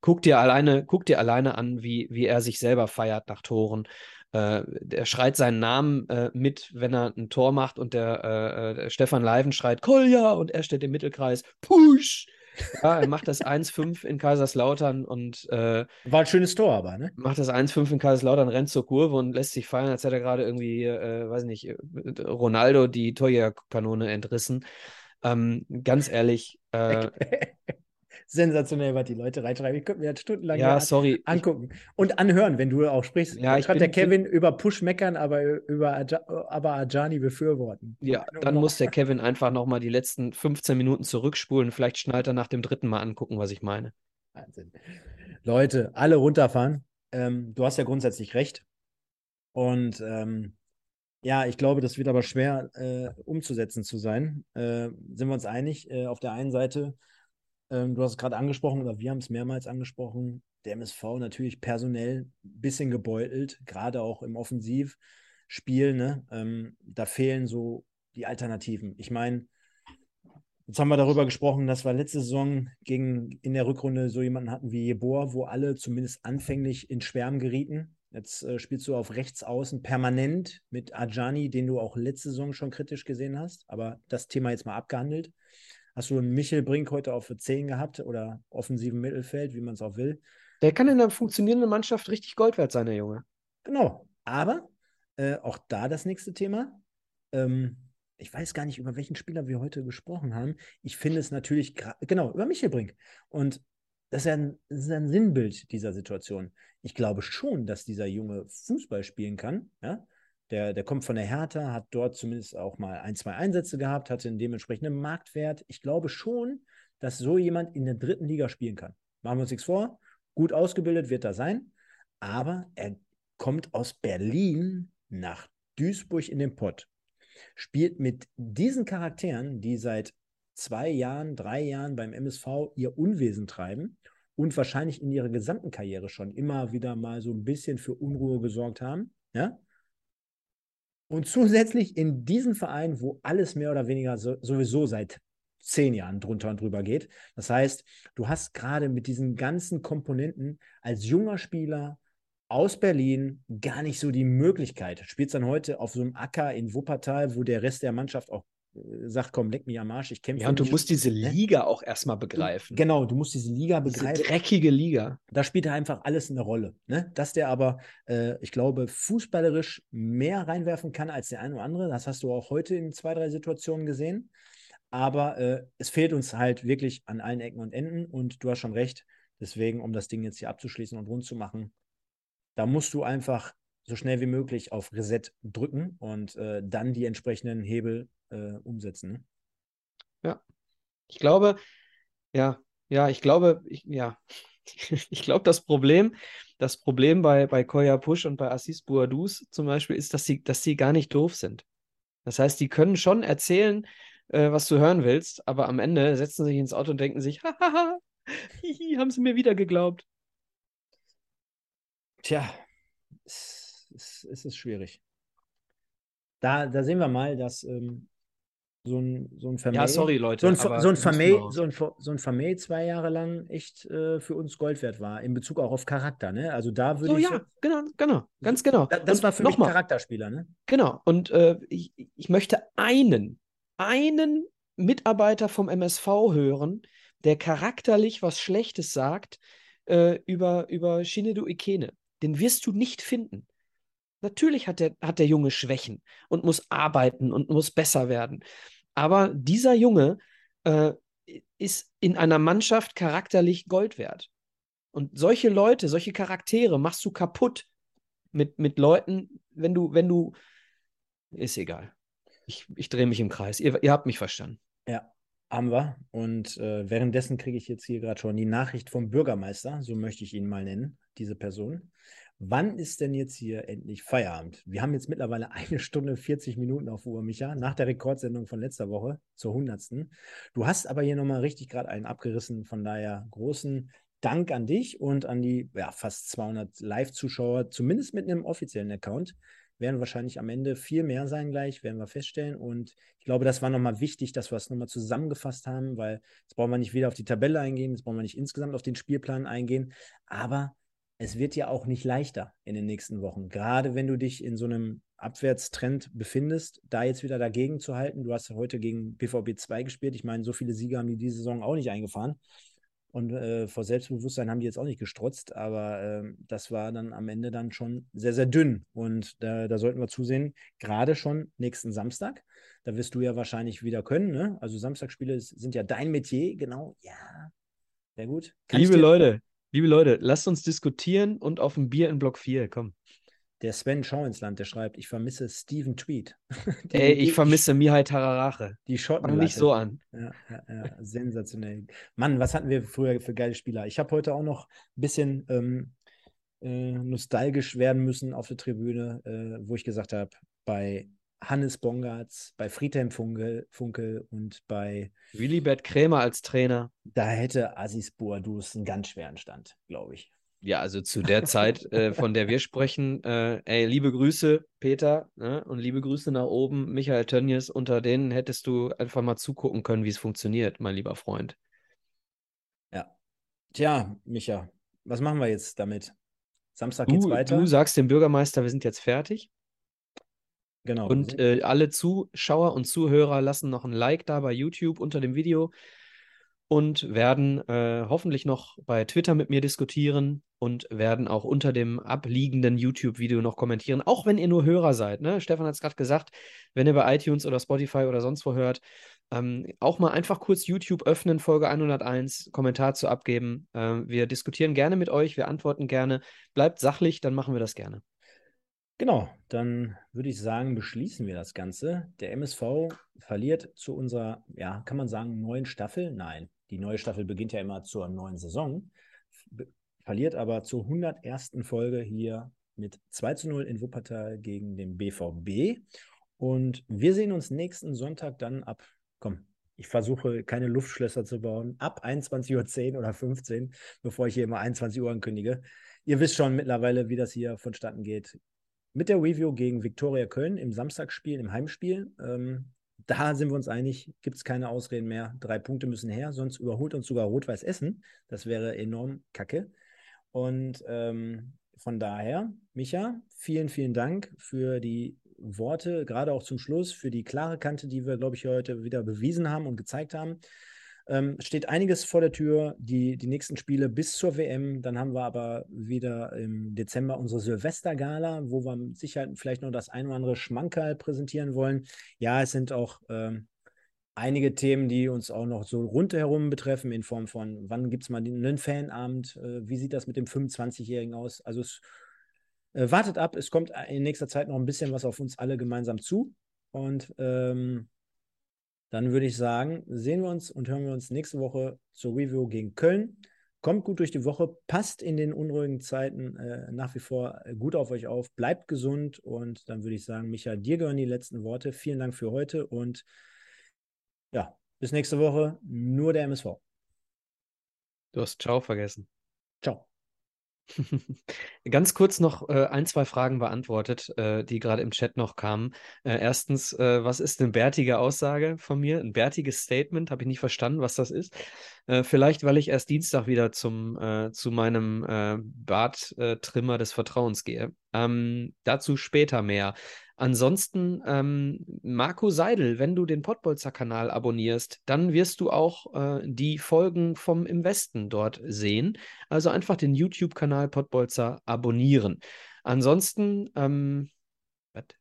guck dir alleine, guck dir alleine an, wie, wie er sich selber feiert nach Toren. Äh, er schreit seinen Namen äh, mit, wenn er ein Tor macht und der, äh, der Stefan Leiven schreit Kolja und er steht im Mittelkreis Push. Ja, er macht das 1-5 in Kaiserslautern und äh,
war ein schönes Tor, aber, ne?
Macht das 1-5 in Kaiserslautern, rennt zur Kurve und lässt sich fallen, als hätte er gerade irgendwie, äh, weiß nicht, Ronaldo die Torjägerkanone entrissen. Ähm, ganz ehrlich, äh,
sensationell, was die Leute reinschreiben. Ich könnte mir das stundenlang
ja, sorry.
angucken und anhören, wenn du auch sprichst.
Ja, ich
schreibt der Kevin über Push meckern, aber über Aja aber Ajani befürworten.
Ja, dann muss der Kevin einfach nochmal die letzten 15 Minuten zurückspulen. Vielleicht schnallt er nach dem dritten Mal angucken, was ich meine.
Wahnsinn. Leute, alle runterfahren. Ähm, du hast ja grundsätzlich recht. Und ähm, ja, ich glaube, das wird aber schwer äh, umzusetzen zu sein. Äh, sind wir uns einig? Äh, auf der einen Seite ähm, du hast es gerade angesprochen, oder wir haben es mehrmals angesprochen. Der MSV natürlich personell ein bisschen gebeutelt, gerade auch im Offensivspiel. Ne? Ähm, da fehlen so die Alternativen. Ich meine, Jetzt haben wir darüber gesprochen, dass wir letzte Saison gegen, in der Rückrunde so jemanden hatten wie Jeboa, wo alle zumindest anfänglich in Schwärmen gerieten. Jetzt äh, spielst du auf rechts außen permanent mit Ajani, den du auch letzte Saison schon kritisch gesehen hast. Aber das Thema jetzt mal abgehandelt. Hast du einen Michel Brink heute auf 10 gehabt oder offensiven Mittelfeld, wie man es auch will?
Der kann in einer funktionierenden Mannschaft richtig Gold wert sein, der Junge.
Genau. Aber äh, auch da das nächste Thema. Ähm, ich weiß gar nicht, über welchen Spieler wir heute gesprochen haben. Ich finde es natürlich, genau, über Michel Brink. Und das ist, ja ein, das ist ein Sinnbild dieser Situation. Ich glaube schon, dass dieser Junge Fußball spielen kann. Ja? Der, der kommt von der Hertha, hat dort zumindest auch mal ein, zwei Einsätze gehabt, hatte einen dementsprechenden Marktwert. Ich glaube schon, dass so jemand in der dritten Liga spielen kann. Machen wir uns nichts vor. Gut ausgebildet wird er sein. Aber er kommt aus Berlin nach Duisburg in den Pott spielt mit diesen Charakteren, die seit zwei Jahren, drei Jahren beim MSV ihr Unwesen treiben und wahrscheinlich in ihrer gesamten Karriere schon immer wieder mal so ein bisschen für Unruhe gesorgt haben, ja. Und zusätzlich in diesem Verein, wo alles mehr oder weniger so, sowieso seit zehn Jahren drunter und drüber geht. Das heißt, du hast gerade mit diesen ganzen Komponenten als junger Spieler aus Berlin gar nicht so die Möglichkeit. Spielst dann heute auf so einem Acker in Wuppertal, wo der Rest der Mannschaft auch sagt, komm, leck mich am Arsch, ich kämpfe.
Ja, und du musst diese ne? Liga ne? auch erstmal begreifen.
Genau, du musst diese Liga begreifen. Diese
dreckige Liga.
Da spielt einfach alles eine Rolle. Ne? Dass der aber, äh, ich glaube, fußballerisch mehr reinwerfen kann als der eine oder andere. Das hast du auch heute in zwei, drei Situationen gesehen. Aber äh, es fehlt uns halt wirklich an allen Ecken und Enden. Und du hast schon recht. Deswegen, um das Ding jetzt hier abzuschließen und rund zu machen, da musst du einfach so schnell wie möglich auf Reset drücken und äh, dann die entsprechenden Hebel äh, umsetzen. Ne?
Ja, ich glaube, ja, ja, ich glaube, ich, ja, ich glaube, das Problem, das Problem bei, bei Koya Push und bei Assis Bouadous zum Beispiel ist, dass sie, dass sie gar nicht doof sind. Das heißt, die können schon erzählen, äh, was du hören willst, aber am Ende setzen sie sich ins Auto und denken sich, hahaha, haben sie mir wieder geglaubt.
Tja, es, es, es ist schwierig. Da, da sehen wir mal, dass ähm, so ein, so ein Vermey,
ja, sorry, Leute,
so ein, so ein Vermey, so ein, so ein Vermey zwei Jahre lang echt äh, für uns Gold wert war, in Bezug auch auf Charakter, ne? Also da würde so, ich.
Ja, genau, genau, ganz genau.
Da, das und war für mich ein Charakterspieler, ne?
Genau. Und äh, ich, ich möchte einen, einen Mitarbeiter vom MSV hören, der charakterlich was Schlechtes sagt äh, über, über Shinedo Ikene. Den wirst du nicht finden. Natürlich hat der, hat der Junge Schwächen und muss arbeiten und muss besser werden. Aber dieser Junge äh, ist in einer Mannschaft charakterlich Gold wert. Und solche Leute, solche Charaktere machst du kaputt mit, mit Leuten, wenn du, wenn du. Ist egal. Ich, ich drehe mich im Kreis. Ihr, ihr habt mich verstanden.
Ja, haben wir. Und äh, währenddessen kriege ich jetzt hier gerade schon die Nachricht vom Bürgermeister, so möchte ich ihn mal nennen diese Person. Wann ist denn jetzt hier endlich Feierabend? Wir haben jetzt mittlerweile eine Stunde 40 Minuten auf Uhr, Micha, nach der Rekordsendung von letzter Woche zur 100. Du hast aber hier nochmal richtig gerade einen abgerissen. Von daher großen Dank an dich und an die ja, fast 200 Live-Zuschauer, zumindest mit einem offiziellen Account. Werden wahrscheinlich am Ende viel mehr sein gleich, werden wir feststellen. Und ich glaube, das war nochmal wichtig, dass wir es nochmal zusammengefasst haben, weil jetzt brauchen wir nicht wieder auf die Tabelle eingehen, jetzt brauchen wir nicht insgesamt auf den Spielplan eingehen. Aber es wird ja auch nicht leichter in den nächsten Wochen. Gerade wenn du dich in so einem Abwärtstrend befindest, da jetzt wieder dagegen zu halten. Du hast heute gegen BVB 2 gespielt. Ich meine, so viele Siege haben die diese Saison auch nicht eingefahren. Und äh, vor Selbstbewusstsein haben die jetzt auch nicht gestrotzt, aber äh, das war dann am Ende dann schon sehr, sehr dünn. Und da, da sollten wir zusehen, gerade schon nächsten Samstag. Da wirst du ja wahrscheinlich wieder können. Ne? Also Samstagsspiele sind ja dein Metier, genau. Ja, sehr gut.
Kann Liebe Leute, Liebe Leute, lasst uns diskutieren und auf ein Bier in Block 4, komm.
Der Sven Schau ins Land, der schreibt, ich vermisse Steven Tweed.
Ey, ich vermisse Mihai Tararache.
Die Schotten.
Fang nicht so an.
Ja, ja, ja, sensationell. Mann, was hatten wir früher für geile Spieler? Ich habe heute auch noch ein bisschen ähm, äh, nostalgisch werden müssen auf der Tribüne, äh, wo ich gesagt habe, bei Hannes Bongartz, bei Friedhelm Funkel, Funkel und bei
Willibert Krämer als Trainer.
Da hätte Asis Boadus einen ganz schweren Stand, glaube ich.
Ja, also zu der Zeit, äh, von der wir sprechen, äh, ey, liebe Grüße, Peter, ne? und liebe Grüße nach oben, Michael Tönnies, unter denen hättest du einfach mal zugucken können, wie es funktioniert, mein lieber Freund.
Ja. Tja, Micha, was machen wir jetzt damit? Samstag
Du,
geht's weiter.
du sagst dem Bürgermeister, wir sind jetzt fertig.
Genau.
Und äh, alle Zuschauer und Zuhörer lassen noch ein Like da bei YouTube unter dem Video und werden äh, hoffentlich noch bei Twitter mit mir diskutieren und werden auch unter dem abliegenden YouTube-Video noch kommentieren, auch wenn ihr nur Hörer seid. Ne? Stefan hat es gerade gesagt, wenn ihr bei iTunes oder Spotify oder sonst wo hört, ähm, auch mal einfach kurz YouTube öffnen, Folge 101, Kommentar zu abgeben. Ähm, wir diskutieren gerne mit euch, wir antworten gerne. Bleibt sachlich, dann machen wir das gerne.
Genau, dann würde ich sagen, beschließen wir das Ganze. Der MSV verliert zu unserer, ja, kann man sagen, neuen Staffel? Nein, die neue Staffel beginnt ja immer zur neuen Saison, verliert aber zur 101. Folge hier mit 2 zu 0 in Wuppertal gegen den BVB. Und wir sehen uns nächsten Sonntag dann ab, komm, ich versuche keine Luftschlösser zu bauen, ab 21.10 Uhr oder 15 Uhr, bevor ich hier immer 21 Uhr ankündige. Ihr wisst schon mittlerweile, wie das hier vonstatten geht mit der Review gegen Viktoria Köln im Samstagsspiel, im Heimspiel. Ähm, da sind wir uns einig, gibt es keine Ausreden mehr. Drei Punkte müssen her, sonst überholt uns sogar Rot-Weiß Essen. Das wäre enorm kacke. Und ähm, von daher, Micha, vielen, vielen Dank für die Worte, gerade auch zum Schluss, für die klare Kante, die wir, glaube ich, heute wieder bewiesen haben und gezeigt haben. Ähm, steht einiges vor der Tür, die, die nächsten Spiele bis zur WM. Dann haben wir aber wieder im Dezember unsere Silvestergala, wo wir sicher vielleicht noch das ein oder andere Schmankerl präsentieren wollen. Ja, es sind auch ähm, einige Themen, die uns auch noch so rundherum betreffen, in Form von, wann gibt es mal einen Fanabend, äh, wie sieht das mit dem 25-Jährigen aus? Also es äh, wartet ab, es kommt in nächster Zeit noch ein bisschen was auf uns alle gemeinsam zu. Und ähm, dann würde ich sagen, sehen wir uns und hören wir uns nächste Woche zur Review gegen Köln. Kommt gut durch die Woche, passt in den unruhigen Zeiten äh, nach wie vor gut auf euch auf, bleibt gesund und dann würde ich sagen, Micha, dir gehören die letzten Worte. Vielen Dank für heute und ja, bis nächste Woche. Nur der MSV.
Du hast Ciao vergessen.
Ciao.
Ganz kurz noch äh, ein, zwei Fragen beantwortet, äh, die gerade im Chat noch kamen. Äh, erstens, äh, was ist eine bärtige Aussage von mir? Ein bärtiges Statement? Habe ich nicht verstanden, was das ist. Äh, vielleicht, weil ich erst Dienstag wieder zum, äh, zu meinem Barttrimmer des Vertrauens gehe. Ähm, dazu später mehr. Ansonsten, ähm, Marco Seidel, wenn du den Pottbolzer-Kanal abonnierst, dann wirst du auch äh, die Folgen vom Im Westen dort sehen. Also einfach den YouTube-Kanal Pottbolzer abonnieren. Ansonsten, ähm,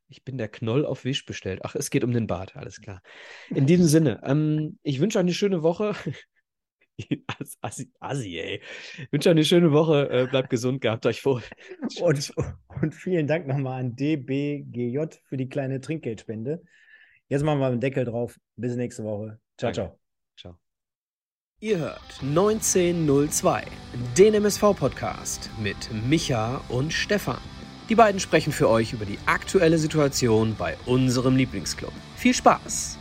ich bin der Knoll auf Wisch bestellt. Ach, es geht um den Bart, alles klar. In diesem Sinne, ähm, ich wünsche eine schöne Woche. Assi, Assi, Assi, ey. Ich wünsche euch eine schöne Woche. Äh, bleibt gesund, gehabt euch wohl.
Und, und vielen Dank nochmal an DBGJ für die kleine Trinkgeldspende. Jetzt machen wir einen Deckel drauf. Bis nächste Woche. Ciao,
Danke.
ciao.
Ciao. Ihr hört 1902, den MSV-Podcast mit Micha und Stefan. Die beiden sprechen für euch über die aktuelle Situation bei unserem Lieblingsclub. Viel Spaß!